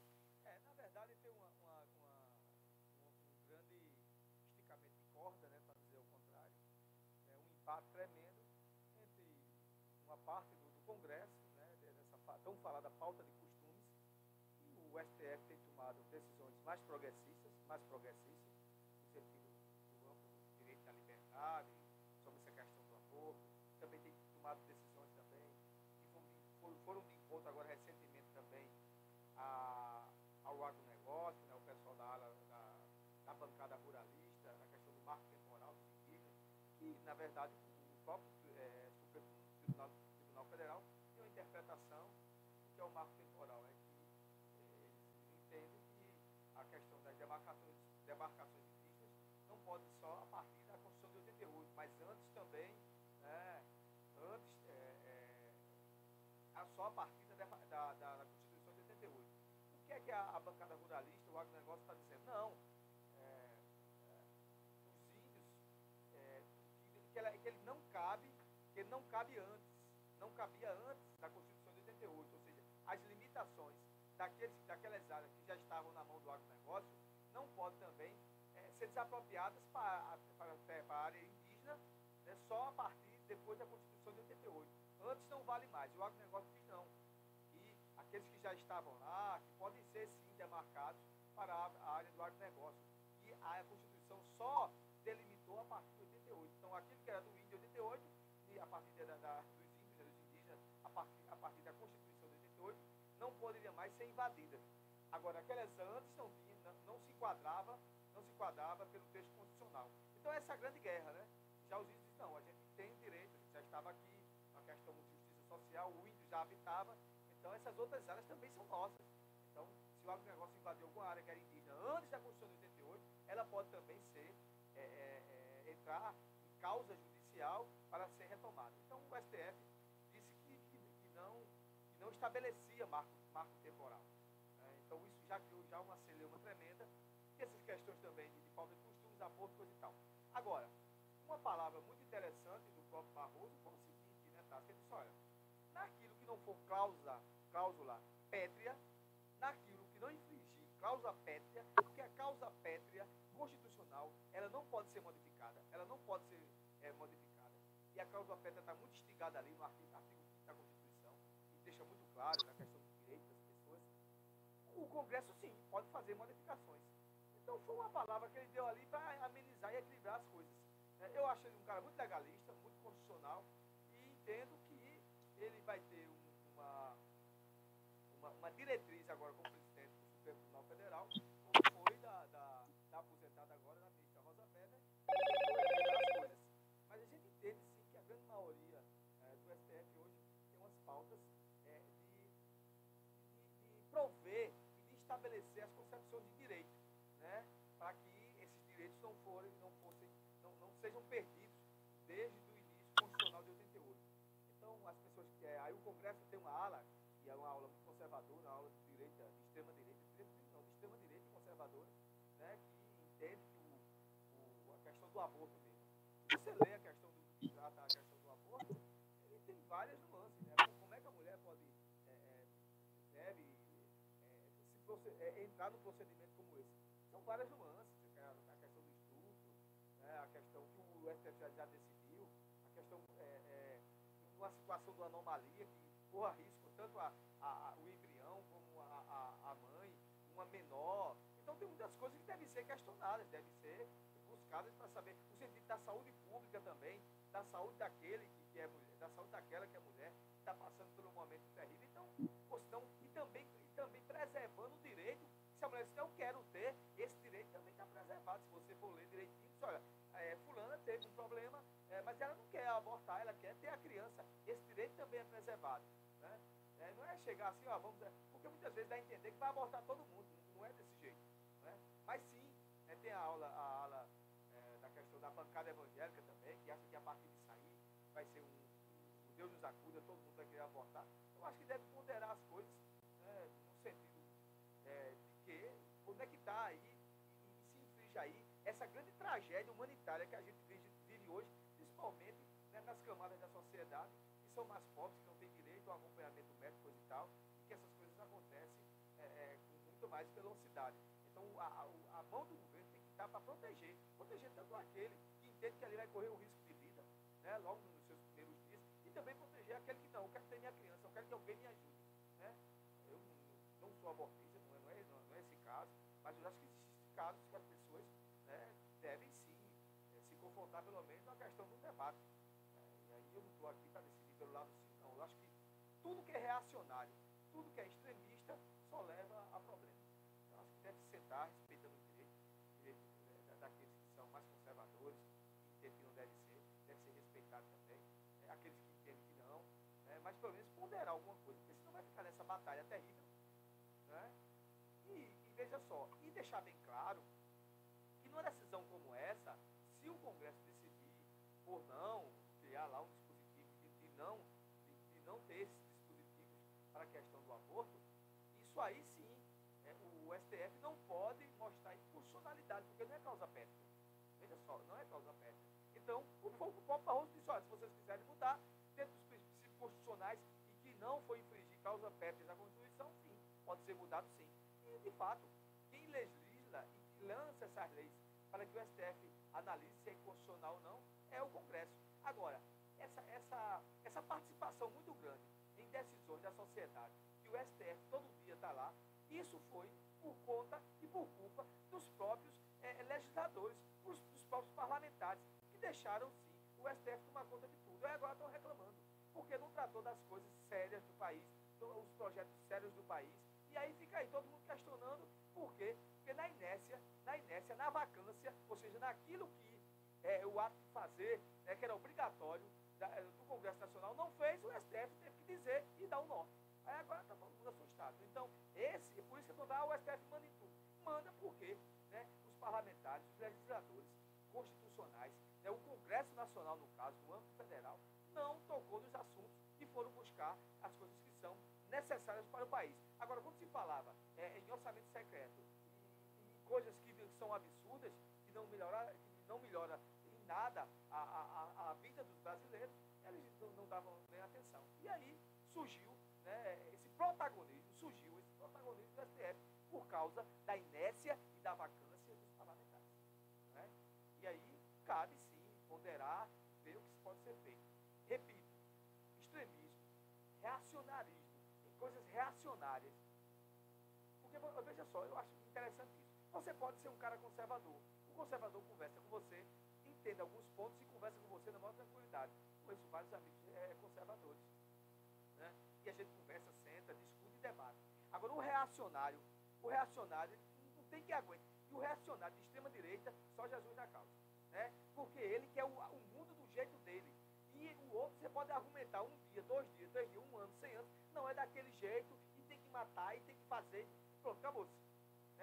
ele não cabe antes, não cabia antes da Constituição de 88, ou seja, as limitações daqueles, daquelas áreas que já estavam na mão do agronegócio não podem também é, ser desapropriadas para, para, eh, para a área indígena né, só a partir depois da Constituição de 88. Antes não vale mais, o agronegócio diz não. E aqueles que já estavam lá, que podem ser sim demarcados para a área do agronegócio. E a Constituição só delimitou a partir de 88. Então aquilo que era do índio de 88 poderia mais ser invadida. Agora, aquelas antes não, tinha, não se enquadrava, não se enquadrava pelo texto constitucional. Então essa é a grande guerra, né? Já os índios dizem, não, a gente tem direito, a gente já estava aqui, uma questão de justiça social, o índio já habitava, então essas outras áreas também são nossas. Então, se o agronegócio invadiu alguma área que era indígena antes da Constituição de 88, ela pode também ser, é, é, é, entrar em causa judicial para ser retomada. Então o STF disse que, que, que não, que não estabelecia marco questões também de, de falta de costumes, aborto, coisa e tal. Agora, uma palavra muito interessante do próprio Barroso foi o seguinte, né, Tassi? Ele disse, olha, naquilo que não for cláusula, cláusula pétrea, naquilo que não infringir cláusula pétrea, porque a cláusula pétrea constitucional, ela não pode ser modificada, ela não pode ser é, modificada. E a cláusula pétrea está muito instigada ali no artigo, artigo 5 da Constituição, e deixa muito claro na questão dos direitos das pessoas. O Congresso, sim, pode fazer modificações. Então foi uma palavra que ele deu ali para amenizar e equilibrar as coisas. É, Eu acho ele um cara muito legalista, muito constitucional, e entendo que ele vai ter um- uma, uma, uma diretriz agora como presidente do Supremo Tribunal Federal, como foi da, da, da aposentada agora da ministra Rosa Weber, as coisas. Mas a gente entende sim que a grande maioria eh, do STF hoje tem umas pautas eh, de, de, de prover e de estabelecer as concepções de não forem, não fossem, não, não sejam perdidos desde o início constitucional de 88. Então, as pessoas que. é, aí o Congresso tem uma ala, que é uma aula muito conservadora, uma aula de direita, de extrema direita, de direita de extrema direita e conservadora, né, que entende o, o- a questão do aborto mesmo. Se você lê a questão do que trata a questão do aborto, ele tem várias nuances, né? Como- é que a mulher pode, é, é, deve é, se entrar num procedimento como esse? São várias nuances, já, já decidiu, a questão é, é, uma situação uma anomalia que corra risco tanto a, a- o embrião como a, a, a mãe, uma menor. Então tem muitas coisas que devem ser questionadas, devem ser buscadas para saber o sentido da saúde pública também, da saúde daquele que, é mulher, da saúde daquela que é mulher, que está passando por um momento terrível. Então, senão, e também, e também preservando o direito, se a mulher diz, eu quero ter, esse direito também está preservado. Se você for ler direitinho, diz, olha, ela não quer abortar, ela quer ter a criança. Esse direito também é preservado. Né? É, não é chegar assim, ó, vamos. Porque muitas vezes dá a entender que vai abortar todo mundo. Não é desse jeito. Né? Mas sim, né, tem a aula, a aula é, da questão da bancada evangélica também, que acha que a partir de sair vai ser um. o Deus nos acuda, camadas da sociedade que são mais pobres, que não têm direito ao acompanhamento médico e tal, e que essas coisas acontecem é, é, com muito mais velocidade. Então a, a, a mão do governo tem que estar para proteger, proteger tanto aquele que entende que ali vai correr o risco de vida, né, logo nos seus primeiros dias, e também proteger aquele que não, eu quero ter minha criança, eu quero que alguém me ajude. Né? Eu não, não sou abortista, só, e deixar bem claro que numa decisão como essa, se o Congresso decidir por não criar lá um dispositivo de, de não, de, de não ter esses dispositivos para a questão do aborto, isso aí sim, é, o STF não pode mostrar inconstitucionalidade, porque não é causa pétrea. Veja só, não é causa pétrea. Então, o, o próprio Barroso disse, olha, se vocês quiserem mudar, dentro dos princípios constitucionais e que não foi infringir causa pétrea da Constituição, sim, pode ser mudado sim. E, de fato, legisla e que lança essas leis para que o STF analise se é constitucional ou não é o Congresso. Agora, essa, essa, essa participação muito grande em decisões da sociedade, que o STF todo dia está lá, isso foi por conta e por culpa dos próprios eh, legisladores, dos, dos próprios parlamentares, que deixaram sim o STF tomar conta de tudo. E agora estão reclamando, porque não tratou das coisas sérias do país, do- os projetos sérios do país. E aí fica aí todo mundo questionando por quê? Porque na inércia, na inércia, na vacância, ou seja, naquilo que é o ato de fazer, né, que era obrigatório, da, do Congresso Nacional não fez, o STF teve que dizer e dar o um norte. Aí agora está todo mundo assustado. Então, esse, por isso que eu estou o STF manda em tudo. Manda porque né, os parlamentares, os legisladores constitucionais, né, o Congresso Nacional, no caso, no âmbito federal, não tocou nos assuntos e foram buscar necessárias para o país. Agora, quando se falava é, em orçamento secreto e, e coisas que são absurdas, que não melhora, que não melhora em nada a, a, a vida dos brasileiros, eles não, não davam nem atenção. E aí surgiu né, esse protagonismo, surgiu esse protagonismo do STF por causa da inércia e da vacância dos parlamentares. Né? E aí cabe só, eu acho interessante isso. Você pode ser um cara conservador. O conservador conversa com você, entende alguns pontos e conversa com você na maior tranquilidade. Conheço vários amigos é, conservadores. Né? E a gente conversa, senta, discute e debate. Agora, o reacionário, o reacionário não tem que aguentar. E o reacionário de extrema direita, só Jesus na causa. Né? Porque ele quer o, o mundo do jeito dele. E o outro você pode argumentar um dia, dois dias, três dias, um ano, cem anos. Não é daquele jeito e tem que matar e tem que fazer. Pronto, acabou-se.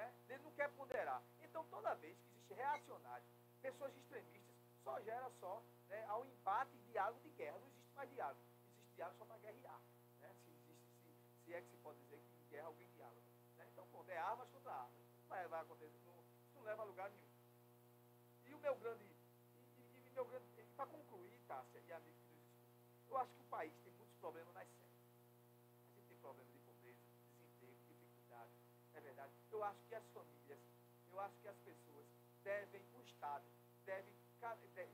Né? Ele não quer ponderar. Então, toda vez que existe reacionário, pessoas extremistas, só gera só né, ao empate e diálogo de guerra. Não existe mais diálogo. Existe diálogo só para guerrear. Né? Se, existe, se, se, é que se pode dizer que em guerra alguém diáloga. Né? Então, pronto, é armas contra armas. Não vai, vai acontecer, não, isso não leva a lugar nenhum. E o meu grande. E, e, e meu grande. Para concluir, Tássia e amigos que nos escutam, eu acho que o país tem muitos problemas devem, o Estado deve,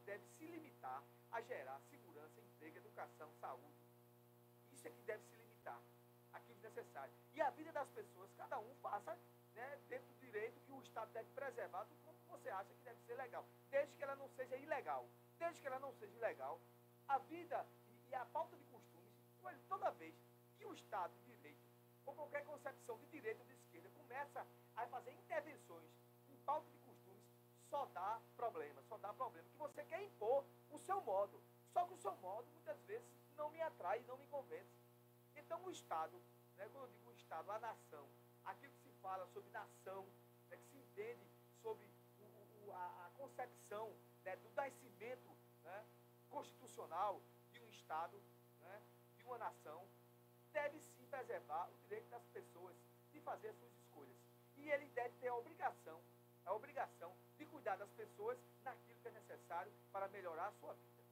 deve se limitar a gerar segurança, emprego, educação, saúde. Isso é que deve se limitar aquilo necessário. E a vida das pessoas, cada um faça né, dentro do direito que o Estado deve preservar do como você acha que deve ser legal. Desde que ela não seja ilegal. Desde que ela não seja ilegal. A vida e, a falta de costumes, toda vez que o Estado de direito, ou qualquer concepção de direito ou de esquerda, começa a fazer intervenções em pauta de só dá problema, só dá problema. Que você quer impor o seu modo. Só que o seu modo, muitas vezes, não me atrai, não me convence. Então, o Estado, né, quando eu digo o Estado, a nação, aquilo que se fala sobre nação, né, que se entende sobre o, o, a, a, concepção né, do nascimento né, constitucional de um Estado, né, de uma nação, deve sim preservar o direito das pessoas de fazer as suas escolhas. E ele deve ter a obrigação, a obrigação cuidar das pessoas naquilo que é necessário para melhorar a sua vida.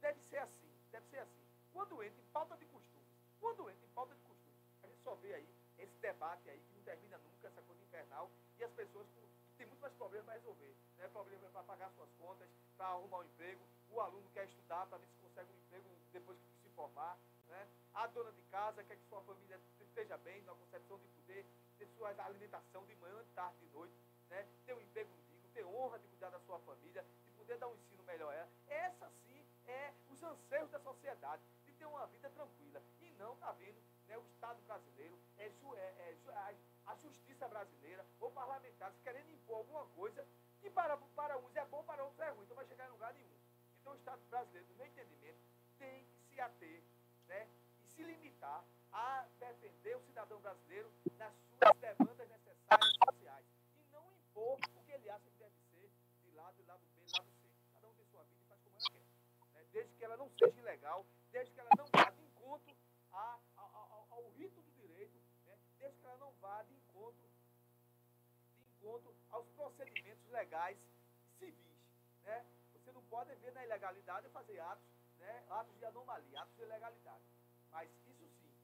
Deve ser assim, deve ser assim. Quando entra em pauta de costumes, quando entra em pauta de costumes, a gente só vê aí esse debate aí que não termina nunca, essa coisa infernal, e as pessoas com, têm muito mais problemas para resolver. Né? Problema para pagar suas contas, para arrumar um emprego, o aluno quer estudar para ver se consegue um emprego depois que se formar. Né? A dona de casa quer que sua família esteja bem, na concepção de poder ter sua alimentação de manhã, de tarde, de noite, né? ter um emprego ter honra de cuidar da sua família, de poder dar um ensino melhor a ela. Essa sim é os anseios da sociedade, de ter uma vida tranquila. E não está vendo né, o Estado brasileiro, é, é, é a, justiça brasileira, ou parlamentares querendo impor alguma coisa que para, para uns é bom, para outros é ruim, então vai chegar em lugar nenhum. Então o Estado brasileiro, no meu entendimento, tem que se ater né, e se limitar a defender o cidadão brasileiro nas suas demandas Desde que ela não seja ilegal, desde que ela não vá de encontro a, a, a, ao rito do direito, né? desde que ela não vá de encontro, de encontro aos procedimentos legais civis. Né? Você não pode ver na ilegalidade fazer atos, né? atos de anomalia, atos de ilegalidade. Mas isso sim.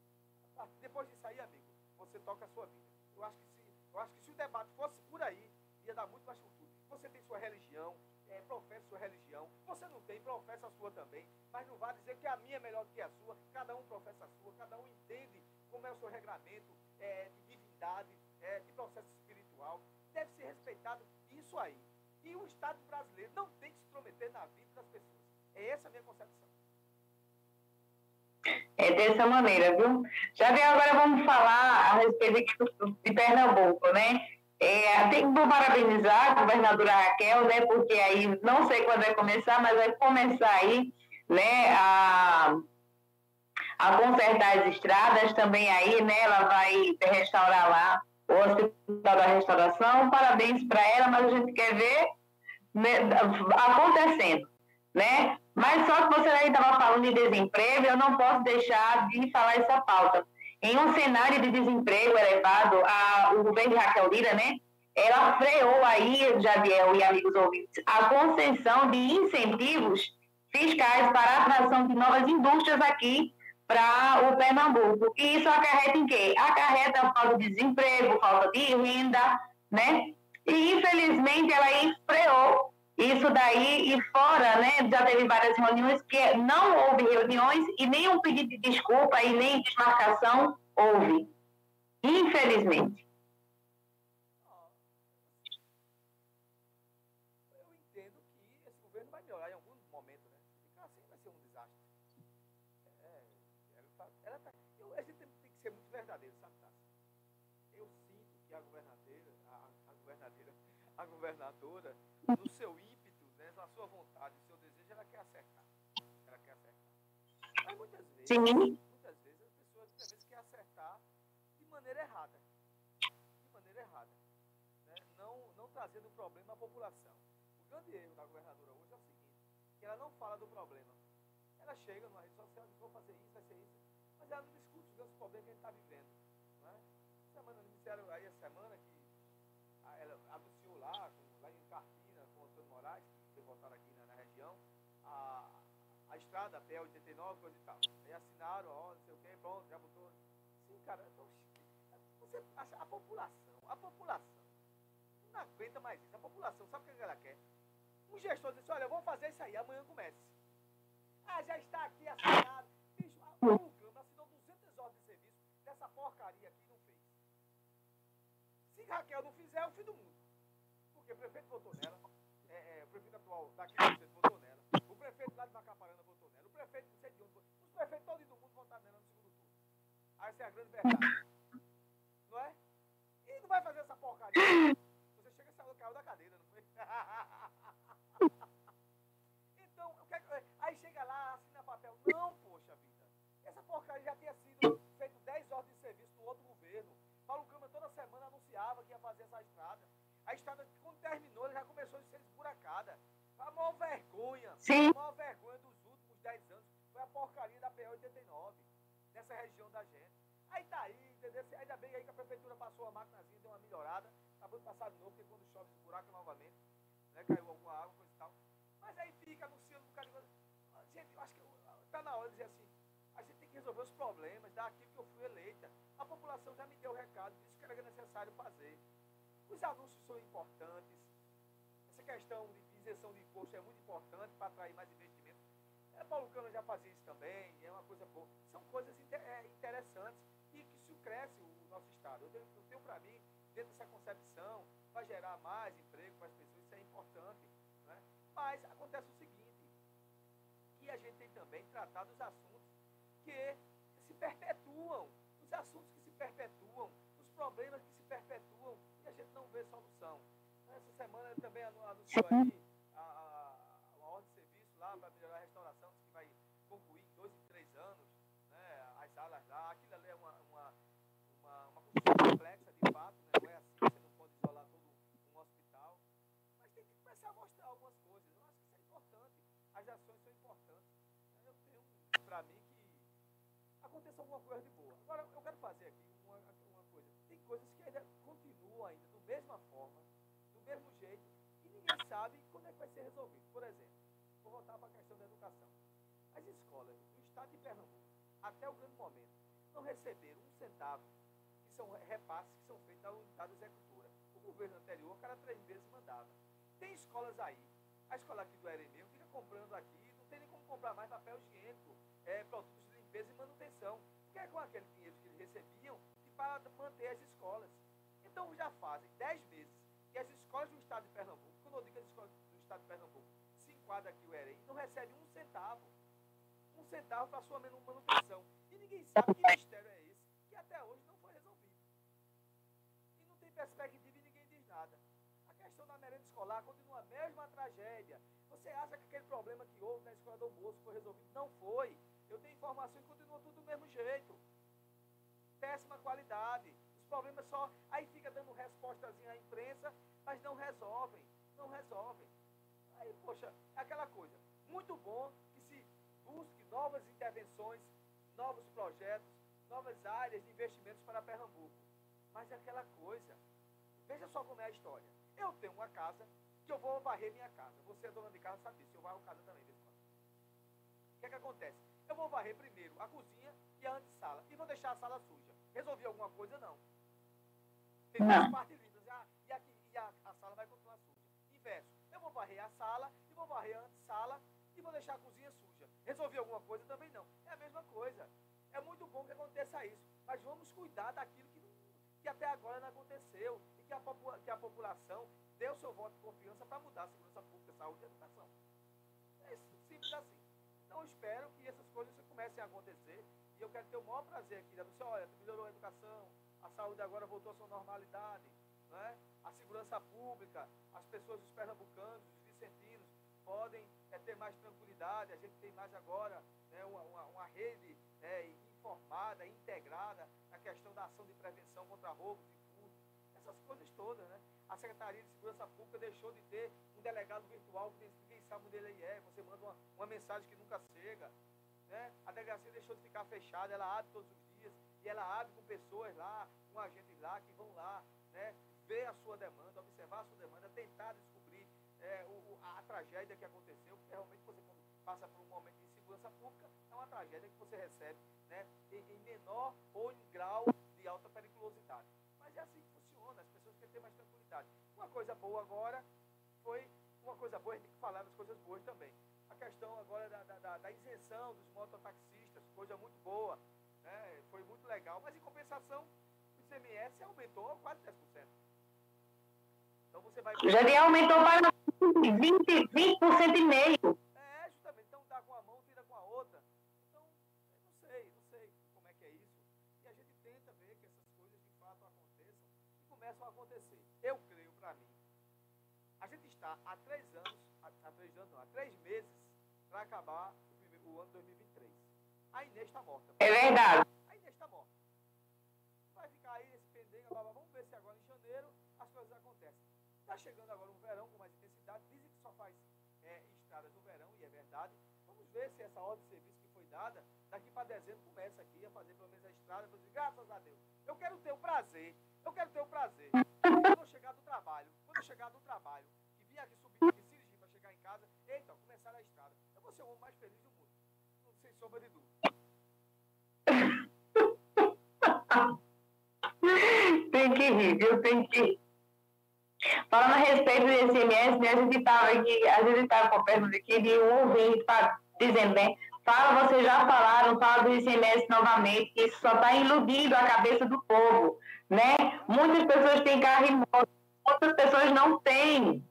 Depois disso aí, amigo, você toca a sua vida. Eu acho que se, eu acho que se o debate fosse por aí, ia dar muito mais futuro. Você tem sua religião, é, professa sua religião. Você não tem, professa a sua também. Mas não vai dizer que a minha é melhor do que a sua. Cada um professa a sua, cada um entende como é o seu regramento é, de divindade, é, de processo espiritual. Deve ser respeitado isso aí. E o Estado brasileiro não tem que se intrometer na vida das pessoas. É essa a minha concepção. É dessa maneira, viu? Já vem agora vamos falar a respeito de Pernambuco, né? É, tem que parabenizar a governadora Raquel, né? Porque aí não sei quando vai começar, mas vai começar aí né, a, a consertar as estradas também aí, né, ela vai restaurar lá o Hospital da Restauração. Parabéns para ela, mas a gente quer ver né, acontecendo, né? Mas só que você aí estava falando de desemprego, eu não posso deixar de falar essa pauta. Em um cenário de desemprego elevado, a, o governo de Raquel Lira, né, ela freou aí, Jadiel e amigos ouvintes, a concessão de incentivos fiscais para a atração de novas indústrias aqui para o Pernambuco. E isso acarreta em quê? Acarreta falta de desemprego, falta de renda, né? E infelizmente ela freou isso daí e fora, né? Já teve várias reuniões que não houve reuniões e nenhum pedido de desculpa e nem desmarcação houve. Infelizmente. Ela chega numa rede social e diz, vou fazer isso, vai ser isso. Mas ela não discute os grandes problemas que a gente está vivendo. Não é? Semana, disseram a semana que ela anunciou lá, lá em Carpina, com o Antônio Moraes, que foi votado aqui na, na região, a, a estrada até 89, coisa e tal. Aí assinaram, ó, não sei o quê, pronto, já botou. Sim, cara, então, você, a, a população, a população não aguenta mais isso. A população, sabe o que ela quer? Um gestor diz, olha, vamos fazer isso aí, amanhã comece. Ah, já está aqui assinado. Bicho, o Câmara assinou 200 horas de serviço dessa porcaria aqui não fez. Se Raquel não fizer, é o fim do mundo. Porque o prefeito votou nela, é, é, o prefeito atual daqui do centro votou nela, o prefeito lá de Macaparana votou nela, o prefeito prefeitos do mundo votaram nela no segundo turno. Aí essa é a grande verdade. Não é? E não vai fazer essa porcaria. Você chega e saiu, caiu da cadeira, não foi? então, o que é que- aí chega lá, assina papel. Não, poxa vida. Essa porcaria já tinha sido feito 10 horas de serviço no outro governo. Paulo Câmara toda semana anunciava que ia fazer essa estrada. A estrada, quando terminou, já começou a ser esburacada. A maior vergonha, Sim. a maior vergonha dos últimos 10 anos porcaria da PO89, nessa região da gente. Aí tá aí, entendeu? Ainda bem aí que a prefeitura passou a maquinazinha, deu uma melhorada, tá bom passar de novo, porque quando chove esburaca novamente, né? Caiu alguma água, coisa e tal. Mas aí fica anunciando um de. Ah, Gente, eu acho que tá na hora de dizer assim, a gente tem que resolver os problemas daquilo que eu fui eleita. A população já me deu o recado, disse que era necessário fazer. Os anúncios são importantes. Essa questão de isenção de imposto é muito importante para atrair mais investimento. É, Paulo Câmara já fazia isso também, é uma coisa boa. São coisas inte- é, interessantes e que isso cresce o nosso Estado. Eu tenho, tenho para mim, dentro dessa concepção, vai gerar mais emprego para as pessoas, isso é importante. Né? Mas acontece o seguinte, que a gente tem também tratado os assuntos que se perpetuam, os assuntos que se perpetuam, os problemas que se perpetuam e a gente não vê solução. Essa semana também anu- anunciou aí para mim que aconteça alguma coisa de boa. Agora, eu quero fazer aqui uma, uma coisa. Tem coisas que ainda continuam ainda da mesma forma, do mesmo jeito, e ninguém sabe quando é que vai ser resolvido. Por exemplo, vou voltar para a questão da educação. As escolas do estado de Pernambuco, até o grande momento, não receberam um centavo, que são repasses que são feitos da unidade executora. O governo anterior, cada três meses mandava. Tem escolas aí, a escola aqui do Eremeu fica comprando aqui, não tem nem como comprar mais papel higiênico, é, produtos de limpeza e manutenção. Porque é com aquele dinheiro que eles recebiam e para manter as escolas. Então já fazem 10 meses que as escolas do estado de Pernambuco, quando eu digo as escolas do estado de Pernambuco, se enquadra aqui o EREI, não recebe um centavo. Um centavo para sua manu- manutenção. E ninguém sabe que mistério é esse, que até hoje não foi resolvido. E não tem perspectiva e ninguém diz nada. A questão da merenda escolar continua a mesma tragédia. Você acha que aquele problema que houve na escola do almoço foi resolvido? Não foi. Eu tenho informação e continua tudo do mesmo jeito. Péssima qualidade. Os problemas só. Aí fica dando respostazinha à imprensa, mas não resolvem. Não resolvem. Aí, poxa, é aquela coisa. Muito bom que se busque novas intervenções, novos projetos, novas áreas de investimentos para Pernambuco. Mas é aquela coisa. Veja só como é a história. Eu tenho uma casa que eu vou varrer minha casa. Você é dona de casa, sabe disso. Eu varro casa também, O que é que acontece? Eu vou varrer primeiro a cozinha e a antessala. E vou deixar a sala suja. Resolvi alguma coisa? Não. Tem duas partes livres. Ah, e, aqui, e a, a sala vai continuar suja. Inverso. Eu vou varrer a sala e vou varrer a antessala e vou deixar a cozinha suja. Resolvi alguma coisa? Também não. É a mesma coisa. É muito bom que aconteça isso. Mas vamos cuidar daquilo que, que até agora não aconteceu. E que a, que a população o seu voto de confiança para mudar a segurança pública, saúde e educação. É simples assim. Então, espero que essas coisas comecem a acontecer. E eu quero ter o maior prazer aqui. Né? Você, olha, melhorou a educação, a saúde agora voltou à sua normalidade, né? a segurança pública, as pessoas, os pernambucanos, os vicentinos, podem é, ter mais tranquilidade. A gente tem mais agora né, uma, uma, uma rede é, informada, integrada na questão da ação de prevenção contra roubo, de furto, essas coisas todas, né? A Secretaria de Segurança Pública deixou de ter delegado virtual que ninguém sabe onde ele é. Você manda uma, uma mensagem que nunca chega. Né? A delegacia deixou de ficar fechada, ela abre todos os dias e ela abre com pessoas lá, com agentes lá que vão lá, né? ver a sua demanda, observar a sua demanda, tentar descobrir é, o, a, tragédia que aconteceu, porque realmente você passa por um momento de insegurança pública, é uma tragédia que você recebe né, em, em menor ou em grau de alta periculosidade. Mas é assim que funciona, as pessoas querem ter mais tranquilidade. Uma coisa boa agora foi, uma coisa boa, a gente tem que falar das coisas boas também. A questão agora da, da, da isenção dos mototaxistas, coisa muito boa, né, foi muito legal, mas em compensação, o ICMS aumentou quase 10%. Então você vai. Já aumentou para 20%, 20 e meio. Está há três anos, há, três anos, não, há três meses para acabar o, primeiro, o ano 2023. A Inês está morta. É verdade. A Inês está morta. Vai ficar aí esse pendenga, vamos ver se agora em janeiro as coisas acontecem. Está chegando agora um verão com mais intensidade, dizem que só faz é, estradas no verão, e é verdade. Vamos ver se essa ordem de serviço que foi dada, daqui para dezembro começa aqui a fazer pelo menos a estrada. Dizer, graças a Deus. Eu quero ter o prazer, eu quero ter o prazer. Quando eu chegar do trabalho, quando eu chegar do trabalho, mais feliz do mundo. Sem sombra de dúvida. tem que rir, viu? Tem que rir. Falando a respeito do ICMS, né, a gente estava aqui, a gente estava pergunta aqui de um ouvinte dizendo, né? Fala, vocês já falaram, fala do ICMS novamente, que isso só está iludindo a cabeça do povo, né? Muitas pessoas têm carro e moto, outras pessoas não têm.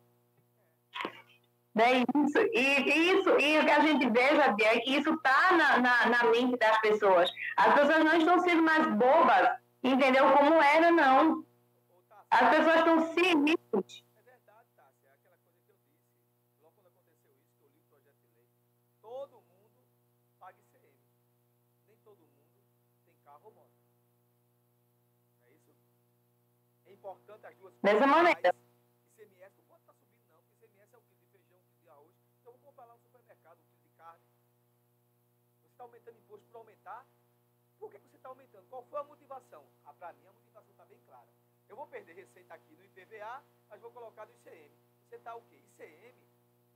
Né? Isso, e, isso, e o que a gente vê, Javier, é que isso está na, na, na mente das pessoas. As pessoas não estão sendo mais bobas, entendeu? Como era, não. As pessoas estão civis. É verdade, Qual foi a motivação? Ah, para mim a motivação está bem clara. Eu vou perder receita aqui no IPVA, mas vou colocar no ICM. Você está o quê? ICM,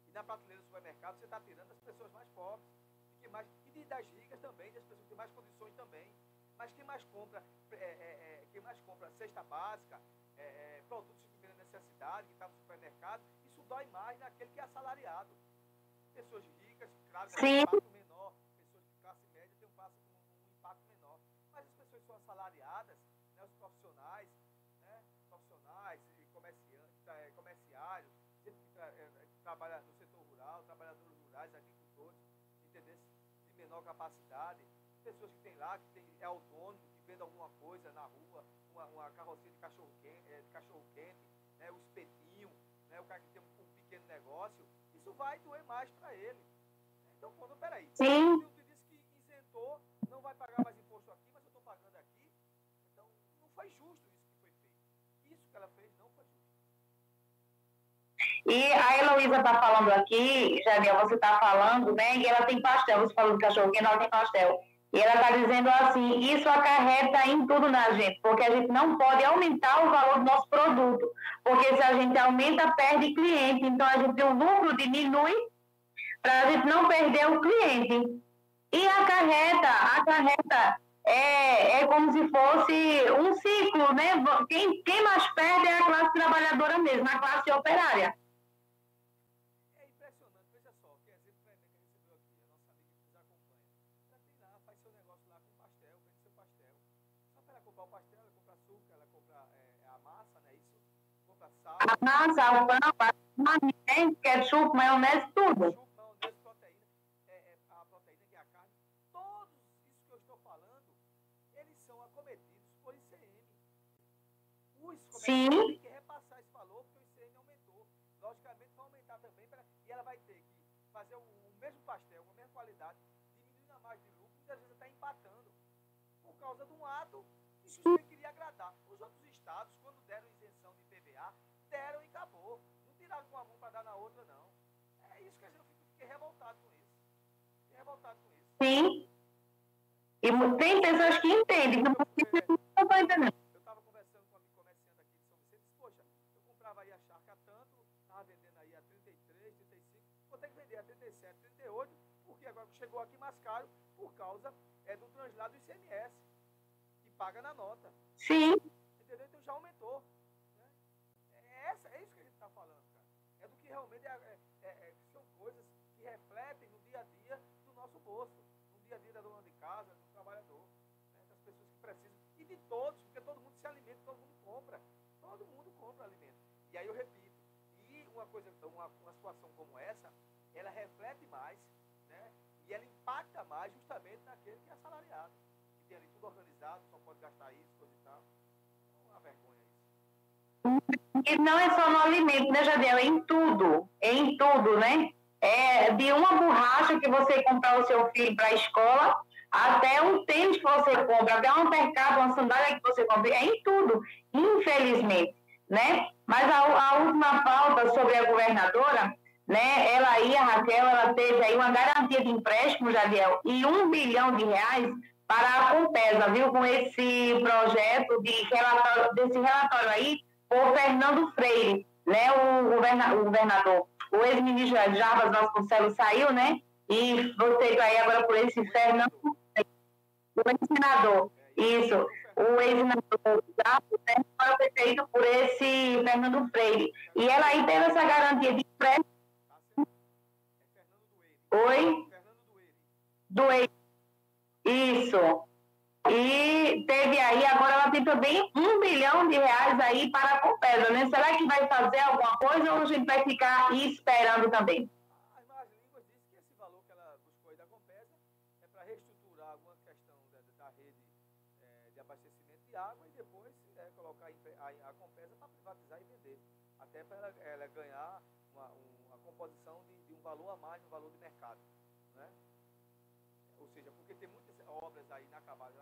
e na prateleira do supermercado você está tirando as pessoas mais pobres, e, que mais, e das ricas também, das pessoas que têm mais condições também. Mas quem mais compra, é, é, é, quem mais compra cesta básica, é, é, produtos de primeira necessidade, que está no supermercado, isso dói mais naquele que é assalariado. Pessoas ricas, claro, tem assalariadas, né, os profissionais, profissionais, comerciantes, é, comerciários, gente que, tra é, que trabalha no setor rural, trabalhadores rurais, agricultores, entendeu? de menor capacidade, pessoas que tem lá, que tem, é autônomo, que vende alguma coisa na rua, uma, uma carrocinha de cachorro quente, é, de cachorro quente né, o espetinho, né, o cara que tem um, um pequeno negócio, isso vai doer mais para ele. Então, quando, peraí. Sim. E a Heloísa está falando aqui, Jadiel, você está falando, né? E ela tem pastel, você falou do cachorro quente, ela tem pastel. E ela está dizendo assim, isso acarreta em tudo na gente, porque a gente não pode aumentar o valor do nosso produto, porque se a gente aumenta, perde cliente, então a gente o lucro diminui para a gente não perder o cliente. E acarreta, acarreta é, é como se fosse um ciclo, né? Quem, quem mais perde é a classe trabalhadora mesmo, a classe operária. Falando, eles são acometidos por ICM. Os Sim. têm que repassar esse valor porque o ICM aumentou. Logicamente vai aumentar também pra, e ela vai ter que fazer o, o mesmo pastel, a mesma qualidade, diminuindo a margem de lucro, muitas vezes está empatando. Por causa de um ato que você queria agradar. Os outros estados, deram e acabou. Não tiraram com a mão para dar na outra, não. É isso que a gente fiquei revoltado com isso. Fiquei revoltado com isso. Sim. E tem pessoas que entendem, não não estão entendendo. Eu estava conversando com um amigo comerciante aqui de São Vicente, disse, poxa, eu comprava aí a charca tanto, estava vendendo aí a 33, 35, vou ter que vender a 37, 38, porque agora chegou aqui mais caro por causa é, do translado do ICMS, que paga na nota. Sim. Entendeu? Então já aumentou. Realmente é, é- é- são coisas que refletem no dia a dia do nosso bolso, no dia a dia da dona de casa, do trabalhador, né? das pessoas que precisam, e de todos, porque todo mundo se alimenta, todo mundo compra. Todo mundo compra alimento. E aí eu repito, e uma coisa, uma, uma situação como essa, ela reflete mais, né? E ela impacta mais justamente naquele que é assalariado, que tem ali tudo organizado, só pode gastar isso, coisa e tal. É uma vergonha. E não é só no alimento, né, Jadiel? É em tudo. É em tudo, né? É de uma borracha que você comprar o seu filho para a escola, até um tênis que você compra, até um mercado, uma sandália que você compra. É em tudo, infelizmente, né? Mas a, a última pauta sobre a governadora, né? Ela aí, a Raquel, ela teve aí uma garantia de empréstimo, Jadiel, e um bilhão de reais para a Compesa, viu? Com esse projeto de relatório, desse relatório aí, por Fernando Freire, né? O, governa, o governador, o ex-ministro Jarbas Vasconcelos saiu, né? E você aí agora por esse Fernando Freire, o ex-senador, isso, o ex-senador Jarbas, né? Agora foi feito por esse Fernando Freire. E ela aí teve essa garantia de empréstimo. Oi? Do ex. Isso. E teve aí, agora ela tem também um bilhão de reais aí para a Compesa, né? Será que vai fazer alguma coisa ou a gente vai ficar esperando também? Obras aí inacabadas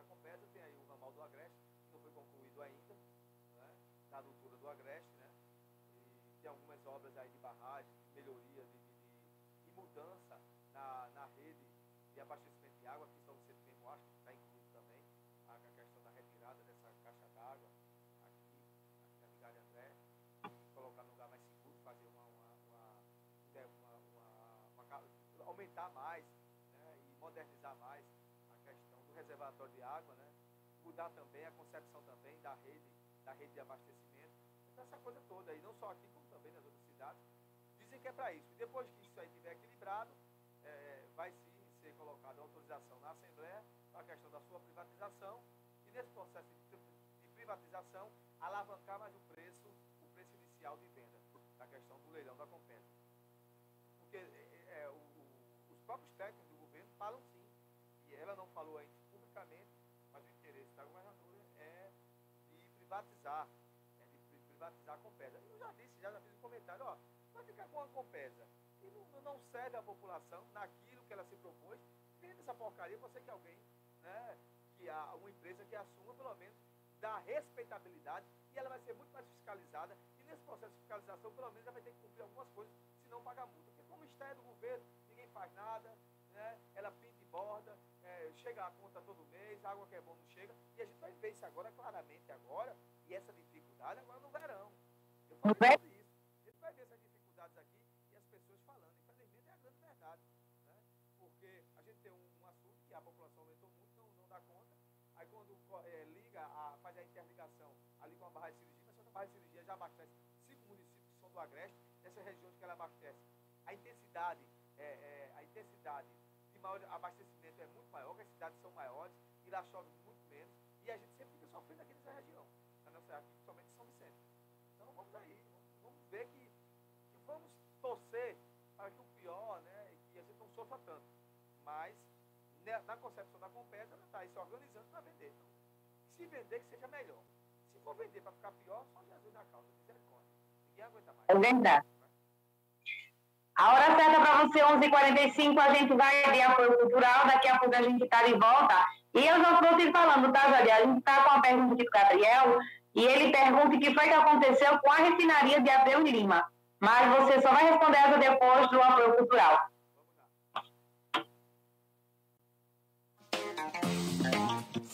de água, né, mudar também a concepção também da rede, da rede de abastecimento, então essa coisa toda aí, não só aqui como também nas outras cidades, dizem que é para isso. E depois que isso aí estiver equilibrado, eh, vai sim ser colocada autorização na Assembleia para a questão da sua privatização e nesse processo de pri- de privatização alavancar mais o preço, o preço inicial de venda, da questão do leilão da Compesa. Privatizar, é de pri- privatizar a Compesa. Eu já disse, já, já fiz um comentário, ó, vai ficar com a Compesa. e não, não serve à população naquilo que ela se propôs, vende essa porcaria, você que alguém, né, que há uma empresa que assuma pelo menos da respeitabilidade e ela vai ser muito mais fiscalizada e nesse processo de fiscalização pelo menos ela vai ter que cumprir algumas coisas, se não pagar multa. Porque como está é do governo, ninguém faz nada, né, ela pinta e borda, é, chega a conta todo mês, a água que é bom não chega, e a gente vai ver isso agora claramente agora, e essa dificuldade agora no verão. Eu falei sobre isso. A gente vai ver essas dificuldades aqui e as pessoas falando. Infelizmente é a grande verdade. Né? Porque a gente tem um, assunto que a população aumentou muito, não, não dá conta. Aí quando é, liga, a, faz a interligação ali com a barra de cirurgia, mas só que a barra de cirurgia já abastece cinco municípios que são do Agreste, nessas regiões que ela abastece. A intensidade, é, é, a intensidade de maior abastecimento é muito maior, as cidades são maiores, e lá chove muito menos, e a gente sempre fica sofrendo aqui nessa região, na nossa, aqui, somente São Vicente. Então vamos aí, vamos, ver que, que, vamos torcer para que o pior, né, que a gente não sofra tanto. Mas né, na concepção da Compesa, ela está se organizando para vender. Então, se vender, que seja melhor. Se for vender para ficar pior, só Jesus na causa, misericórdia. Ninguém aguenta mais. É verdade. A hora certa para você, 11h45, a gente vai de apoio cultural, daqui a pouco a gente está de volta. E eu já estou te falando, tá, Jadia? A gente está com uma pergunta do Gabriel, e ele pergunta o que foi que aconteceu com a refinaria de Abreu Lima. Mas você só vai responder essa depois do apoio cultural.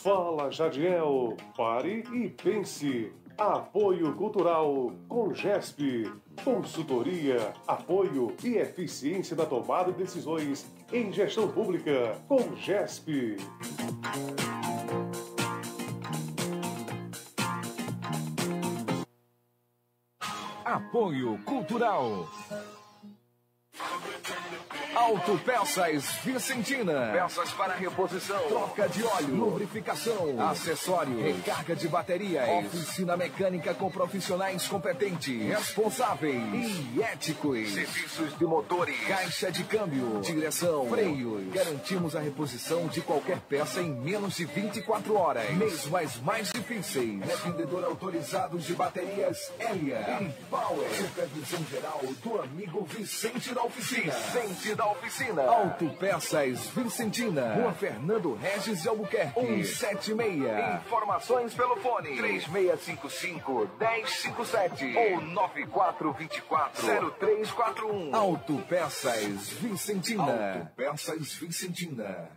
Fala Jadiel, pare e pense. Apoio Cultural com GESP. Consultoria, apoio e eficiência da tomada de decisões em gestão pública com GESP. Apoio Cultural. Autopeças Vicentina. Peças para reposição, troca de óleo, lubrificação, acessório, recarga de baterias, oficina mecânica com profissionais competentes, responsáveis e éticos. Serviços de motores, caixa de câmbio, direção, freios. Garantimos a reposição de qualquer peça em menos de 24 horas. Mesmo as mais difíceis. É vendedor autorizado de baterias Elia e Power. Supervisão geral do amigo Vicente da Oficina. Vicente da Oficina. Autopeças Vicentina. Rua Fernando Regis de Albuquerque. 176. Informações pelo fone 3655 1057 ou 9424 0341. Autopeças Vicentina. Autopeças Vicentina.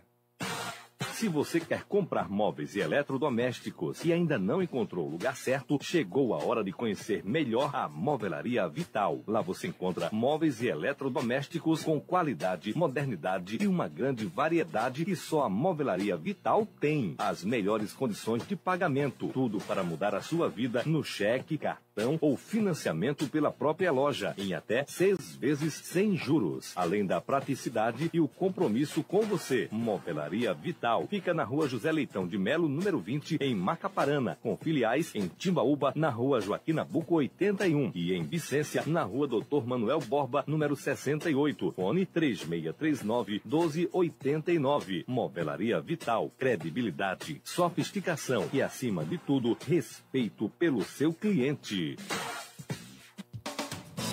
Se você quer comprar móveis e eletrodomésticos e ainda não encontrou o lugar certo, chegou a hora de conhecer melhor a Movelaria Vital. Lá você encontra móveis e eletrodomésticos com qualidade, modernidade e uma grande variedade que só a Movelaria Vital tem. As melhores condições de pagamento. Tudo para mudar a sua vida no cheque, cartão ou financiamento pela própria loja em até seis vezes sem juros. Além da praticidade e o compromisso com você. Movelaria Vital fica na rua José Leitão de Melo, número 20, em Macaparana, com filiais em Timbaúba, na rua Joaquim Nabuco 81 e em Vicência, na rua Doutor Manuel Borba, número 68. Fone 3639 1289. Movelaria Vital, credibilidade, sofisticação e, acima de tudo, respeito pelo seu cliente.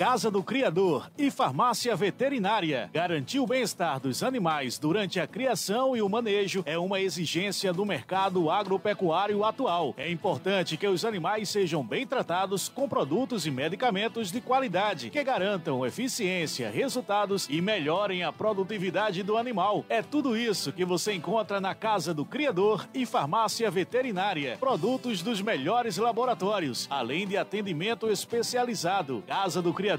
Casa do Criador e Farmácia Veterinária. Garantir o bem-estar dos animais durante a criação e o manejo é uma exigência do mercado agropecuário atual. É importante que os animais sejam bem tratados com produtos e medicamentos de qualidade que garantam eficiência, resultados e melhorem a produtividade do animal. É tudo isso que você encontra na Casa do Criador e Farmácia Veterinária. Produtos dos melhores laboratórios, além de atendimento especializado. Casa do Criador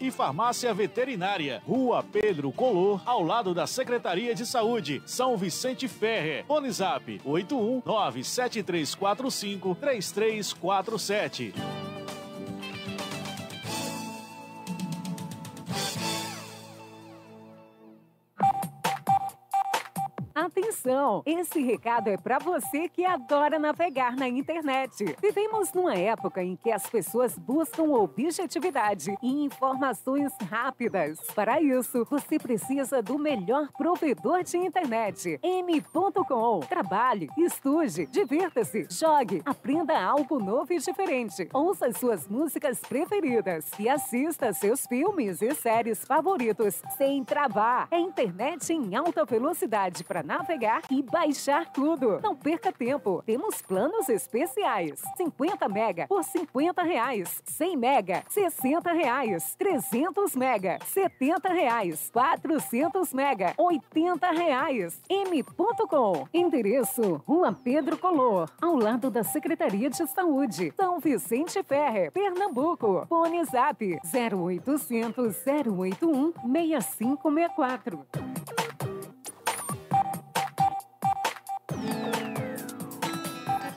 e Farmácia Veterinária, Rua Pedro Color, ao lado da Secretaria de Saúde, São Vicente Ferre. Bonizap 81 97345 Atenção! Esse recado é para você que adora navegar na internet. Vivemos numa época em que as pessoas buscam objetividade e informações rápidas. Para isso, você precisa do melhor provedor de internet, m.com. Trabalhe, estude, divirta-se, jogue, aprenda algo novo e diferente. Ouça suas músicas preferidas e assista seus filmes e séries favoritos sem travar. É internet em alta velocidade para navegar e baixar tudo. Não perca tempo. Temos planos especiais. 50 mega por 50 reais. 100 mega, 60 reais. 300 mega, 70 reais. 400 mega, 80 reais. M.com. Endereço: Rua Pedro Color, ao lado da Secretaria de Saúde. São Vicente Ferre, Pernambuco. Fone Zap 0800 081 6564.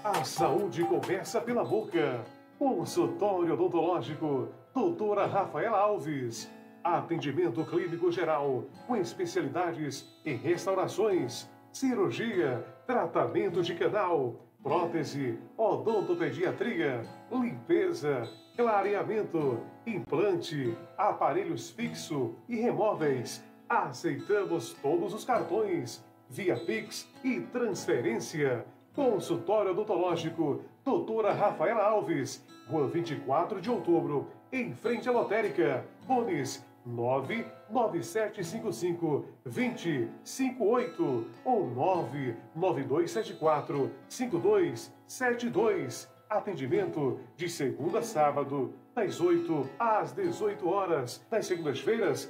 A saúde começa pela boca. Consultório odontológico, doutora Rafaela Alves. Atendimento clínico geral, com especialidades em restaurações, cirurgia, tratamento de canal, prótese, odontopediatria, limpeza, clareamento, implante, aparelhos fixo e remóveis. Aceitamos todos os cartões, via Pix e transferência. Consultório odontológico, doutora Rafaela Alves, Rua 24 de outubro, em frente à lotérica. Fones 99755 2058 ou 99274 5272. Atendimento de segunda a sábado, das 8 às 18 horas. Das segundas-feiras,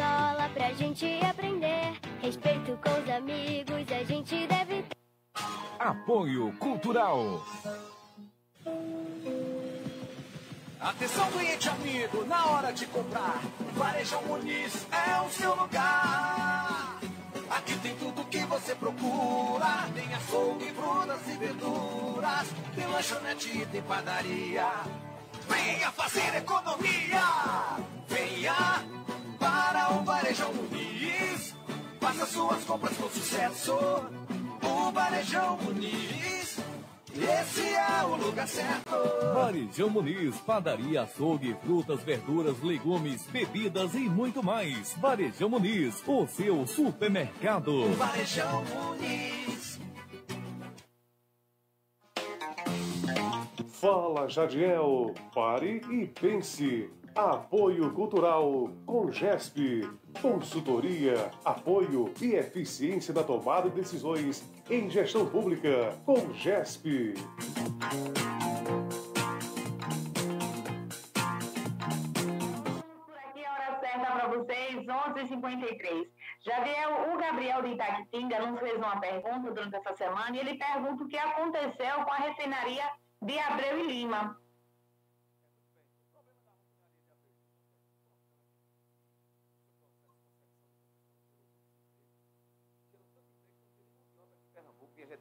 Escola pra gente aprender. Respeito com os amigos, a gente deve ter. Apoio Cultural. Atenção, cliente amigo, na hora de comprar, Varejão Muniz é o seu lugar. Aqui tem tudo que você procura. Tem açougue, frutas e verduras. Tem lanchonete e tem padaria. Venha fazer economia. Venha o Varejão Muniz. Faça suas compras com sucesso. O Varejão Muniz. Esse é o lugar certo. Varejão Muniz, padaria, açougue, frutas, verduras, legumes, bebidas e muito mais. Varejão Muniz, o seu supermercado. Varejão Muniz. Fala Jadiel, pare e pense. Apoio Cultural com GESP. Consultoria, apoio e eficiência na tomada de decisões em gestão pública com GESP. Aqui a hora certa para vocês, 11h53. Javier, o Gabriel de Itaquitinga nos fez uma pergunta durante essa semana e ele pergunta o que aconteceu com a refinaria de Abreu e Lima.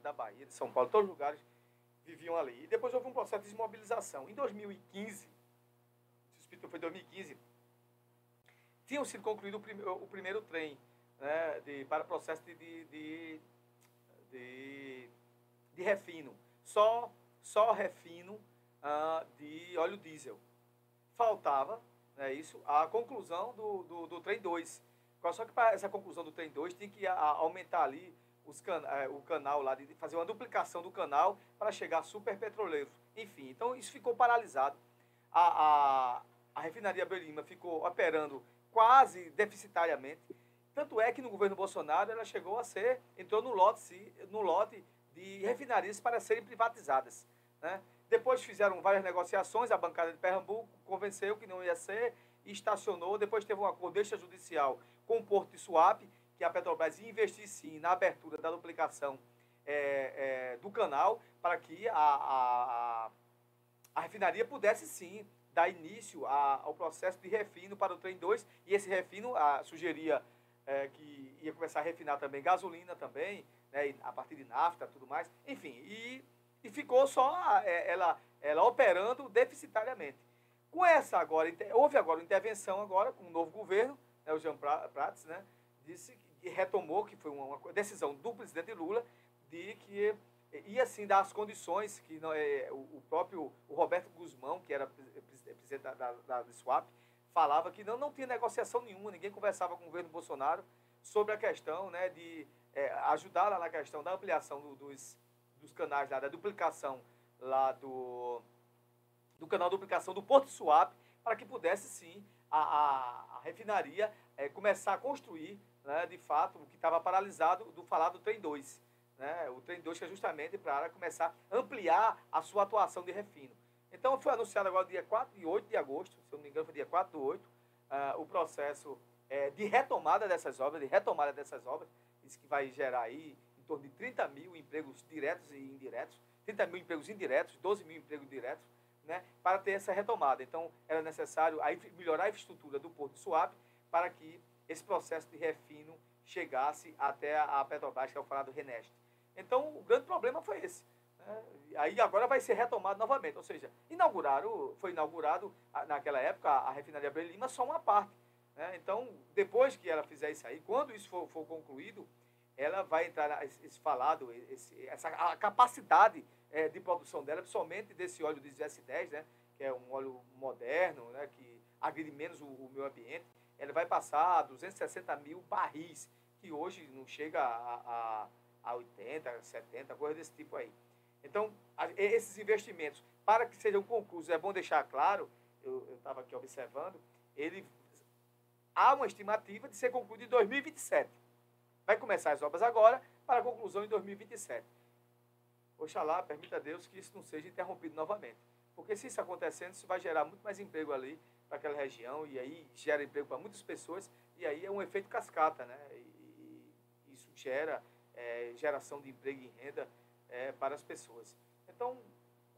Da Bahia, de São Paulo, todos os lugares viviam ali. E depois houve um processo de desmobilização. Em 2015, suspeito foi 2015, tinham sido concluído o, prime, o primeiro trem né, de, para o processo de, de, de, de, refino. Só, só refino uh, de óleo diesel. Faltava né, isso, a conclusão do, do, do trem 2. Só que para essa conclusão do trem 2 tem que a, aumentar ali can, é, o canal lá, de fazer uma duplicação do canal para chegar a superpetroleiros. Enfim, então isso ficou paralisado. A, a, a refinaria Belima ficou operando quase deficitariamente. Tanto é que no governo Bolsonaro ela chegou a ser, entrou no lote, no lote de refinarias para serem privatizadas. Né? Depois fizeram várias negociações, a bancada de Pernambuco convenceu que não ia ser, estacionou. Depois teve um acordo extrajudicial com o Porto de Suape, que a Petrobras ia investir sim na abertura da duplicação é, é, do canal, para que a, a, a, refinaria pudesse sim dar início a, ao processo de refino para o trem 2, e esse refino a, sugeria é, que ia começar a refinar também gasolina também, né, a partir de nafta tudo mais, enfim, e, e ficou só é, ela, ela operando deficitariamente. Com essa agora, houve agora uma intervenção agora com o novo governo, né, o Jean Prats, né, disse que retomou que foi uma, uma decisão do presidente Lula de que ia sim dar as condições que não, é, o, próprio o Roberto Guzmão, que era presidente da, da, da, SWAP, falava que não, não tinha negociação nenhuma, ninguém conversava com o governo Bolsonaro sobre a questão né, de é, ajudar lá na questão da ampliação do, dos, dos canais lá, da duplicação lá do, do canal duplicação do Porto Suape, para que pudesse sim a, a, a refinaria é, começar a construir, né, de fato, o que estava paralisado do falado trem 2. Né, o trem 2 que é justamente para começar a ampliar a sua atuação de refino. Então foi anunciado agora dia 4 e 8 de agosto, se eu não me engano foi dia 4 do 8, uh, o processo é, de retomada dessas obras, de retomada dessas obras, isso que vai gerar aí em torno de 30 mil empregos diretos e indiretos, 30 mil empregos indiretos, 12 mil empregos diretos, né, para ter essa retomada. Então, era necessário aí melhorar a infraestrutura do Porto Suape para que esse processo de refino chegasse até a Petrobras, que é o falado Reneste. Então, o grande problema foi esse. Né? Aí agora vai ser retomado novamente. Ou seja, inauguraram, foi inaugurado naquela época a refinaria Belima só uma parte. Né? Então, depois que ela fizer isso aí, quando isso for, for concluído, ela vai entrar esse falado, esse, essa a capacidade é, de produção dela, principalmente desse óleo diesel S10, né, que é um óleo moderno, né, que agride menos o, o meio ambiente, ela vai passar a 260 mil barris, que hoje não chega a, a, a 80, 70, coisa desse tipo aí. Então, a, esses investimentos, para que sejam concluídos, é bom deixar claro, eu estava aqui observando, ele há uma estimativa de ser concluído em 2027. Vai começar as obras agora, para conclusão em 2027. Oxalá, permita a Deus que isso não seja interrompido novamente. Porque se isso acontecendo, isso vai gerar muito mais emprego ali para aquela região, e aí gera emprego para muitas pessoas, e aí é um efeito cascata, né? E, isso gera é, geração de emprego e renda é, para as pessoas. Então,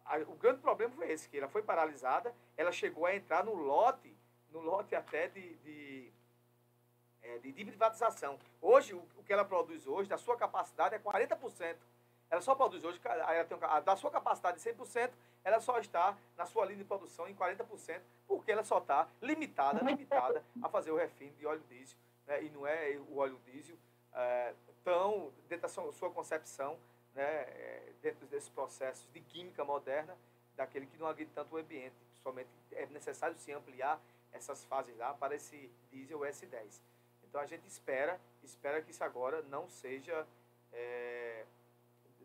a, o grande problema foi esse, que ela foi paralisada, ela chegou a entrar no lote, no lote até de, de, é, de, privatização. Hoje, o, o que ela produz hoje, da sua capacidade, é 40%. Ela só produz hoje, ela tem, da sua capacidade de 100%, ela só está na sua linha de produção em 40%, porque ela só está limitada, limitada a fazer o refino de óleo diesel. Né? E não é o óleo diesel é, tão, dentro da sua, concepção, né, é, dentro desses processos de química moderna, daquele que não agride tanto o ambiente. Principalmente é necessário se ampliar essas fases lá para esse diesel S10. Então a gente espera, espera que isso agora não seja é,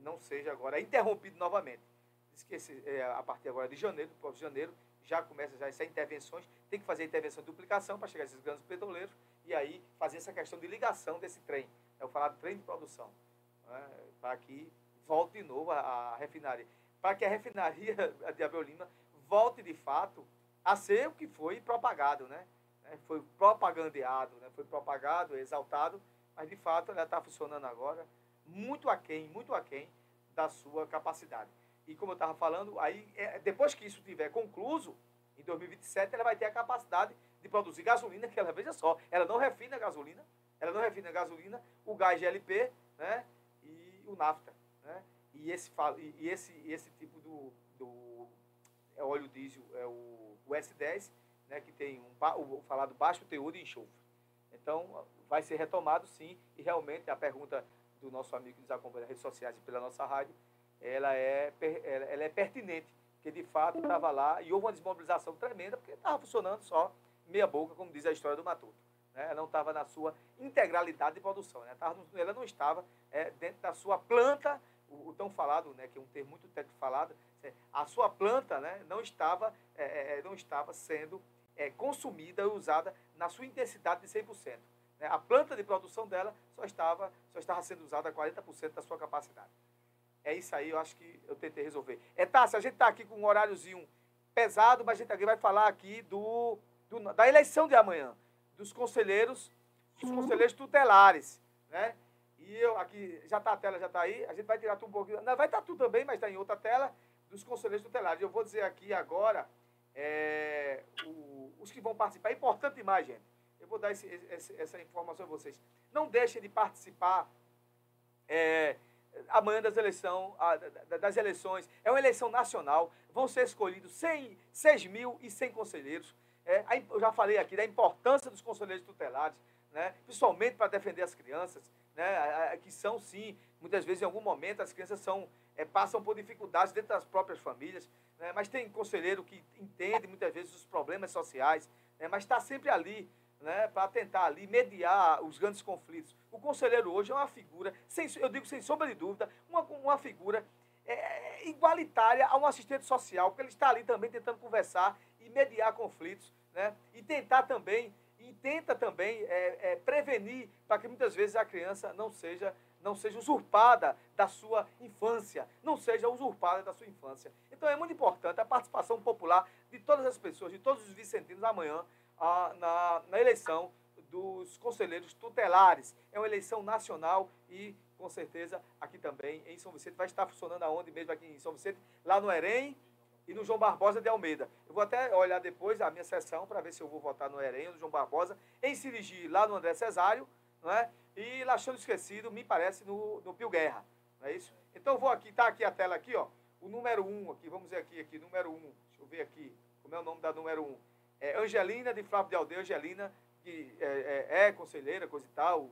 não seja agora interrompido novamente. Diz que esse, é, a partir agora de janeiro, do próximo janeiro, já começa já essas intervenções, tem que fazer intervenção de duplicação para chegar esses grandes petroleiros e aí fazer essa questão de ligação desse trem. É o falado trem de produção. Né, para que volte de novo a, a refinaria. Para que a refinaria [LAUGHS] de Abel volte de fato a ser o que foi propagado, né? É, foi propagandeado, né? foi propagado, exaltado, mas de fato ela está funcionando agora muito aquém, muito aquém da sua capacidade. E como eu estava falando, aí é, depois que isso tiver concluso, em 2027 ela vai ter a capacidade de produzir gasolina, que ela, veja só, ela não refina gasolina, ela não refina gasolina, o gás GLP, né, e o nafta. né? E esse, e esse, esse tipo do, do é óleo diesel, é o, o S10, né? Que tem um, o falado baixo teor de enxofre. Então, vai ser retomado sim, e realmente a pergunta do nosso amigo que nos acompanha nas redes sociais e pela nossa rádio, ela é, ela é pertinente, porque de fato estava lá e houve uma desmobilização tremenda, porque estava funcionando só meia boca, como diz a história do Matuto. Né? Ela não estava na sua integralidade de produção, né? Ela não estava é, dentro da sua planta, o, o tão falado, né, que é um termo muito técnico falado, é, a sua planta né, não, estava, é, é, não estava sendo é, consumida e usada na sua intensidade de 100%. Né? A planta de produção dela só estava, só estava sendo usada a 40% da sua capacidade. É isso aí, eu acho que eu tentei resolver. É, Tássia, a gente está aqui com um horáriozinho pesado, mas a gente vai falar aqui do, do- da eleição de amanhã, dos conselheiros, dos conselheiros tutelares, né? E eu aqui, já está a tela, já está aí, a gente vai tirar tudo um pouquinho, não, vai estar tudo também, mas está em outra tela, dos conselheiros tutelares. Eu vou dizer aqui agora é, o- os que vão participar. É importante demais, gente. Eu vou dar esse- esse- essa informação a vocês. Não deixem de participar é, amanhã das, eleição, das eleições. É uma eleição nacional. Vão ser escolhidos 100, 6.100 conselheiros. É, eu já falei aqui da importância dos conselheiros tutelares, né, principalmente para defender as crianças, né, que são, sim, muitas vezes, em algum momento, as crianças são, é, passam por dificuldades dentro das próprias famílias, né, mas tem conselheiro que entende, muitas vezes, os problemas sociais, né, mas está sempre ali né, para tentar ali mediar os grandes conflitos. O conselheiro hoje é uma figura, sem, eu digo sem sombra de dúvida, uma, uma figura é, igualitária a um assistente social, porque ele está ali também tentando conversar e mediar conflitos, né, e tentar também, e tenta também é, é, prevenir para que muitas vezes a criança não seja não seja usurpada da sua infância, não seja usurpada da sua infância. Então é muito importante a participação popular de todas as pessoas, de todos os vicentinos amanhã na, na eleição dos conselheiros tutelares. É uma eleição nacional e, com certeza, aqui também em São Vicente vai estar funcionando aonde mesmo aqui em São Vicente, lá no Erém e no João Barbosa de Almeida. Eu vou até olhar depois a minha sessão para ver se eu vou votar no Erém ou no João Barbosa, em Sirigi, lá no André Cesário, não é? E Laxando Esquecido, me parece, no, no Pio Guerra. Não é isso? Então vou aqui, tá aqui a tela aqui, ó. O número 1 um aqui, vamos ver aqui, aqui, número 1. Um, deixa eu ver aqui, como é o nome da número 1. Um. É Angelina de Flávio de Aldeia, Angelina, que é, é, é conselheira, coisa e tal,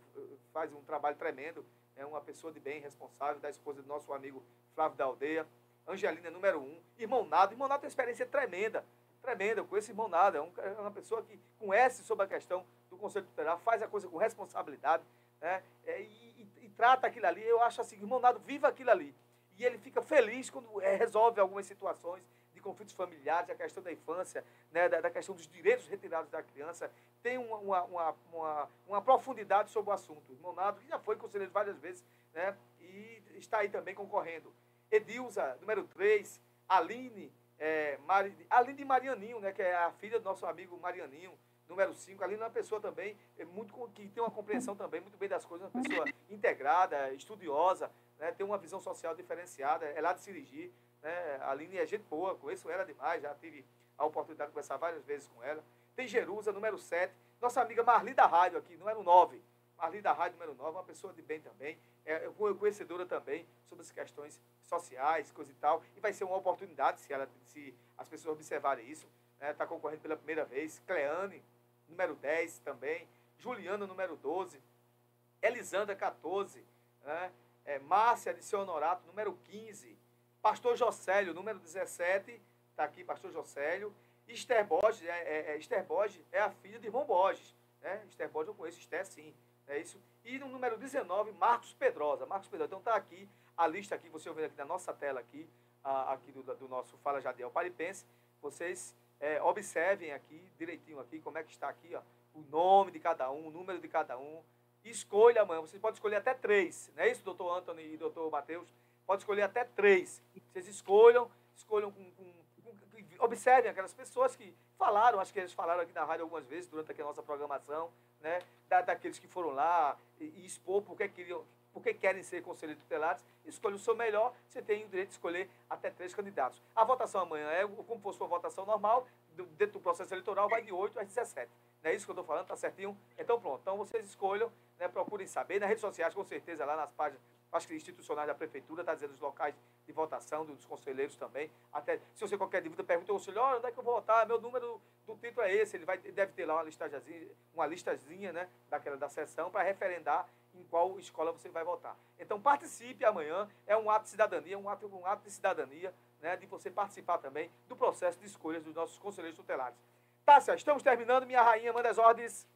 faz um trabalho tremendo, é uma pessoa de bem, responsável, da esposa do nosso amigo Flávio da Aldeia. Angelina, número um. Irmão Nado. Irmão Nado tem uma experiência tremenda. Tremenda. Eu conheço irmão Nado. É, um- é uma pessoa que conhece sobre a questão do Conselho Tutelar, faz a coisa com responsabilidade né? É, e, e- e trata aquilo ali. Eu acho assim, irmão Nado vive aquilo ali. E ele fica feliz quando é, resolve algumas situações conflitos familiares, a questão da infância, né, da, da questão dos direitos retirados da criança, tem uma, uma, uma, uma, profundidade sobre o assunto. Irmão Nado, que já foi conselheiro várias vezes, né, e está aí também concorrendo. Edilza, número 3, Aline, é, Mari, Aline de Marianinho, né, que é a filha do nosso amigo Marianinho, número 5. Aline é uma pessoa também é muito, que tem uma compreensão também muito bem das coisas, uma pessoa integrada, estudiosa, né, tem uma visão social diferenciada, é lá de Sirigi. Né, a Aline é gente boa, conheço ela demais, já tive a oportunidade de conversar várias vezes com ela. Tem Jerusa, número 7. Nossa amiga Marli da Rádio aqui, número 9. Marli da Rádio, número 9, uma pessoa de bem também, é co- conhecedora também sobre as questões sociais, coisa e tal. E vai ser uma oportunidade, se, ela, se as pessoas observarem isso. Está concorrendo pela primeira vez. Cleane, número 10 também. Juliana, número 12. Elisandra, 14. Né? É, Márcia de Seu Honorato, número 15. Pastor Jocélio, número 17. Está aqui, Pastor Jocélio. Esther Borges, é, é, é, Esther Borges é a filha de irmão Borges. Né? Esther Borges eu conheço, Esther sim. É isso. E no número 19, Marcos Pedrosa. Marcos Pedrosa. Então está aqui a lista aqui, você ouvindo aqui na nossa tela aqui, a- aqui do, do nosso Fala Jadiel Paripense. Vocês é, observem aqui, direitinho aqui, como é que está aqui, ó, o nome de cada um, o número de cada um. Escolha amanhã. Você pode escolher até três. Não é isso, doutor Anthony e doutor Matheus? Pode escolher até três. Vocês escolham, escolham com, com- com- observem aquelas pessoas que falaram, acho que eles falaram aqui na rádio algumas vezes durante aqui a nossa programação, né? Da, daqueles que foram lá e, e expor por que queriam, por que querem ser conselheiros tutelares, escolha o seu melhor, você tem o direito de escolher até três candidatos. A votação amanhã é como fosse uma votação normal, dentro do processo eleitoral vai de 8 às 17. Não é isso que eu estou falando? Tá certinho? Então pronto. Então vocês escolham, né, procurem saber. Nas redes sociais, com certeza, lá nas páginas acho que institucionais da prefeitura, está dizendo os locais de votação dos conselheiros também. Até se você qualquer dúvida, pergunta ao conselheiro, onde é que eu vou votar? Meu número do título é esse. Ele vai, deve ter lá uma listazinha, uma listazinha né, daquela da sessão para referendar em qual escola você vai votar. Então participe amanhã, é um ato de cidadania, um ato, um ato de cidadania, né, de você participar também do processo de escolhas dos nossos conselheiros tutelares. Tássia, estamos terminando, minha rainha, manda as ordens.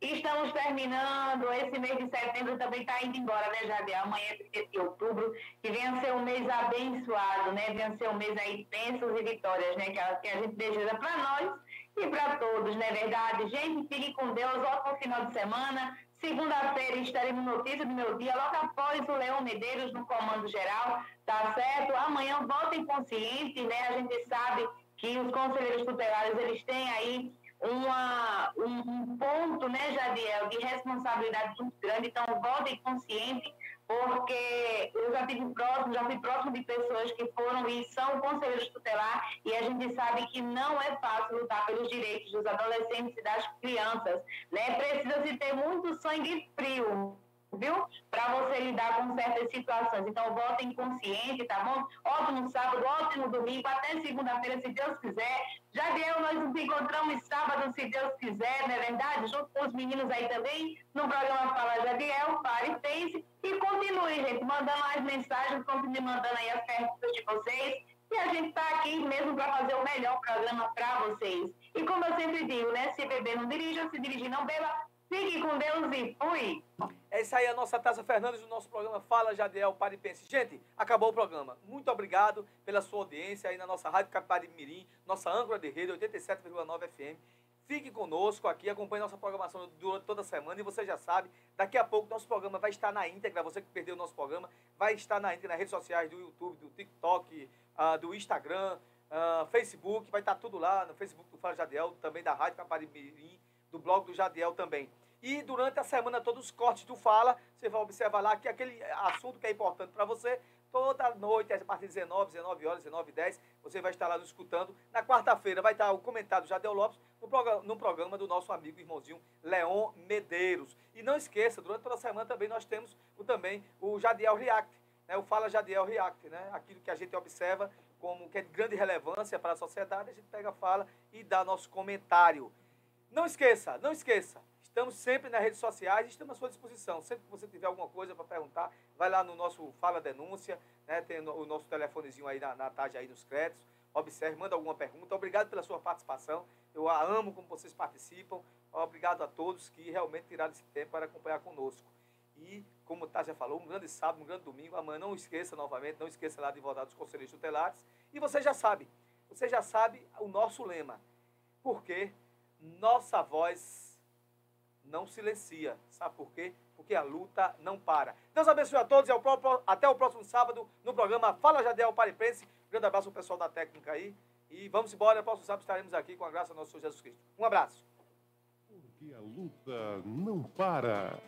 Estamos terminando, esse mês de setembro também está indo embora, né, Jadiel? Amanhã é de outubro, que venha ser um mês abençoado, né? Venha ser um mês aí de bênçãos e vitórias, né? Que a, que a gente deseja para nós e para todos, não é verdade? Gente, fique com Deus, ótimo final de semana. Segunda-feira estaremos notícia do meu dia, logo após o Leão Medeiros no comando geral, tá certo? Amanhã votem consciente, né? A gente sabe que os conselheiros tutelares, eles têm aí uma, um, ponto, né, Jadiel, de responsabilidade muito grande. Então, votem consciente, porque eu já tive próximo, já fui próximo de pessoas que foram e são conselheiros tutelar, e a gente sabe que não é fácil lutar pelos direitos dos adolescentes e das crianças, né? Precisa-se ter muito sangue frio viu? Para você lidar com certas situações. Então, votem consciente, tá bom? Ótimo sábado, ótimo domingo, até segunda-feira, se Deus quiser. Já deu, nós nos encontramos sábado, se Deus quiser, não é verdade? Junto com os meninos aí também, no programa Fala Jadiel, pare e pense. E continue, gente, mandando as mensagens, continue mandando aí as perguntas de vocês. E a gente está aqui mesmo para fazer o melhor programa para vocês. E como eu sempre digo, né? Se beber não dirija, se dirigir não beba. Fique com Deus e fui! É isso aí, a nossa Taça Fernandes, do nosso programa Fala Jadiel Pare e Pense. Gente, acabou o programa. Muito obrigado pela sua audiência aí na nossa Rádio Capari Mirim, nossa âncora de rede 87,9 FM. Fique conosco aqui, acompanhe nossa programação durante toda a semana e você já sabe, daqui a pouco nosso programa vai estar na íntegra, você que perdeu o nosso programa, vai estar na íntegra nas redes sociais do YouTube, do TikTok, uh, do Instagram, uh, Facebook, vai estar tudo lá no Facebook do Fala Jadiel, também da Rádio Capari Mirim, do blog do Jadiel também. E durante a semana, todos os cortes do Fala, você vai observar lá que aquele assunto que é importante para você, toda noite, a partir de 19, 19 horas, 19 10, você vai estar lá nos escutando. Na quarta-feira vai estar o comentário do Jadel Lopes no programa, no programa do nosso amigo irmãozinho Leon Medeiros. E não esqueça, durante toda a semana também nós temos o, também o Jadiel React, né? o Fala Jadiel React, né? aquilo que a gente observa como que é de grande relevância para a sociedade, a gente pega, fala e dá nosso comentário. Não esqueça, não esqueça. Estamos sempre nas redes sociais e estamos à sua disposição. Sempre que você tiver alguma coisa para perguntar, vai lá no nosso Fala Denúncia, né? tem o nosso telefonezinho aí na, na tarde aí nos créditos. Observe, manda alguma pergunta. Obrigado pela sua participação. Eu a amo como vocês participam. Obrigado a todos que realmente tiraram esse tempo para acompanhar conosco. E, como o Tásia falou, um grande sábado, um grande domingo. Amanhã não esqueça novamente, não esqueça lá de votar dos conselheiros tutelares. E você já sabe, você já sabe o nosso lema. Porque nossa voz não silencia. Sabe por quê? Porque a luta não para. Deus abençoe a todos e ao próprio, até o próximo sábado no programa Fala Jadel Para Imprense. Um grande abraço ao pessoal da técnica aí. E vamos embora. No próximo sábado estaremos aqui com a graça do nosso Senhor Jesus Cristo. Um abraço. Porque a luta não para.